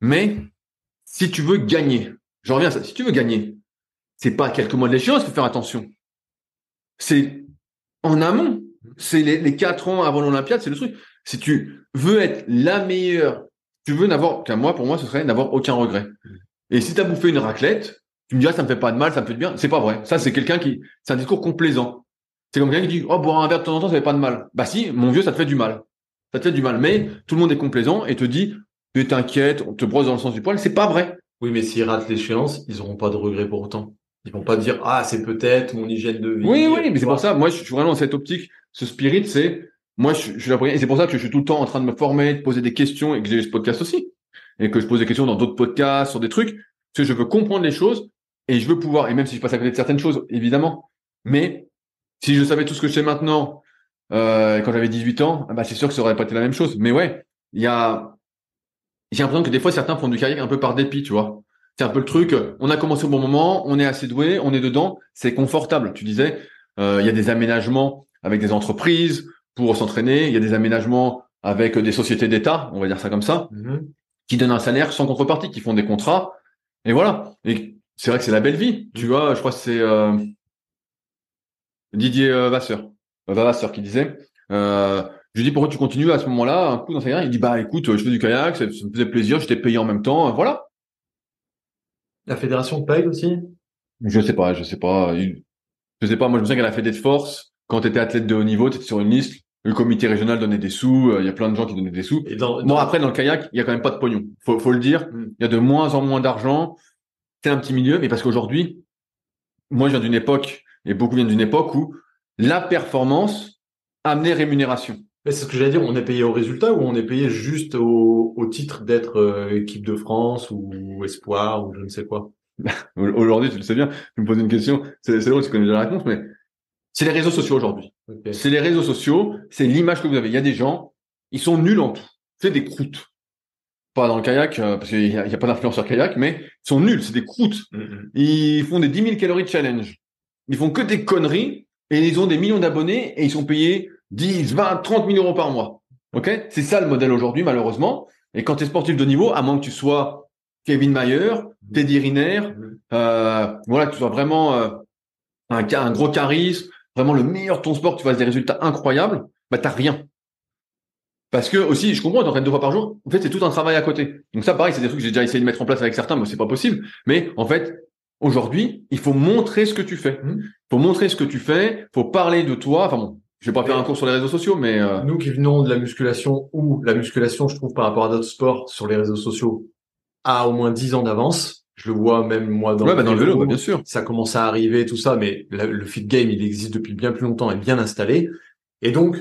Mais si tu veux gagner, je reviens à ça. Si tu veux gagner, c'est pas à quelques mois de l'échéance qu'il faire attention. C'est en amont. C'est les, quatre ans avant l'Olympiade, c'est le truc. Si tu veux être la meilleure, tu veux n'avoir qu'à moi, pour moi, ce serait n'avoir aucun regret. Et si tu as bouffé une raclette, tu me dis, ah, ça me fait pas de mal, ça me fait de bien. C'est pas vrai. Ça, c'est quelqu'un qui, c'est un discours complaisant. C'est comme quelqu'un qui dit, oh, boire un verre de temps en temps, ça fait pas de mal. Bah si, mon vieux, ça te fait du mal. Ça te fait du mal. Mais tout le monde est complaisant et te dit, tu t'inquiète, on te brosse dans le sens du poil. C'est pas vrai. Oui, mais s'ils ratent l'échéance, ils auront pas de regrets pour autant. Ils vont pas dire ah c'est peut-être mon hygiène de vie. Oui, oui, mais c'est pour ça. Moi, je suis vraiment dans cette optique. Ce spirit, c'est moi, je, je suis pour rien. Et c'est pour ça que je suis tout le temps en train de me former, de poser des questions et que j'ai ce podcast aussi, et que je pose des questions dans d'autres podcasts sur des trucs. Parce que je veux comprendre les choses et je veux pouvoir. Et même si je passe à côté de certaines choses, évidemment. Mais si je savais tout ce que je sais maintenant euh, quand j'avais 18 ans, bah c'est sûr que ça aurait pas été la même chose. Mais ouais, il y a. J'ai l'impression que des fois certains font du kayak un peu par dépit, tu vois. C'est un peu le truc. On a commencé au bon moment, on est assez doué, on est dedans, c'est confortable. Tu disais, euh, il y a des aménagements avec des entreprises pour s'entraîner. Il y a des aménagements avec des sociétés d'État, on va dire ça comme ça, Mhm. qui donnent un salaire sans contrepartie, qui font des contrats. Et voilà. Et c'est vrai que c'est la belle vie. Tu vois, je crois que c'est euh, Didier euh, Vasseur, euh, Vasseur qui disait. Euh, je lui dis pourquoi tu continues à ce moment-là, un coup dans sa carrière? Il dit bah écoute, je fais du kayak, ça, ça me faisait plaisir, j'étais payé en même temps, voilà. La fédération paye aussi? Je sais pas, je sais pas. Je sais pas. Moi, je me souviens qu'à la Fédé de force, quand tu étais athlète de haut niveau, tu étais sur une liste. Le comité régional donnait des sous. euh, Il y a plein de gens qui donnaient des sous. Et dans, après, dans le kayak, il y a quand même pas de pognon. Faut, faut le dire. Mm. Il y a de moins en moins d'argent. C'est un petit milieu, mais parce qu'aujourd'hui, moi, je viens d'une époque, et beaucoup viennent d'une époque où la performance amenait rémunération. C'est ce que j'allais dire, on est payé au résultat ou on est payé juste au, au titre d'être euh, équipe de France ou espoir ou je ne sais quoi? Au- Aujourd'hui, tu le sais bien, tu me poses une question, c'est drôle, tu connais déjà la réponse, mais c'est les réseaux sociaux aujourd'hui. C'est les réseaux sociaux, c'est l'image que vous avez. Il y a des gens, ils sont nuls en tout. C'est des croûtes. Pas dans le kayak, euh, parce qu'il n'y a, a pas d'influenceur kayak, mais ils sont nuls, c'est des croûtes. Mhm. Ils font des 10 000 calories challenge. Ils font que des conneries et ils ont des millions d'abonnés et ils sont payés 10, 20, 30 000 euros par mois. Ok? C'est ça le modèle aujourd'hui, malheureusement. Et quand tu es sportif de niveau, à moins que tu sois Kevin Mayer, Teddy Riner, euh, voilà, que tu sois vraiment euh, un, gros charisme, vraiment le meilleur de ton sport, que tu fasses des résultats incroyables, bah t'as rien. Parce que aussi, je comprends, t'entraînes deux fois par jour. En fait, c'est tout un travail à côté. Donc ça, pareil, c'est des trucs que j'ai déjà essayé de mettre en place avec certains, mais c'est pas possible. Mais en fait, aujourd'hui, il faut montrer ce que tu fais. Il faut montrer ce que tu fais. Faut parler de toi. Enfin bon, je vais pas faire un cours sur les réseaux sociaux, mais euh, Nous qui venons de la musculation ou la musculation, je trouve par rapport à d'autres sports sur les réseaux sociaux, a au moins 10 ans d'avance. Je le vois même moi dans, ouais, bah, dans le vélo, bah, bien sûr. ça commence à arriver, tout ça, mais la- le fit game, il existe depuis bien plus longtemps et bien installé. Et donc,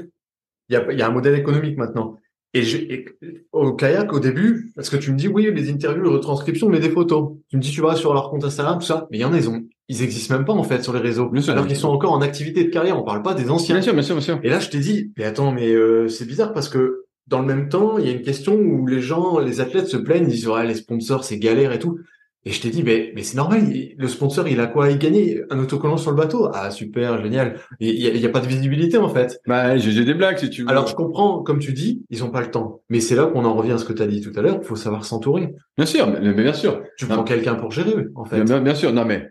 il y a, il y a un modèle économique maintenant. Et, je, et au kayak, au début, parce que tu me dis, oui, les interviews, les retranscriptions, mais des photos. Tu me dis, tu vas sur leur compte Instagram, tout ça. Mais il y en a, ils ont, ils existent même pas, en fait, sur les réseaux. Bien alors qu'ils sont encore en activité de carrière. On parle pas des anciens. Bien sûr, bien sûr, bien sûr. Et là, je t'ai dit, mais attends, mais euh, c'est bizarre parce que dans le même temps, il y a une question où les gens, les athlètes se plaignent, ils disent ouais, les sponsors, c'est galère et tout. Et je t'ai dit, mais, mais c'est normal, le sponsor, il a quoi à y gagner Un autocollant sur le bateau Ah, super, génial. Il y a, il y a pas de visibilité, en fait. Bah, j'ai des blagues si tu veux. Alors, je comprends, comme tu dis, ils ont pas le temps. Mais c'est là qu'on en revient à ce que tu as dit tout à l'heure, il faut savoir s'entourer. Bien sûr, mais, mais bien sûr. Tu Non. prends quelqu'un pour gérer, en fait. Bien, sûr, non mais,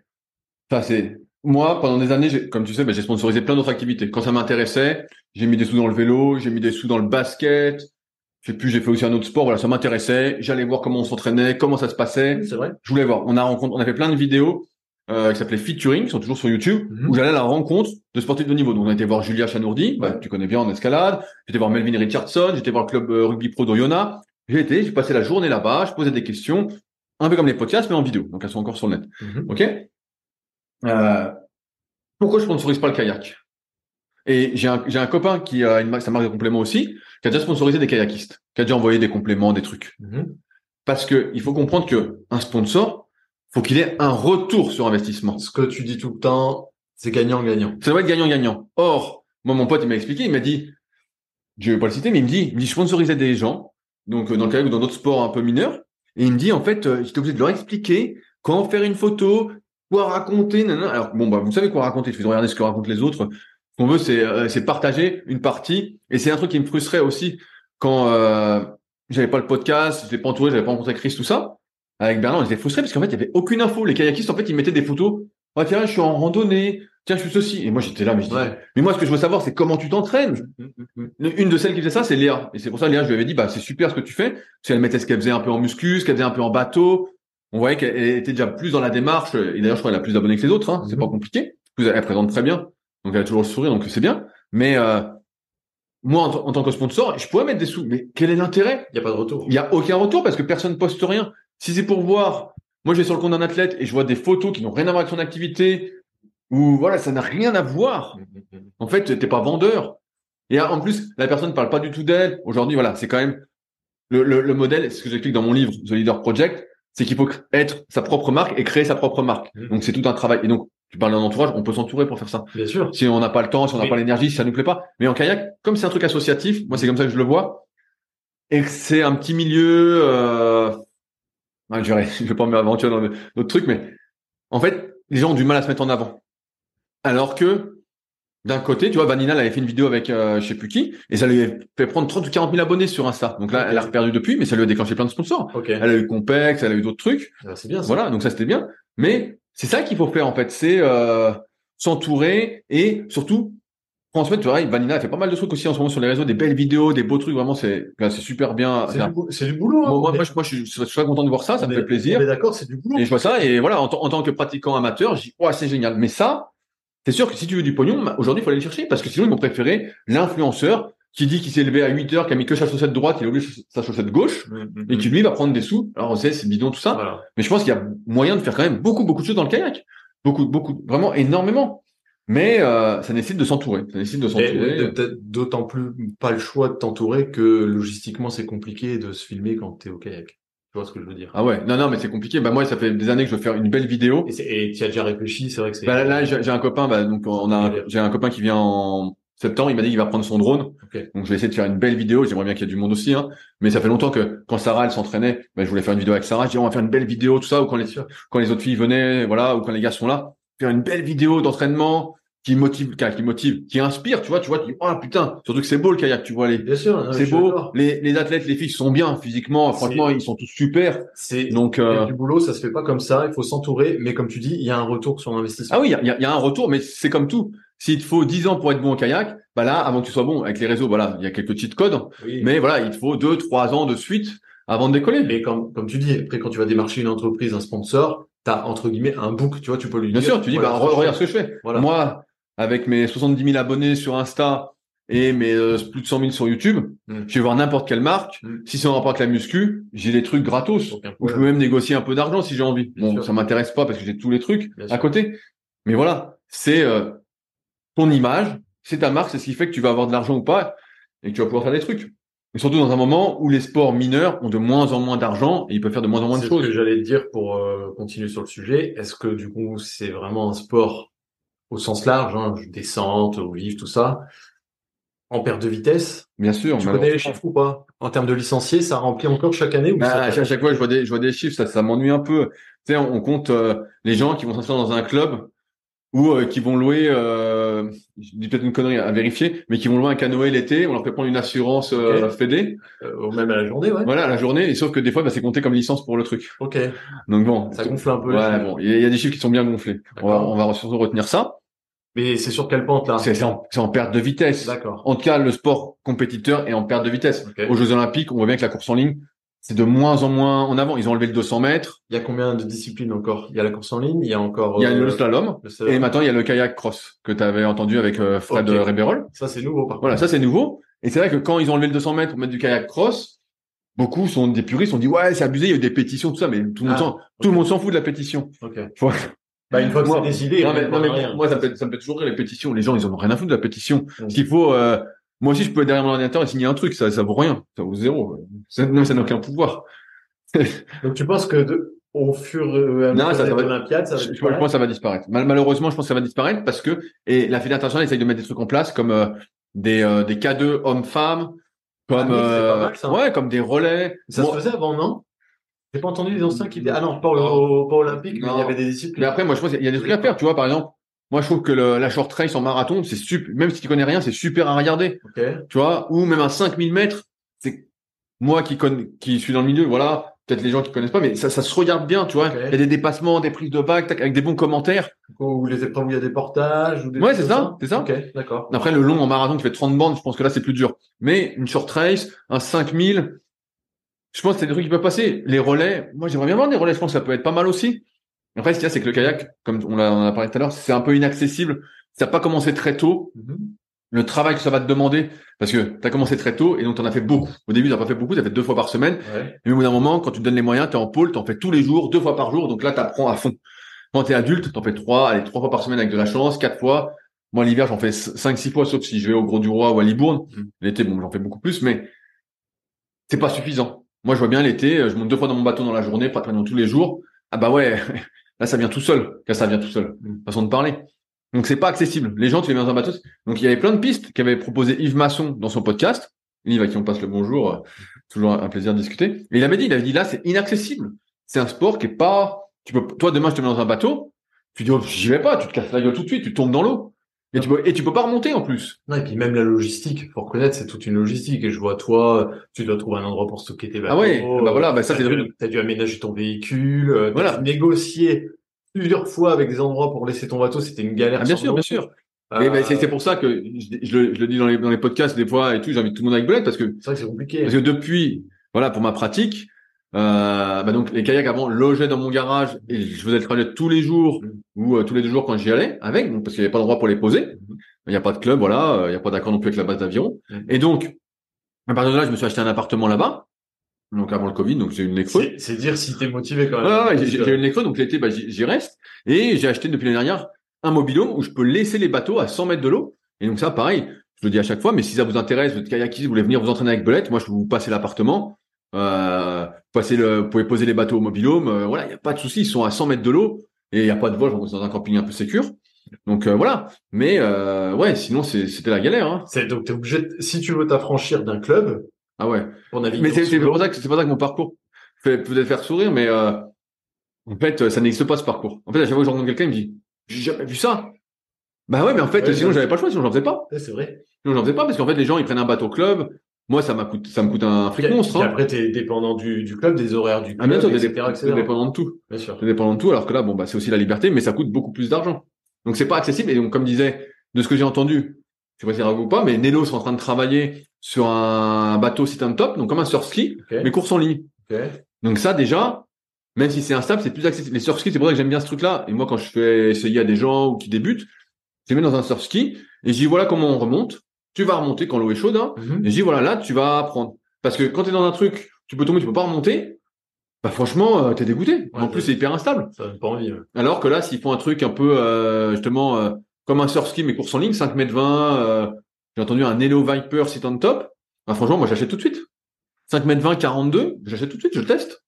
enfin c'est, moi pendant des années, comme tu sais, bah, j'ai sponsorisé plein d'autres activités. Quand ça m'intéressait, j'ai mis des sous dans le vélo, j'ai mis des sous dans le basket. Je sais plus, j'ai fait aussi un autre sport. Voilà, ça m'intéressait. J'allais voir comment on s'entraînait, comment ça se passait. C'est vrai. Je voulais voir. On a rencontré, on a fait plein de vidéos euh, qui s'appelaient Featuring, qui sont toujours sur YouTube, Mhm. où j'allais à la rencontre de sportifs de niveau. Donc on a été voir Julia Chanourdi, bah, Ouais. tu connais bien en escalade. J'étais voir Melvin Richardson, j'étais voir le club euh, rugby pro d'Oyonnax. J'ai été, j'ai passé la journée là-bas, je posais des questions, un peu comme les podcasts, mais en vidéo. Donc elles sont encore sur le net. Mhm. Ok? Euh, Pourquoi je sponsorise pas le kayak? Et j'ai un, j'ai un copain qui a une marque, sa marque de compléments aussi, qui a déjà sponsorisé des kayakistes, qui a déjà envoyé des compléments, des trucs. Mhm. Parce que il faut comprendre que un sponsor, faut qu'il ait un retour sur investissement. Ce que tu dis tout le temps, c'est gagnant-gagnant. Ça doit être gagnant-gagnant. Or, moi, mon pote, il m'a expliqué, il m'a dit, je vais pas le citer, mais il me dit, il me dit, je sponsorisais des gens, donc euh, dans le kayak ou dans d'autres sports un peu mineurs, et il me dit, en fait, euh, j'étais obligé de leur expliquer comment faire une photo, quoi raconter, nanana. Alors, bon, bah, vous savez quoi raconter, il suffit de regarder ce que racontent les autres. Qu'on veut, c'est, euh, c'est partager une partie, et c'est un truc qui me frustrait aussi quand euh, j'avais pas le podcast, j'étais pas entouré, j'avais pas rencontré Chris, tout ça. Avec Bernard, j'étais frustré parce qu'en fait, il y avait aucune info. Les kayakistes, en fait, ils mettaient des photos. Ah, tiens, je suis en randonnée. Tiens, je suis ceci. Et moi, j'étais là, mais je dis, Ouais. mais moi, ce que je veux savoir, c'est comment tu t'entraînes. Mm, Une de celles qui faisait ça, c'est Léa. Et c'est pour ça, Léa, je lui avais dit, bah, c'est super ce que tu fais. Parce qu'elle mettait ce qu'elle faisait un peu en muscu, ce qu'elle faisait un peu en bateau. On voyait qu'elle était déjà plus dans la démarche. Et d'ailleurs, je crois qu'elle a plus d'abonnés que les autres, hein. C'est pas compliqué. Elle présente très bien. Donc, elle a toujours le sourire, donc c'est bien. Mais, euh, moi, en, tant que sponsor, je pourrais mettre des sous. Mais quel est l'intérêt? Il y a pas de retour. Il y a aucun retour parce que personne poste rien. Si c'est pour voir, moi, je vais sur le compte d'un athlète et je vois des photos qui n'ont rien à voir avec son activité ou voilà, ça n'a rien à voir. Mm, En fait, t'es pas vendeur. Et en plus, la personne ne parle pas du tout d'elle. Aujourd'hui, voilà, c'est quand même le, le, le modèle, c'est ce que j'explique dans mon livre, The Leader Project, c'est qu'il faut être sa propre marque et créer sa propre marque. Donc, c'est tout un travail. Et donc, tu parles d'un entourage, on peut s'entourer pour faire ça. Bien sûr. Si on n'a pas le temps, si on n'a pas l'énergie, si ça nous plaît pas. Mais en kayak, comme c'est un truc associatif, moi, c'est comme ça que je le vois. Et que c'est un petit milieu, euh... ouais, je vais, je vais pas m'aventurer dans d'autres trucs, mais en fait, les gens ont du mal à se mettre en avant. Alors que, d'un côté, tu vois, Vanina, elle avait fait une vidéo avec, euh, je sais plus qui, et ça lui a fait prendre 30 ou 40 000 abonnés sur Insta. Donc là, elle a reperdu depuis, mais ça lui a déclenché plein de sponsors. Elle a eu Compex, elle a eu d'autres trucs. Ah, C'est bien ça. Voilà, donc ça c'était bien. Mais c'est ça qu'il faut faire en fait, c'est euh, s'entourer et surtout transmettre. Tu vois, Vanina fait pas mal de trucs aussi en ce moment sur les réseaux, des belles vidéos, des beaux trucs. Vraiment, c'est c'est super bien. C'est du, boulot. hein. moi, moi, On est- moi, je, moi, je suis, très content de voir ça, ça on me est- fait plaisir. Est d'accord, c'est du boulot. Et je vois ça et voilà, en, tant- en tant que pratiquant amateur, je dis ouais c'est génial. Mais ça, c'est sûr que si tu veux du pognon, bah, aujourd'hui il faut aller le chercher parce que sinon ils vont préférer l'influenceur qui dit qu'il s'est levé à 8 heures, qui a mis que sa chaussette droite, il a oublié sa chaussette gauche Mm, mm, et mm. qui lui va prendre des sous. Alors on sait c'est bidon tout ça. Voilà. Mais je pense qu'il y a moyen de faire quand même beaucoup, beaucoup de choses dans le kayak. Beaucoup, beaucoup, vraiment énormément. Mais euh, ça nécessite de s'entourer. Ça nécessite de Et s'entourer. de- d'autant plus pas le choix de t'entourer que logistiquement c'est compliqué de se filmer quand t'es au kayak. Tu vois ce que je veux dire? Ah ouais, non, non, mais c'est compliqué. Bah moi, ça fait des années que je veux faire une belle vidéo. Et Et tu as déjà réfléchi, c'est vrai que c'est. Bah là, là, j'ai un copain. Bah donc on a, j'ai un copain qui vient en septembre. Il m'a dit qu'il va prendre son drone. Donc je vais essayer de faire une belle vidéo. J'aimerais bien qu'il y ait du monde aussi. Hein. Mais ça fait longtemps que quand Sarah elle s'entraînait, bah, je voulais faire une vidéo avec Sarah. Je dis on va faire une belle vidéo, tout ça. Ou quand les quand autres filles venaient, voilà, ou quand les gars sont là, faire une belle vidéo d'entraînement qui motive, qui motive, qui inspire, tu vois, tu vois, tu dis, oh putain, surtout que c'est beau le kayak, tu vois, les, Bien sûr. c'est beau, les, les athlètes, les filles sont bien physiquement, franchement, ils sont tous super, C'est donc, euh, du boulot, ça se fait pas comme ça. Il faut s'entourer, mais comme tu dis, il y a un retour sur investissement. ah oui, il y a, il y a- il y a un retour, mais c'est comme tout. S'il te faut 10 ans pour être bon au kayak, bah là, avant que tu sois bon, avec les réseaux, voilà, il y a quelques petites codes, Oui. mais voilà, il te faut 2, 3 ans de suite avant de décoller. Mais comme, comme tu dis, après, quand tu vas démarcher une entreprise, un sponsor, t'as, entre guillemets, un book, tu vois, tu peux lui Bien dire. sûr, tu dis, voilà bah, re- regarde ce que je fais. Voilà. Moi, avec mes 70 000 abonnés sur Insta et mes euh, plus de 100 000 sur YouTube, Mm. je vais voir n'importe quelle marque. Mm. Si c'est en rapport avec la muscu, j'ai des trucs gratos. Ou je peux même négocier un peu d'argent si j'ai envie. Bien bon, sûr. ça m'intéresse pas parce que j'ai tous les trucs Bien à sûr. côté. Mais voilà, c'est euh, ton image, c'est ta marque, c'est ce qui fait que tu vas avoir de l'argent ou pas et que tu vas pouvoir faire des trucs. Et surtout dans un moment où les sports mineurs ont de moins en moins d'argent et ils peuvent faire de moins en moins de C'est ce choses. que j'allais te dire pour euh, continuer sur le sujet. Est-ce que du coup c'est vraiment un sport au sens large, hein, descente, au tout ça, en perte de vitesse? Bien sûr. Tu connais les chiffres ou pas? En termes de licenciés, ça remplit encore chaque année ou Bah, ça à chaque, à chaque fois, je vois des, je vois des chiffres, ça, ça m'ennuie un peu. Tu sais, on, on compte euh, les gens qui vont s'inscrire dans un club ou euh, qui vont louer, euh, je dis peut-être une connerie à vérifier, mais qui vont louer un canoë l'été, on leur fait prendre une assurance euh, Ok. fédé, euh, ou même à la journée, ouais. voilà, la journée, et sauf que des fois, bah, c'est compté comme licence pour le truc. Ok, Donc bon, ça gonfle un peu. ouais, bon, il y, a- il y a des chiffres qui sont bien gonflés. On va, on va surtout retenir ça. Mais c'est sur quelle pente là? C'est en, en perte de vitesse. D'accord. En tout cas, le sport compétiteur est en perte de vitesse. Ok. Aux Jeux Olympiques, on voit bien que la course en ligne, c'est de moins en moins en avant. Ils ont enlevé le 200 mètres. Il y a combien de disciplines encore? Il y a la course en ligne, il y a encore. Il y a euh, le slalom. le slalom. Et maintenant, il y a le kayak cross que tu avais entendu avec euh, Fred Ok. euh, Reberol. Ça c'est nouveau par Voilà, ça c'est nouveau. Et c'est vrai que quand ils ont enlevé le 200 mètres pour mettre du kayak cross, beaucoup sont des puristes, ont dit ouais c'est abusé, il y a eu des pétitions tout ça, mais tout le monde Ah, s'en tout le monde s'en fout de la pétition. Ok. Faut- Bah une fois que Moi- c'est décidé, non, mais, on non, mais moi ça me, fait, ça me fait toujours rire les pétitions. Les gens ils en ont rien à foutre de la pétition. Ce qu'il faut, euh, moi aussi je peux être derrière mon ordinateur et signer un truc, ça ça vaut rien, ça vaut zéro. Ça, non, ça n'a aucun pouvoir. Donc tu penses que de, au fur et à mesure des va- Olympiades, ça va Je, je disparaître pense que ça va disparaître. Mal- malheureusement, je pense que ça va disparaître parce que et la Fédération internationale essaye de mettre des trucs en place comme euh, des euh, des K2 hommes-femmes, comme Ah euh, mal, ça. ouais, comme des relais. Ça Moi- se faisait avant, non? J'ai pas entendu les anciens qui disaient, ah non, pas, au, pas olympique, mais Non. il y avait des Mais disciplines. après, moi, je pense qu'il y a des trucs à faire. Tu vois, par exemple, moi, je trouve que le, la short race en marathon, c'est super. Même si tu connais rien, c'est super à regarder. Tu vois, ou même un 5000 mètres. C'est moi qui connais, qui suis dans le milieu. Voilà, peut-être les gens qui connaissent pas, mais ça, ça se regarde bien. Tu vois, il y a des dépassements, des prises de tac, avec des bons commentaires. Ou les épreuves où il y a des portages. Ou des Ouais, c'est ça, c'est ça. Ok, d'accord. Après, le long en marathon qui fait 30 bandes, je pense que là, c'est plus dur. Mais une short race, un 5000, je pense que c'est des trucs qui peuvent passer. Les relais, moi, j'aimerais bien voir des relais. Je pense que ça peut être pas mal aussi. Après, ce qu'il y a, c'est que le kayak, comme on en a parlé tout à l'heure, c'est un peu inaccessible. Ça n'a pas commencé très tôt. Mhm. Le travail que ça va te demander, parce que tu as commencé très tôt et donc tu en as fait beaucoup. Au début, tu pas fait beaucoup, tu as fait deux fois par semaine. Ouais. Mais au bout d'un moment, quand tu te donnes les moyens, tu es en pôle, tu en fais tous les jours, deux fois par jour. Donc là, tu apprends à fond. Quand tu es adulte, tu en fais trois, allez, trois fois par semaine avec de la chance, quatre fois. Moi, l'hiver, j'en fais cinq, six fois, sauf si je vais au Gros du Roi ou à Libourne. Mhm. L'été, bon, j'en fais beaucoup plus, mais c'est pas suffisant. Moi, je vois bien l'été, je monte deux fois dans mon bateau dans la journée, pratiquement tous les jours. Ah bah ouais, là, ça vient tout seul. Là, ça vient tout seul. Façon de parler. Donc, c'est pas accessible. Les gens, tu les mets dans un bateau. Donc, il y avait plein de pistes qu'avait proposé Yves Masson dans son podcast. Yves, à qui on passe le bonjour. euh, Toujours un plaisir de discuter. Et il avait dit, il avait dit là, c'est inaccessible. C'est un sport qui est pas, toi, demain, je te mets dans un bateau. Tu dis, oh, j'y vais pas, tu te casses la gueule tout de suite, tu tombes dans l'eau. Et tu peux, et tu peux pas remonter en plus. Non, et puis même la logistique, faut reconnaître, c'est toute une logistique. Et je vois toi, tu dois trouver un endroit pour stocker tes bateaux. Ah ouais, bah voilà, bah ça, c'est dû, t'as dû aménager ton véhicule, euh, Voilà. dû négocier plusieurs fois avec des endroits pour laisser ton bateau. C'était une galère. Ah, bien sûr, bien sûr. Euh, bah, c'est c'est pour ça que je, je le, je le dis dans les, dans les podcasts des fois et tout, j'invite tout le monde avec belette parce que, c'est vrai que c'est compliqué. parce que depuis, voilà, pour ma pratique, euh, bah donc les kayaks avant logeaient dans mon garage et je faisais le trajet tous les jours Mm. ou euh, tous les deux jours quand j'y allais avec, donc, parce qu'il n'y avait pas d'endroit pour les poser. Mhm. Il n'y a pas de club, voilà, euh, il n'y a pas d'accord non plus avec la base d'aviron. Mm. Et donc, à partir de là, je me suis acheté un appartement là-bas. Donc avant le Covid, donc j'ai une nécreux. C'est dire si t'es motivé quand même. Ouais, ouais, j'ai une nécreux, donc l'été, bah, j'y j'y reste. Et j'ai acheté depuis l'année dernière un mobilhome où je peux laisser les bateaux à 100 mètres de l'eau. Et donc ça, pareil, je le dis à chaque fois, mais si ça vous intéresse, vous êtes kayakiste, vous voulez venir vous entraîner avec Belette, moi je peux vous passer l'appartement. Euh, le, vous pouvez poser les bateaux au mobilhome. euh, voilà, il n'y a pas de souci, ils sont à 100 mètres de l'eau et il n'y a pas de vol, c'est dans un camping un peu sécure. Donc euh, voilà. Mais euh, ouais, sinon c'était la galère. Hein. C'est donc t'es obligé. de- si tu veux t'affranchir d'un club Ah ouais. pour naviguer. Mais c'est pour ça que c'est pour ça que mon parcours fait peut-être faire sourire, mais en fait, ça n'existe pas ce parcours. En fait, à chaque fois que je rencontre quelqu'un, il me dit j'ai jamais vu ça. Bah ouais, mais en fait, Ouais, sinon j'avais pas le choix, sinon j'en faisais pas. Ouais, c'est vrai. Sinon j'en faisais pas parce qu'en fait, les gens ils prennent un bateau club. Moi, ça m'a coûté, ça me coûte un fric monstre. Hein. après, t'es dépendant du, du club, des horaires du club, Ah bien sûr, t'es etc., dép- etc. t'es dépendant de tout. Bien sûr. T'es dépendant de tout, alors que là, bon, bah c'est aussi la liberté, mais ça coûte beaucoup plus d'argent. Donc c'est pas accessible. Et donc comme disait, de ce que j'ai entendu, je sais pas si c'est ou pas, mais Nelo sont en train de travailler sur un bateau sit and top, donc comme un surf ski, mais course en ligne. Donc ça déjà, même si c'est instable, c'est plus accessible. Les surf skis, c'est pour ça que j'aime bien ce truc-là. Et moi, quand je fais essayer à des gens ou qui débutent, je les mets dans un surf ski et je dis voilà comment on remonte. Tu vas remonter quand l'eau est chaude. Hein, Mhm. et je dis voilà là, tu vas apprendre. Parce que quand tu es dans un truc, tu peux tomber, tu peux pas remonter. Bah franchement, euh, t'es dégoûté. en plus, c'est- hyper instable. Ça donne pas envie. ouais. Alors que là, s'ils font un truc un peu euh, justement euh, comme un surf ski mais course en ligne, 5 mètres 20, euh, j'ai entendu un Nelo Viper sit on top. Bah, franchement, moi j'achète tout de suite. 5 mètres 20, 42, j'achète tout de suite, je le teste.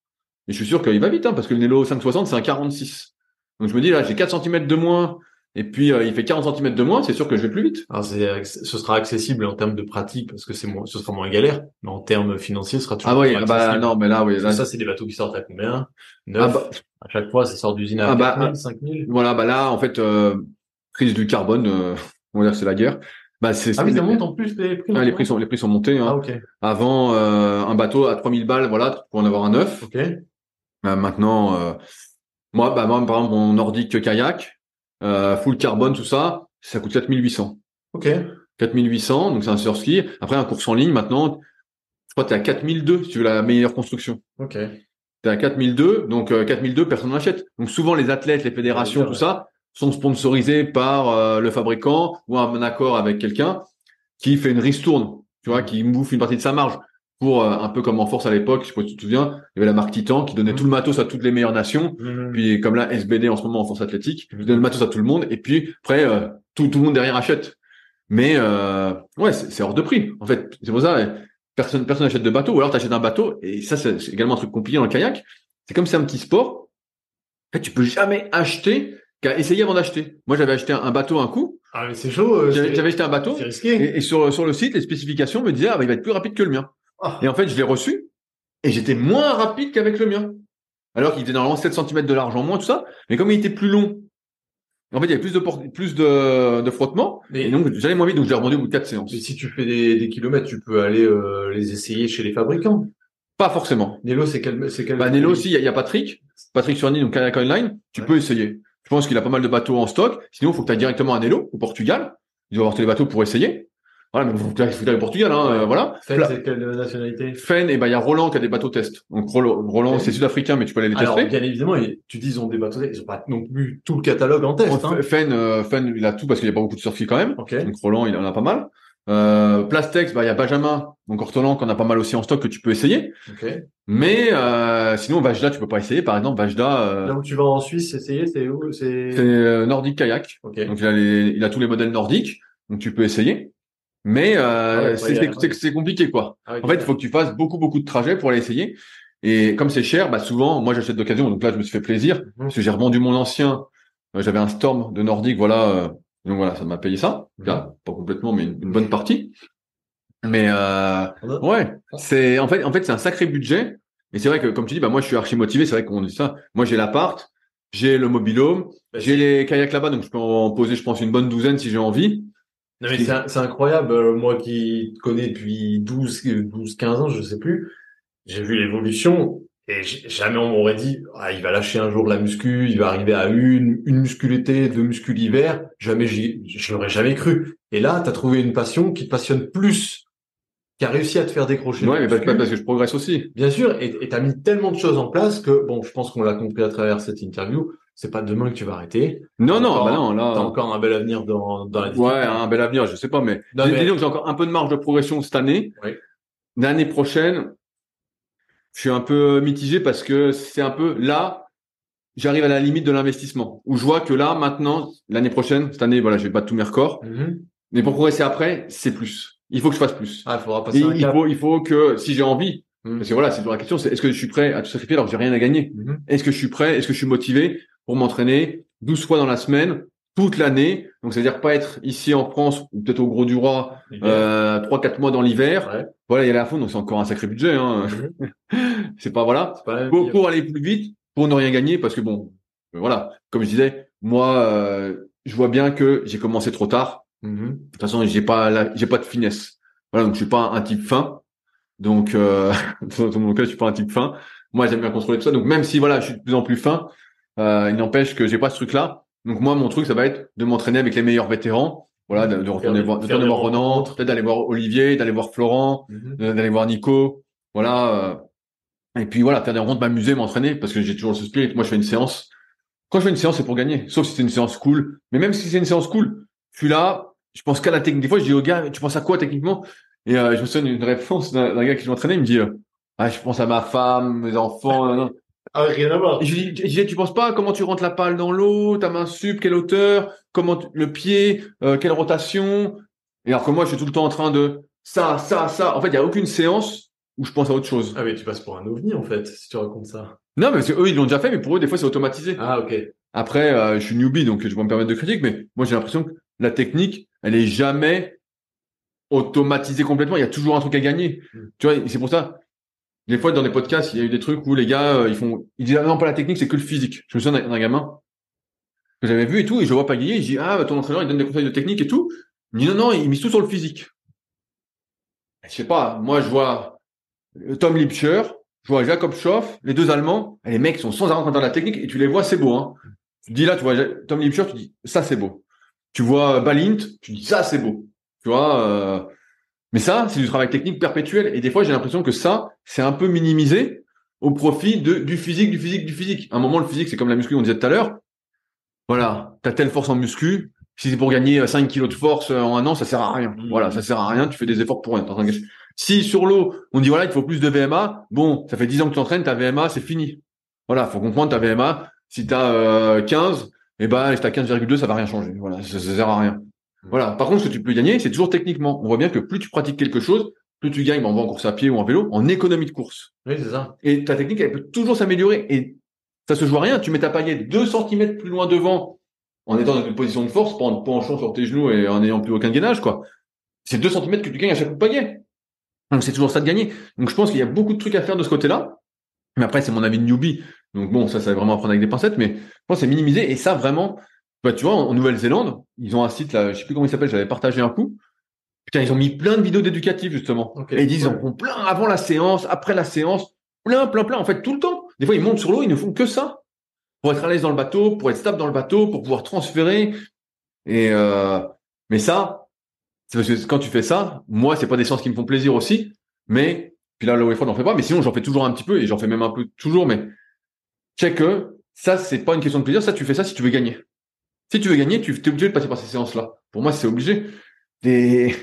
Et je suis sûr qu'il va vite, hein, parce que le Nelo 560, c'est un 46. Donc je me dis, là, j'ai 4 cm de moins, et puis euh, il fait 40 cm de moins, c'est sûr que je vais plus vite. Alors, c'est, acc- ce sera accessible en termes de pratique parce que c'est moins, ce sera moins galère, mais en termes financiers, ce sera toujours Ah oui, moins bah non, mais là, oui, là, ça, c'est des bateaux qui sortent à combien? ah, 9. bah, À chaque fois, ça sort d'usine à Ah, bah, 4000, 5000. voilà, bah là, en fait, euh, crise du carbone, euh, on va dire c'est la guerre. Bah, c'est, Ah oui, c'est- ça monte en plus les prix. Ah, les prix sont, les prix sont montés. Hein. Ah, ok. Avant, euh, un bateau à 3000 balles, voilà, pour en avoir un neuf. Ok. Euh, maintenant, euh, moi, bah, moi, par exemple, mon nordique kayak, euh, full carbone, tout ça, ça coûte 4800. Ok. 4800, donc c'est un surski. Après, un course en ligne, maintenant, je crois que t'es à 4002 si tu veux la meilleure construction. Ok. T'es à 4002, donc euh, 4002, personne n'achète. Donc souvent, les athlètes, les fédérations, Ouais, tout ouais. ça, sont sponsorisés par euh, le fabricant ou un accord avec quelqu'un qui fait une ristourne, tu vois, qui bouffe une partie de sa marge. Pour euh, un peu comme en force à l'époque, je sais pas si tu te souviens, il y avait la marque Titan qui donnait Mhm. tout le matos à toutes les meilleures nations. Mhm. Puis comme là, SBD en ce moment en force athlétique, Mhm. il donne le matos à tout le monde. Et puis après, euh, tout, tout le monde derrière achète. Mais euh, ouais, c'est hors de prix. En fait, c'est pour ça, euh, personne personne n'achète de bateau. Ou alors tu achètes un bateau. Et ça, c'est également un truc compliqué dans le kayak. C'est comme c'est un petit sport. En fait, tu peux jamais acheter qu'à essayer avant d'acheter. Moi, j'avais acheté un, bateau un coup. Ah, mais c'est chaud. euh, J'avais acheté un bateau C'est risqué. et, et sur, sur le site, les spécifications me disaient, ah, bah, il va être plus rapide que le mien. Et en fait, je l'ai reçu et j'étais moins rapide qu'avec le mien. Alors qu'il était normalement 7 cm de large en moins, tout ça. Mais comme il était plus long, en fait, il y avait plus de, plus de, de frottement. Mais, Et donc, j'allais moins vite, donc je l'ai revendu au bout de 4 séances. mais si tu fais des, des kilomètres, tu peux aller euh, les essayer chez les fabricants. Pas forcément. Nello, c'est quel, c'est quel Bah, Nello aussi, il y, a- il y a Patrick. Patrick Surny, donc Kayak Online. Tu Ouais. peux essayer. Je pense qu'il a pas mal de bateaux en stock. Sinon, il faut que tu ailles directement à Nello, au Portugal. Il doit avoir tous les bateaux pour essayer. Voilà, mais il faut ailles au Portugal, hein, euh, voilà. Fen, Pla- c'est quelle nationalité? Fen, et ben il y a Roland qui a des bateaux test. Donc Roland, c'est sud-africain, mais tu peux aller les Alors, tester. bien évidemment, ils- tu dis ils ont des bateaux, ils ont pas non plus tout le catalogue en test. Hein. Fen, euh, Fen, il a tout parce qu'il n'y a pas beaucoup de surfis quand même. Ok. Donc Roland, il en a pas mal. Euh, Plastex, bah il y a Benjamin, donc Ortolan, qu'on a pas mal aussi en stock que tu peux essayer. Ok. Mais euh, sinon Vajda, tu peux pas essayer. Par exemple, Vajda, euh, Là où tu vas en Suisse essayer, c'est où? C'est. euh, Nordic Kayak. Ok. Donc il a, les- il a tous les modèles nordiques, donc tu peux essayer. Mais euh, Ah ouais, c'est compliqué quoi. Ah. En fait, il faut que tu fasses beaucoup beaucoup de trajets pour aller essayer. Et comme c'est cher, bah souvent, moi j'achète d'occasion. Donc là, je me suis fait plaisir Mhm. parce que j'ai revendu mon ancien. Euh, J'avais un Storm de Nordique, voilà. euh, donc voilà, ça m'a payé ça. Mhm. Là, pas complètement, mais une, une bonne partie. Mais euh, Ouais. ouais, c'est en fait, en fait, c'est un sacré budget. Et c'est vrai que, comme tu dis, bah moi, je suis archi motivé. C'est vrai qu'on dit ça. Moi, j'ai l'appart, j'ai le mobilhome, Bah, j'ai les kayaks là-bas, donc je peux en poser, je pense, une bonne douzaine si j'ai envie. Non, mais c'est incroyable. euh, Moi qui te connais depuis 12, 12, 15 ans, je sais plus, j'ai vu l'évolution et jamais on m'aurait dit, ah, il va lâcher un jour la muscu, il va arriver à une, une muscu l'été, deux muscu l'hiver. Jamais je l'aurais jamais cru. Et là, tu as trouvé une passion qui te passionne plus, qui a réussi à te faire décrocher. Ouais, mais parce, muscu. parce que je progresse aussi. Bien sûr, et tu as mis tellement de choses en place que, bon, je pense qu'on l'a compris à travers cette interview, c'est pas demain que tu vas arrêter. Non, non, Encore- bah non, T'as là. encore un bel avenir dans, dans la discipline. Ouais, un bel avenir, je sais pas, mais, Non, mais- disons que j'ai encore un peu de marge de progression cette année. Oui. L'année prochaine, je suis un peu mitigé parce que c'est un peu là, j'arrive à la limite de l'investissement. Où je vois que là, maintenant, l'année prochaine, cette année, voilà, je vais battre tous mes records. Mhm. Mais pour progresser après, c'est plus. Il faut que je fasse plus. Ah, il faudra passer un il cap. faut, il faut que, si j'ai envie, Mhm. parce que voilà, c'est toujours la question, c'est est-ce que je suis prêt à tout sacrifier alors que j'ai rien à gagner? Mhm. Est-ce que je suis prêt? Est-ce que je suis motivé pour m'entraîner 12 fois dans la semaine, toute l'année? Donc, c'est-à-dire pas être ici en France ou peut-être au Gros du Roi, euh, 3-4 mois dans l'hiver. Ouais. Voilà, il y aller à fond, donc c'est encore un sacré budget, hein. c'est pas, voilà. C'est pas la même Pour, aller plus vite, pour ne rien gagner, parce que bon, euh, voilà, comme je disais, moi, euh, je vois bien que j'ai commencé trop tard. De toute façon, j'ai pas, la- j'ai pas de finesse. Voilà, donc je suis pas un type fin. Donc, euh, dans mon cas, je suis pas un type fin. Moi, j'aime bien contrôler tout ça. Donc, même si voilà, je suis de plus en plus fin, euh, il n'empêche que j'ai pas ce truc-là. Donc, moi, mon truc, ça va être de m'entraîner avec les meilleurs vétérans. Voilà, de, de retourner voir, de retourner voir Ronan, peut-être d'aller voir Olivier, d'aller voir Florent, Mhm. d'aller voir Nico. Voilà. euh, et puis voilà, faire des rencontres, m'amuser, m'entraîner, parce que j'ai toujours ce spirit. Moi, je fais une séance. Quand je fais une séance, c'est pour gagner. Sauf si c'est une séance cool. Mais même si c'est une séance cool, je suis là, je pense qu'à la technique. Des fois, je dis au gars, tu penses à quoi techniquement? Et euh, je me souviens d'une réponse d'un gars qui m'entraînait, il me dit, euh, ah, je pense à ma femme, mes enfants. nan, nan. Ah, rien à voir. Je lui disais, tu penses pas à comment tu rentres la balle dans l'eau, ta main sup, quelle hauteur, comment tu- le pied, euh, quelle rotation. Et alors que moi, je suis tout le temps en train de ça, ça, ça. En fait, il y a aucune séance où je pense à autre chose. Ah, mais tu passes pour un ovni, en fait, si tu racontes ça. Non, mais parce que eux, ils l'ont déjà fait, mais pour eux, des fois, c'est automatisé. Ah, ok. Après, euh, je suis newbie, donc je vais me permettre de critique, mais moi, j'ai l'impression que la technique, elle est jamais automatisée complètement. Il y a toujours un truc à gagner. Mm. Tu vois, et c'est pour ça. Des fois, dans des podcasts, il y a eu des trucs où les gars, euh, ils font, ils disent, ah non, pas la technique, c'est que le physique. Je me souviens d'un gamin que j'avais vu et tout, et je vois pas gagner. Je dis, ah, bah, ton entraîneur, il donne des conseils de technique et tout. Il dit, non, non, il mise tout sur le physique. Je sais pas, moi, je vois euh, Tom Lipscher, je vois Jacob Schoff, les deux Allemands, et les mecs sont sans arrêt en train de la technique, et tu les vois, c'est beau, hein. Tu dis là, tu vois Tom Lipscher, tu dis, ça, c'est beau. Tu vois Balint, tu dis, ça, c'est beau. Tu vois, euh, mais ça, c'est du travail technique perpétuel. Et des fois, j'ai l'impression que ça, c'est un peu minimisé au profit de, du physique, du physique, du physique. À un moment, le physique, c'est comme la muscu, on disait tout à l'heure. Voilà. T'as telle force en muscu. Si c'est pour gagner euh, 5 kilos de force euh, en un an, ça sert à rien. Mhm. Voilà. Ça sert à rien. Tu fais des efforts pour rien. Si sur l'eau, on dit voilà, il faut plus de VMA. Bon, ça fait 10 ans que tu t'entraînes, ta VMA, c'est fini. Voilà. Faut comprendre ta VMA. Si t'as euh, 15, eh ben, si t'as 15,2, ça va rien changer. Voilà. Ça, ça sert à rien. Voilà. Par contre, ce que tu peux gagner, c'est toujours techniquement. On voit bien que plus tu pratiques quelque chose, plus tu gagnes, ben, en course à pied ou en vélo, en économie de course. Oui, c'est ça. Et ta technique, elle peut toujours s'améliorer. Et ça se joue à rien. Tu mets ta paillette 2 cm plus loin devant en étant dans une position de force, pas en te penchant sur tes genoux et en n'ayant plus aucun gainage, quoi. C'est 2 cm que tu gagnes à chaque coup de pagaie. Donc c'est toujours ça de gagner. Donc je pense qu'il y a beaucoup de trucs à faire de ce côté-là. Mais après, c'est mon avis de newbie. Donc bon, ça, ça va vraiment à prendre avec des pincettes, mais je pense c'est minimisé. Et ça, vraiment, bah, tu vois, en, Nouvelle-Zélande, ils ont un site, là, je sais plus comment il s'appelle, j'avais partagé un coup. Putain, ils ont mis plein de vidéos d'éducatifs, justement. et ils disent, en font plein avant la séance, après la séance, plein, plein, plein, en fait, tout le temps. Des fois, ils montent sur l'eau, ils ne font que ça. Pour être à l'aise dans le bateau, pour être stable dans le bateau, pour pouvoir transférer. Et, euh, mais ça, c'est parce que quand tu fais ça, moi, c'est pas des séances qui me font plaisir aussi, mais, puis là, le n'en fait pas, mais sinon, j'en fais toujours un petit peu, et j'en fais même un peu toujours, mais, check que, ça, c'est pas une question de plaisir, ça, tu fais ça si tu veux gagner. Si tu veux gagner, tu es obligé de passer par ces séances-là. Pour moi, c'est obligé. Il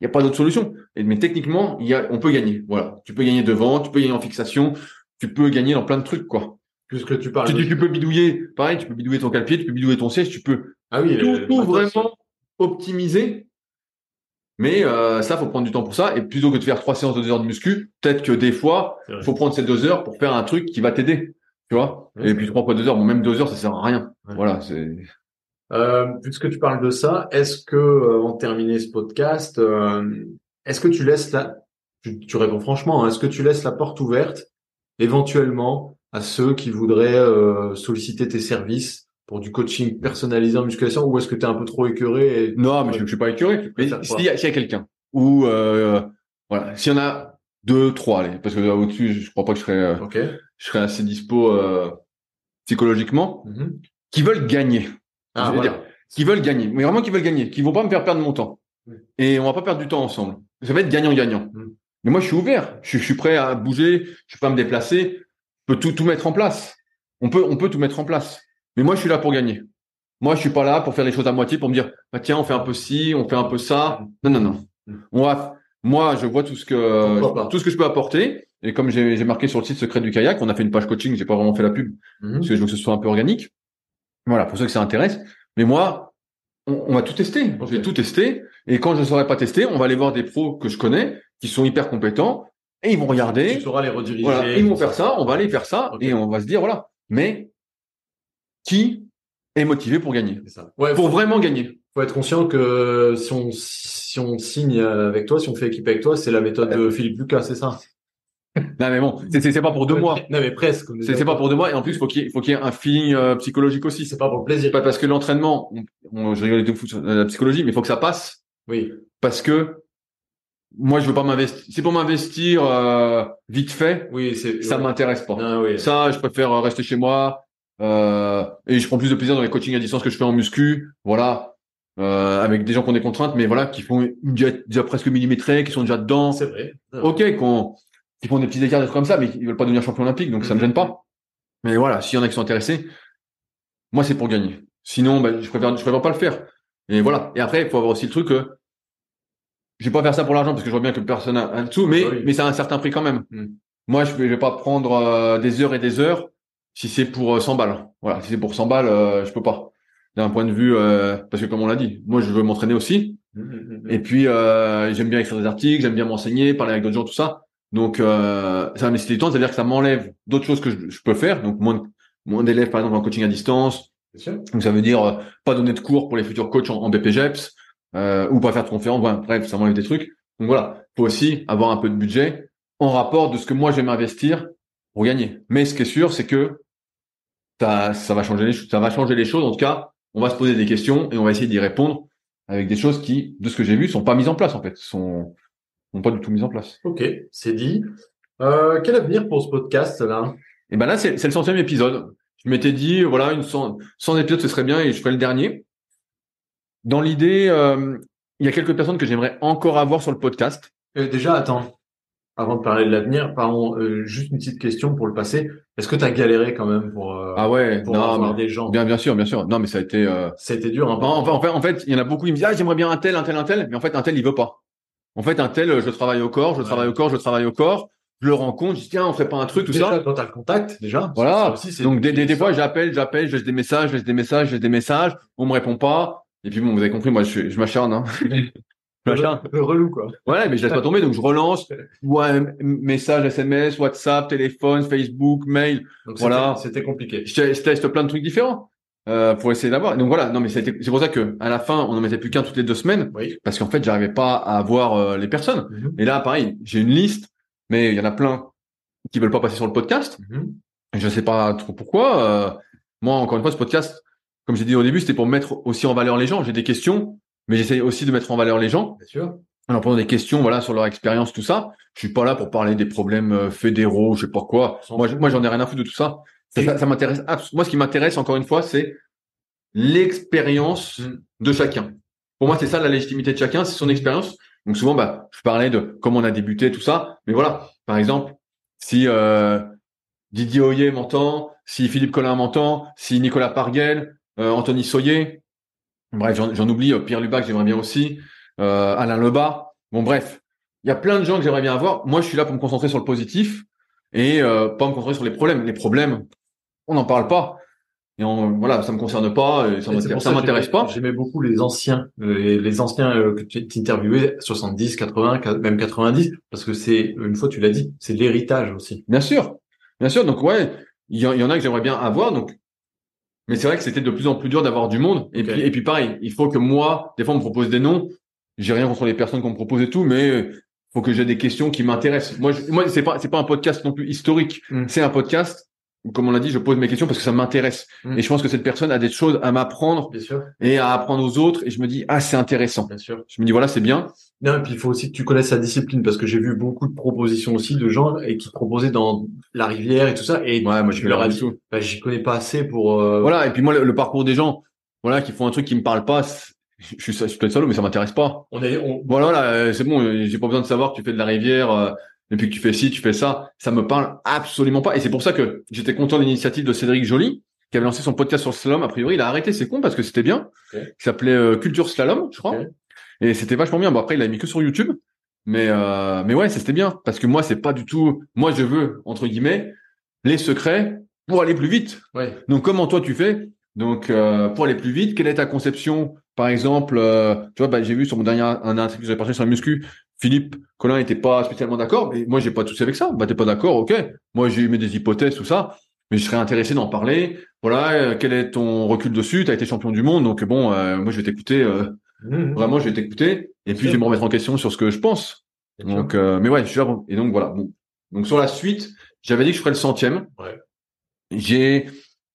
n'y a pas d'autre solution. Mais techniquement, il y a, on peut gagner. Voilà. Tu peux gagner devant, tu peux gagner en fixation, tu peux gagner dans plein de trucs, quoi. Puisque tu parles. Tu, tu peux bidouiller, pareil, tu peux bidouiller ton calpier, tu peux bidouiller ton siège, tu peux ah oui, tout, vraiment optimiser. Mais euh, ça, faut prendre du temps pour ça. Et plutôt que de faire trois séances de deux heures de muscu, peut-être que des fois, il faut prendre ces deux heures pour faire un truc qui va t'aider. Tu vois? Et puis trois fois deux heures, bon, même deux heures, ça sert à rien. Voilà, c'est. Euh, puisque tu parles de ça, est-ce que, euh, avant de terminer ce podcast, euh, est-ce que tu laisses la, tu, réponds franchement, hein, est-ce que tu laisses la porte ouverte éventuellement à ceux qui voudraient euh, solliciter tes services pour du coaching personnalisé en musculation ou est-ce que tu es un peu trop écœuré et... Non, mais je, je suis pas écœuré. Mais s'il y a, a quelqu'un ou euh, voilà, s'il y en a deux, trois, allez, parce que au-dessus, je crois pas que je serais, je serais assez dispo psychologiquement, mm-hmm. qui veulent gagner. Ah, dire, qui veulent gagner, mais vraiment qui veulent gagner, qui vont pas me faire perdre mon temps. Et on va pas perdre du temps ensemble. Ça va être gagnant-gagnant. Mm. Mais moi, je suis ouvert. Je, suis prêt à bouger. Je suis prêt à me déplacer. Je peux tout, tout mettre en place. On peut, on peut tout mettre en place. Mais moi, je suis là pour gagner. Moi, je suis pas là pour faire les choses à moitié, pour me dire, bah, tiens, on fait un peu ci, on fait un peu ça. Non, non, non. Mm. On va, moi, je vois tout ce que, tout ce que je peux apporter. Et comme j'ai marqué sur le site Secret du kayak, on a fait une page coaching, j'ai pas vraiment fait la pub, mm-hmm. parce que je veux que ce soit un peu organique. Voilà, pour ceux que ça intéresse. Mais moi, on, va tout tester. Je vais tout tester. Et quand je ne saurais pas tester, on va aller voir des pros que je connais, qui sont hyper compétents, et ils vont regarder. Tu sauras les rediriger. Voilà, ils vont faire ça, on va aller faire ça, et on va se dire, voilà. Mais qui est motivé pour gagner ça. Ouais, Pour vraiment gagner. faut être conscient que si on, si on signe avec toi, si on fait équipe avec toi, c'est la méthode de Philippe Lucas, c'est ça? Non mais bon, c'est pas pour deux mois. Non mais presque. C'est pas pour deux mois et en plus faut qu'il faut qu'il y ait un feeling euh, psychologique aussi. C'est pas pour le plaisir. Pas parce que l'entraînement, on, je rigole tout sur la psychologie, mais il faut que ça passe. Oui. Parce que moi je veux pas m'investir. C'est pour m'investir euh, vite fait. Oui, c'est. Ça m'intéresse pas. Ah, oui. Ça, je préfère rester chez moi euh, et je prends plus de plaisir dans les coachings à distance que je fais en muscu. Voilà. Euh, avec des gens qui ont des contraintes, mais voilà, qui font déjà, déjà presque millimétrés, qui sont déjà dedans. C'est vrai. Ok, qu'on qui font des petits écarts, des trucs comme ça, mais ils veulent pas devenir champion olympique, donc ça me gêne pas. Mais voilà, s'il y en a qui sont intéressés, moi c'est pour gagner. Sinon, ben, je préfère, je préfère pas le faire. Et voilà. Et après, il faut avoir aussi le truc que je vais pas faire ça pour l'argent parce que je vois bien que personne a un dessous, mais, mais ça a un certain prix quand même. Mm. Moi, je vais, vais pas prendre euh, des heures et des heures si c'est pour 100 euh, balles. Voilà. Si c'est pour 100 balles, euh, je peux pas. D'un point de vue, parce que comme on l'a dit, moi je veux m'entraîner aussi. Mm, et puis, j'aime bien écrire des articles, j'aime bien m'enseigner, parler avec d'autres gens, tout ça. Donc, euh, ça va me du temps, c'est-à-dire que ça m'enlève d'autres choses que je, peux faire. Donc, moins, moins d'élèves, par exemple, en coaching à distance. Donc, ça veut dire euh, pas donner de cours pour les futurs coachs en, BPGEPS euh, ou pas faire de conférences. bref, ça m'enlève des trucs. Donc, voilà, faut aussi avoir un peu de budget en rapport de ce que moi, je vais m'investir pour gagner. Mais ce qui est sûr, c'est que ça, ça va changer les choses. Ça va changer les choses. En tout cas, on va se poser des questions et on va essayer d'y répondre avec des choses qui, de ce que j'ai vu, sont pas mises en place en fait. Sont n'ont pas du tout mis en place. Ok, c'est dit. Euh, quel avenir pour ce podcast là? Et eh ben là, c'est, le centième épisode. Je m'étais dit, voilà, une 100, 100 épisodes, ce serait bien et je ferai le dernier. Dans l'idée, euh, il y a quelques personnes que j'aimerais encore avoir sur le podcast. Euh, déjà, attends, avant de parler de l'avenir, pardon, euh, juste une petite question pour le passé. Est-ce que tu as galéré quand même pour, euh, ah ouais, pour avoir des gens? Bien, bien sûr, bien sûr. Non, mais ça a été. Ça a été dur. Hein, enfin, en fait, en fait, il y en a beaucoup qui me disent, ah, j'aimerais bien un tel, un tel, un tel, mais en fait, un tel, il veut pas. En fait, un tel, je travaille au corps, je travaille au corps, je travaille au corps. Je le rencontre, je dis tiens, on ferait pas un truc, tout déjà, ça. Quand t'as le contact, déjà. Voilà. Aussi, Donc des, des, fois, j'appelle, j'appelle, je laisse des messages, je laisse des messages, je laisse des messages. On me répond pas. Et puis bon, vous avez compris, moi, je, je m'acharne. Hein. Le, relou quoi. Ouais, mais je laisse pas tomber, donc je relance. Ouais, message, SMS, WhatsApp, téléphone, Facebook, mail. Donc voilà. C'était compliqué. Je, teste plein de trucs différents. Euh, pour essayer d'avoir. Donc voilà, non mais c'est c'est pour ça que à la fin on en mettait plus qu'un toutes les deux semaines Oui. parce qu'en fait j'arrivais pas à avoir euh, les personnes. Mhm. Et là pareil, j'ai une liste, mais il y en a plein qui veulent pas passer sur le podcast. Mhm. Je sais pas trop pourquoi. Euh, moi encore une fois ce podcast, comme j'ai dit au début, c'était pour mettre aussi en valeur les gens. J'ai des questions, mais j'essaie aussi de mettre en valeur les gens. Bien sûr. En leur posant des questions, voilà, sur leur expérience, tout ça. Je suis pas là pour parler des problèmes euh, fédéraux, je sais pas quoi. Moi, j'en ai rien à foutre de tout ça. Ça, ça, m'intéresse. Moi, ce qui m'intéresse, encore une fois, c'est l'expérience Mm. de chacun. Pour moi, c'est ça la légitimité de chacun, c'est son expérience. Donc souvent, bah, je parlais de comment on a débuté, tout ça. Mais voilà, par exemple, si euh, Didier Hoyer m'entend, si Philippe Collin m'entend, si Nicolas Parguel, euh, Anthony Soyer, bref, j'en oublie, euh, Pierre Lubac, j'aimerais bien aussi, Alain Lebas. Bon, bref, il y a plein de gens que j'aimerais bien avoir. Moi, je suis là pour me concentrer sur le positif et pas me concentrer sur les problèmes. Les problèmes, on n'en parle pas. Et on, voilà, ça me concerne pas, et ça m'intéresse pas. J'aimais beaucoup les anciens, euh, les, les anciens euh, que tu interviewais, 70, 80, qua- même 90, parce que c'est, une fois tu l'as dit, c'est l'héritage aussi. Bien sûr, bien sûr. Donc ouais, il y, en- il y en a que j'aimerais bien avoir. Donc, mais c'est vrai que c'était de plus en plus dur d'avoir du monde. Et puis et puis pareil, il faut que moi, des fois on me propose des noms. J'ai rien contre les personnes qu'on me propose et tout, mais faut que j'ai des questions qui m'intéressent. Moi, je- moi c'est pas c'est pas un podcast non plus historique. Mm. C'est un podcast. Comme on l'a dit, je pose mes questions parce que ça m'intéresse. Mm. Et je pense que cette personne a des choses à m'apprendre Bien sûr, et à apprendre aux autres. Et je me dis, ah, c'est intéressant. bien sûr. Je me dis, voilà, c'est bien. Non, et puis il faut aussi que tu connaisses sa discipline, parce que j'ai vu beaucoup de propositions aussi de gens et qui proposaient dans la rivière et tout ça, et Ouais, moi, je leur du dit, bah, j'y connais pas assez pour. euh, Voilà. Et puis moi, le, le parcours des gens, voilà, qui font un truc qui me parle pas, je suis, je suis peut-être salaud, mais ça m'intéresse pas. On est, on, Voilà, là, euh, c'est bon, euh, j'ai pas besoin de savoir que tu fais de la rivière, euh, et puis que tu fais ci, tu fais ça. Ça me parle absolument pas. Et c'est pour ça que j'étais content de l'initiative de Cédric Joly, qui avait lancé son podcast sur le slalom. A priori, il a arrêté, c'est con parce que c'était bien. Il s'appelait euh, Culture Slalom, je crois. Et c'était vachement bien. Bon, après, il l'a mis que sur YouTube. Mais, euh, mais ouais, c'était bien. Parce que moi, c'est pas du tout, moi, je veux, entre guillemets, les secrets pour aller plus vite. ouais. Donc, comment toi tu fais? Donc, euh, pour aller plus vite, quelle est ta conception? Par exemple, tu vois, bah, j'ai vu sur mon dernier un article que j'avais partagé sur la muscu, Philippe Colin était pas spécialement d'accord, mais moi j'ai pas de souci avec ça. Bah t'es pas d'accord, ok. Moi j'ai mis des hypothèses, tout ça, mais je serais intéressé d'en parler. Voilà, euh, quel est ton recul dessus? T'as été champion du monde, donc bon, euh, moi je vais t'écouter. euh, Mhm. vraiment, je vais t'écouter, et puis je vais me remettre en question sur ce que je pense. Donc, euh, mais ouais, je suis là. pour- Et donc voilà. Bon. Donc sur la suite, j'avais dit que je ferais le centième. Ouais. J'ai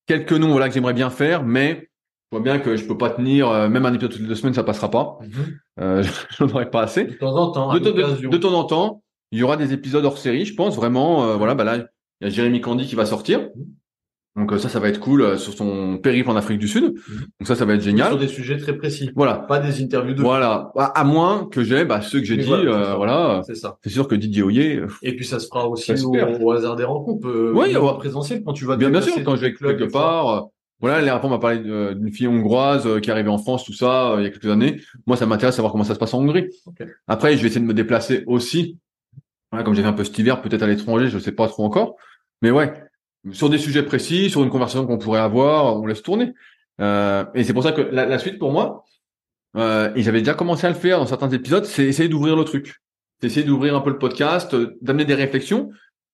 quelques noms voilà que j'aimerais bien faire, mais je vois bien que je peux pas tenir. euh, même un épisode toutes les deux semaines, ça passera pas. Mhm. Euh, j'en aurais pas assez. De temps en temps, De, temps- de- temps en temps, il y aura des épisodes hors série, je pense vraiment. euh, voilà, bah là, il y a Jérémy Candy qui va sortir. Mhm. Donc euh, ça, ça va être cool euh, sur son périple en Afrique du Sud. Donc ça, ça va être Sur génial. des sujets très précis. Voilà. Pas des interviews de. Voilà. À à moins que j'ai bah, ceux que j'ai dit. voilà, c'est euh, ça. voilà. C'est ça. C'est sûr que Didier Hoyer, Et puis ça se fera aussi au, hasard des rencontres. Oui, ouais. en présentiel quand tu vas bien, bien sûr, quand je vais quelque part, euh, voilà, les rapports m'a parlé de- d'une fille hongroise euh, qui est arrivée en France, tout ça, euh, il y a quelques années. Moi, ça m'intéresse de savoir comment ça se passe en Hongrie. Après, je vais essayer de me déplacer aussi. Voilà, comme j'ai fait un peu cet hiver, peut-être à l'étranger, je sais pas trop encore. Mais ouais, sur des sujets précis, sur une conversation qu'on pourrait avoir, on laisse tourner. Euh, et c'est pour ça que la, la suite pour moi, euh, et j'avais déjà commencé à le faire dans certains épisodes, c'est essayer d'ouvrir le truc. C'est essayer d'ouvrir un peu le podcast, euh, d'amener des réflexions.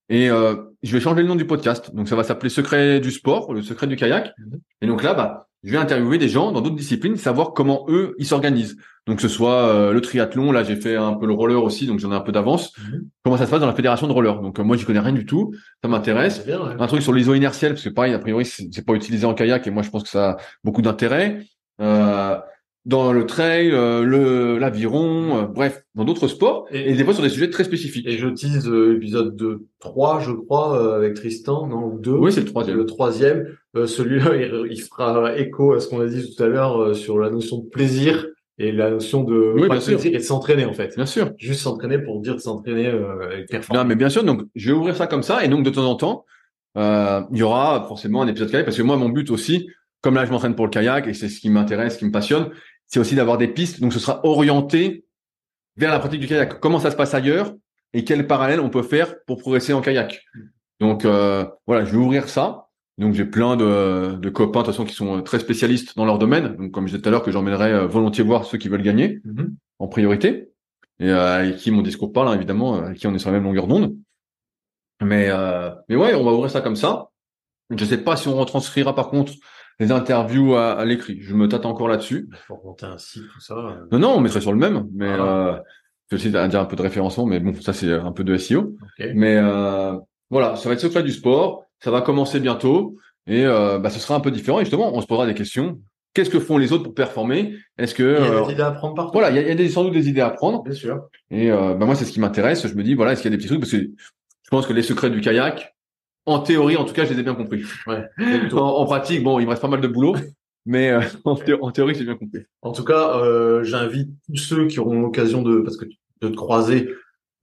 Et euh, je vais changer le nom du podcast. Donc ça va s'appeler Secret du sport, le secret du kayak. Mhm. Et donc là, bah, je vais interviewer des gens dans d'autres disciplines, savoir comment eux ils s'organisent. Donc que ce soit euh, le triathlon, là j'ai fait un peu le roller aussi, donc j'en ai un peu d'avance. Mhm. Comment ça se passe dans la fédération de roller? Donc euh, moi j'y connais rien du tout, ça m'intéresse. Ouais. Un truc sur l'iso inertiel, parce que pareil, a priori c'est c'est pas utilisé en kayak et moi je pense que ça a beaucoup d'intérêt. Euh, dans le trail, euh, le l'aviron, euh, bref, dans d'autres sports, Et- et, des fois sur des sujets très spécifiques. Et je tease euh, l'épisode de 3, je crois, euh, avec Tristan, non, ou 2. Oui, c'est le troisième. Le troisième. Euh, Celui-là, il, il fera écho à ce qu'on a dit tout à l'heure euh, sur la notion de plaisir et la notion de Oui, bien sûr. et de s'entraîner, en fait. Bien sûr. Juste s'entraîner pour dire de s'entraîner euh, avec performance. Non, mais bien sûr. Donc, je vais ouvrir ça comme ça, et donc de temps en temps, euh, il y aura forcément un épisode kayak, parce que moi, mon but aussi, comme là, je m'entraîne pour le kayak, et c'est ce qui m'intéresse, ce qui me passionne, c'est aussi d'avoir des pistes. Donc, ce sera orienté vers la pratique du kayak. Comment ça se passe ailleurs, et quel parallèle on peut faire pour progresser en kayak. Donc, euh, voilà, je vais ouvrir ça. Donc, j'ai plein de, de copains, de toute façon, qui sont très spécialistes dans leur domaine. Donc, comme je disais tout à l'heure, que j'emmènerai euh, volontiers voir ceux qui veulent gagner Mhm. en priorité et euh, avec qui mon discours parle hein, évidemment, euh, avec qui on est sur la même longueur d'onde. Mais euh, mais ouais, on va ouvrir ça comme ça. Je sais pas si on retranscrira par contre les interviews à, à l'écrit. Je me tâte encore là-dessus. Pour monter un site, tout ça. euh, Non, non, on mettrait sur le même, mais Voilà. euh, je vais aussi à dire un peu de référencement, mais bon, ça c'est un peu de SEO. Mais euh, voilà, ça va être secret du sport. Ça va commencer bientôt et euh, bah, ce sera un peu différent. Et justement, on se posera des questions. Qu'est-ce que font les autres pour performer? Est-ce que Il y a euh, des idées à prendre partout? voilà, il y a, il y a des, sans doute des idées à prendre. Bien sûr. Et euh, bah, moi, c'est ce qui m'intéresse. Je me dis voilà, est-ce qu'il y a des petits trucs? Parce que je pense que les secrets du kayak, en théorie, en tout cas, je les ai bien compris. Ouais. En, en pratique, bon, il me reste pas mal de boulot, mais euh, en, thé- en théorie, j'ai bien compris. En tout cas, euh, j'invite tous ceux qui auront l'occasion de, parce que de te croiser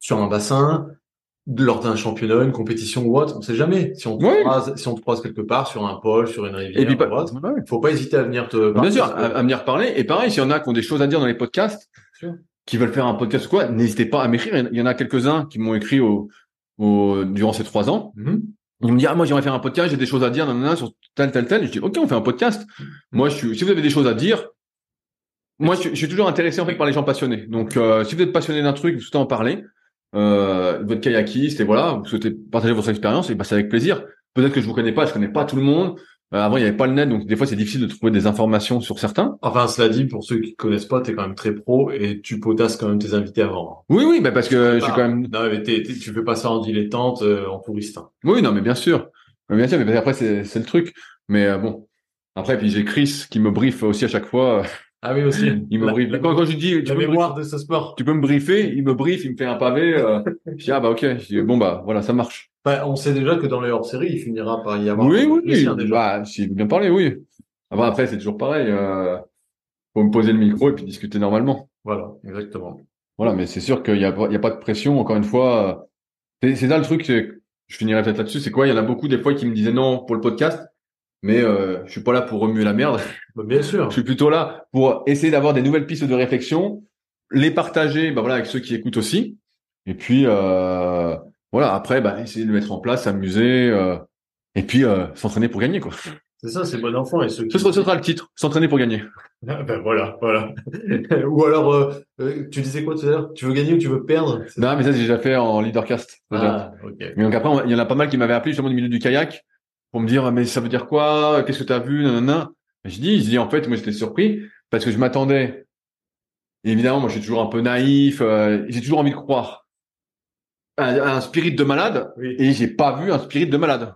sur un bassin, lors d'un championnat, une compétition ou autre, on sait jamais. Si on te Oui. croise, si on te croise quelque part sur un pôle, sur une rivière, Et puis, pas, ouais. faut pas hésiter à venir te. Bien sûr, à, à venir parler. Et pareil, s'il y en a qui ont des choses à dire dans les podcasts, qui veulent faire un podcast ou quoi, n'hésitez pas à m'écrire. Il y en a quelques-uns qui m'ont écrit au, au, durant ces trois ans. Mhm. Ils me disent, ah, moi, j'aimerais faire un podcast, j'ai des choses à dire, nanana, sur tel, tel, tel. Je dis, OK, on fait un podcast. Moi, je suis, si vous avez des choses à dire, moi, je, suis- je suis toujours intéressé, en fait, par les gens passionnés. Donc, euh, si vous êtes passionné d'un truc, vous souhaitez en parler, euh, êtes kayakiste et voilà, vous souhaitez partager votre expérience, et bah, c'est avec plaisir. Peut-être que je vous connais pas, je connais pas tout le monde. Euh, avant, il n'y avait pas le net, donc des fois, c'est difficile de trouver des informations sur certains. Enfin, cela dit, pour ceux qui connaissent pas, t'es quand même très pro et tu potasses quand même tes invités avant. Oui, oui, bah, parce que je suis quand même, Non, mais tu fais pas ça en dilettante, euh, en touriste. hein. oui, non, mais bien sûr. Mais bien sûr, mais après, c'est, c'est le truc. Mais euh, bon. Après, puis j'ai Chris qui me briefe aussi à chaque fois. Ah oui, aussi. Il me La- briefe. la- Quand, quand je dis, tu la peux, me mémoire de ce sport. tu peux me briefer, il me briefe, il me fait un pavé. Euh, je dis, ah bah ok. Je dis, bon bah voilà, ça marche. Enfin, on sait déjà que dans les hors-séries, il finira par y avoir. Oui, oui, oui. déjà. Bah, veut bien parler, oui. Après, après c'est toujours pareil. Euh, faut me poser le micro et puis discuter normalement. Voilà, exactement. Voilà, mais c'est sûr qu'il y a, pas- il y a pas de pression. Encore une fois, euh, c'est, ça le truc. c'est- Je finirai peut-être là-dessus. C'est quoi? Il y en a beaucoup des fois qui me disaient non pour le podcast, mais euh, je suis pas là pour remuer la merde. Bah, bien sûr. Je suis plutôt là pour essayer d'avoir des nouvelles pistes de réflexion, les partager, bah voilà, avec ceux qui écoutent aussi. Et puis euh, voilà, après, bah, essayer de le mettre en place, s'amuser, euh, et puis euh, s'entraîner pour gagner quoi. C'est ça, c'est bon enfant. Et ceux qui... Ce sera, ce sera le titre, s'entraîner pour gagner. Ah, ben voilà, voilà. ou alors, euh, euh, tu disais quoi tout à l'heure? Tu veux gagner ou tu veux perdre? Non, mais ça j'ai déjà fait en leadercast. Ah, ok. Mais donc après, il y en a pas mal qui m'avaient appelé justement du milieu du kayak pour me dire mais ça veut dire quoi? Qu'est-ce que tu as vu? Nanana. Je dis, je dis en fait, moi j'étais surpris parce que je m'attendais. Évidemment, moi je suis toujours un peu naïf. euh, j'ai toujours envie de croire à, à un spirit de malade Oui. et j'ai pas vu un spirit de malade.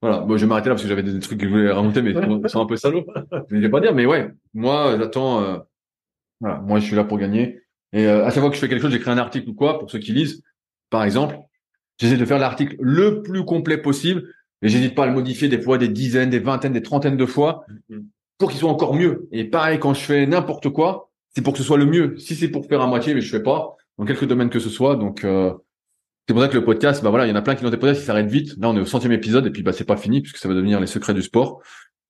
Voilà. Bon, je vais m'arrêter là parce que j'avais des trucs que je voulais raconter, mais sont un peu salauds. Je vais pas dire, mais ouais, moi j'attends. euh, voilà, moi je suis là pour gagner. Et euh, à chaque fois que je fais quelque chose, j'écris un article ou quoi pour ceux qui lisent. Par exemple, j'essaie de faire l'article le plus complet possible et j'hésite pas à le modifier des fois des dizaines, des vingtaines, des trentaines de fois Mhm. pour qu'il soit encore mieux. Et pareil, quand je fais n'importe quoi, c'est pour que ce soit le mieux. Si c'est pour faire à moitié, mais je fais pas dans quelques domaines que ce soit. Donc euh, c'est pour ça que le podcast, bah voilà, il y en a plein qui l'ont des podcasts qui s'arrêtent vite. Là, on est au centième épisode et puis bah c'est pas fini puisque ça va devenir les secrets du sport,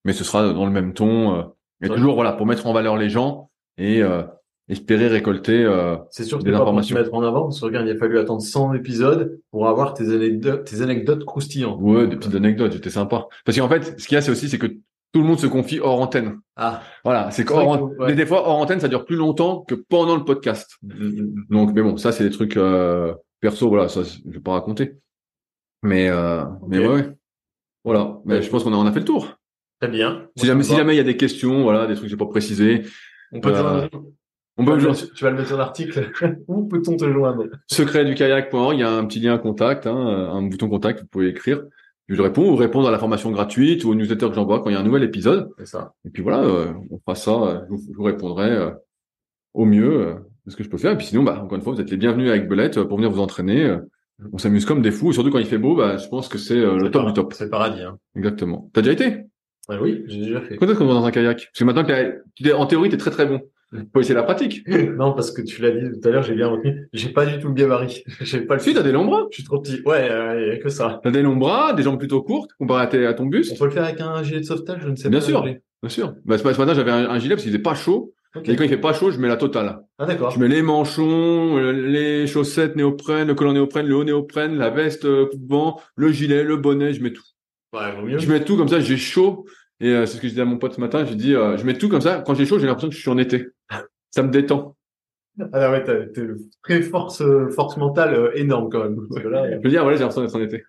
mais ce sera dans le même ton. euh, et Ouais. toujours voilà pour mettre en valeur les gens et euh, espérer récolter. euh, C'est sûr que Des pour te informations. mettre en avant, parce que regarde, il a fallu attendre 100 épisodes pour avoir tes anecdotes, tes anecdotes croustillantes. Ouais, des petites anecdotes, c'était sympa. Parce qu'en fait, ce qu'il y a, c'est aussi, c'est que tout le monde se confie hors antenne. Ah. Voilà, c'est qu'hors ouais. mais des fois hors antenne, ça dure plus longtemps que pendant le podcast. Donc, mais bon, ça c'est des trucs euh, perso, voilà, ça je vais pas raconter. Mais euh, mais ouais, ouais. voilà. Mais je pense qu'on a on a fait le tour. Très bien. Si Moi, jamais si il y a des questions, voilà, des trucs que j'ai pas précisé, On peut Euh, Tu vas, le mettre, tu vas le mettre sur l'article. Où peut-on te joindre secret du kayak.org, il y a un petit lien contact, hein, un bouton contact, vous pouvez écrire. Je réponds ou répondre à la formation gratuite ou au newsletter que j'envoie quand il y a un nouvel épisode. C'est ça. Et puis voilà, euh, on fera ça, euh, je, vous, je vous répondrai euh, au mieux euh, de ce que je peux faire. Et puis sinon, bah, encore une fois, vous êtes les bienvenus avec Belette euh, pour venir vous entraîner. euh. on s'amuse comme des fous, et surtout quand il fait beau, bah, je pense que c'est le top du top. C'est le paradis. Hein. Exactement. T'as déjà été? Oui, j'ai déjà fait. Quand est-ce qu'on va dans un kayak? Parce que maintenant, que tu es- en théorie, t'es très très bon. Faut essayer la pratique. non, parce que tu l'as dit tout à l'heure, j'ai bien retenu. J'ai pas du tout le gabarit. j'ai pas le Si, t'as des longs bras. Je suis trop petit. Ouais, euh, il y a que ça. T'as des longs bras, des jambes plutôt courtes, comparé à, ton On buste. peut le faire avec un gilet de sauvetage, je ne sais Bien pas. sûr. nager. Bien sûr. Bah, ce matin, j'avais un, un gilet parce qu'il faisait pas chaud. Ok. Et quand il fait pas chaud, je mets la totale. Ah d'accord. Je mets les manchons, euh, les chaussettes néoprène, le collant néoprène, le haut néoprène, la veste euh, coupe-vent, le gilet, le bonnet, je mets tout. Ouais, vaut mieux. Je mets tout comme ça, j'ai chaud. Et euh, c'est ce que je dis à mon pote ce matin, j'ai dit, euh, je mets tout comme ça. Quand j'ai chaud, j'ai l'impression que je suis en été. Ça me détend. Ah ouais, t'as t'as une très force, euh, force mentale euh, énorme quand même. Parce que là, Je veux dire, voilà, j'ai l'impression d'être en été.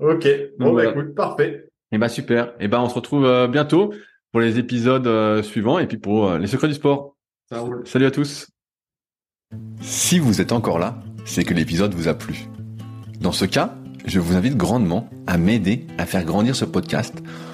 Ok. Bon, Donc, bah voilà. écoute, parfait. Et bah super. Et ben on se retrouve euh, bientôt pour les épisodes euh, suivants et puis pour les secrets du sport. Salut à tous. Si vous êtes encore là, c'est que l'épisode vous a plu. Dans ce cas, je vous invite grandement à m'aider à faire grandir ce podcast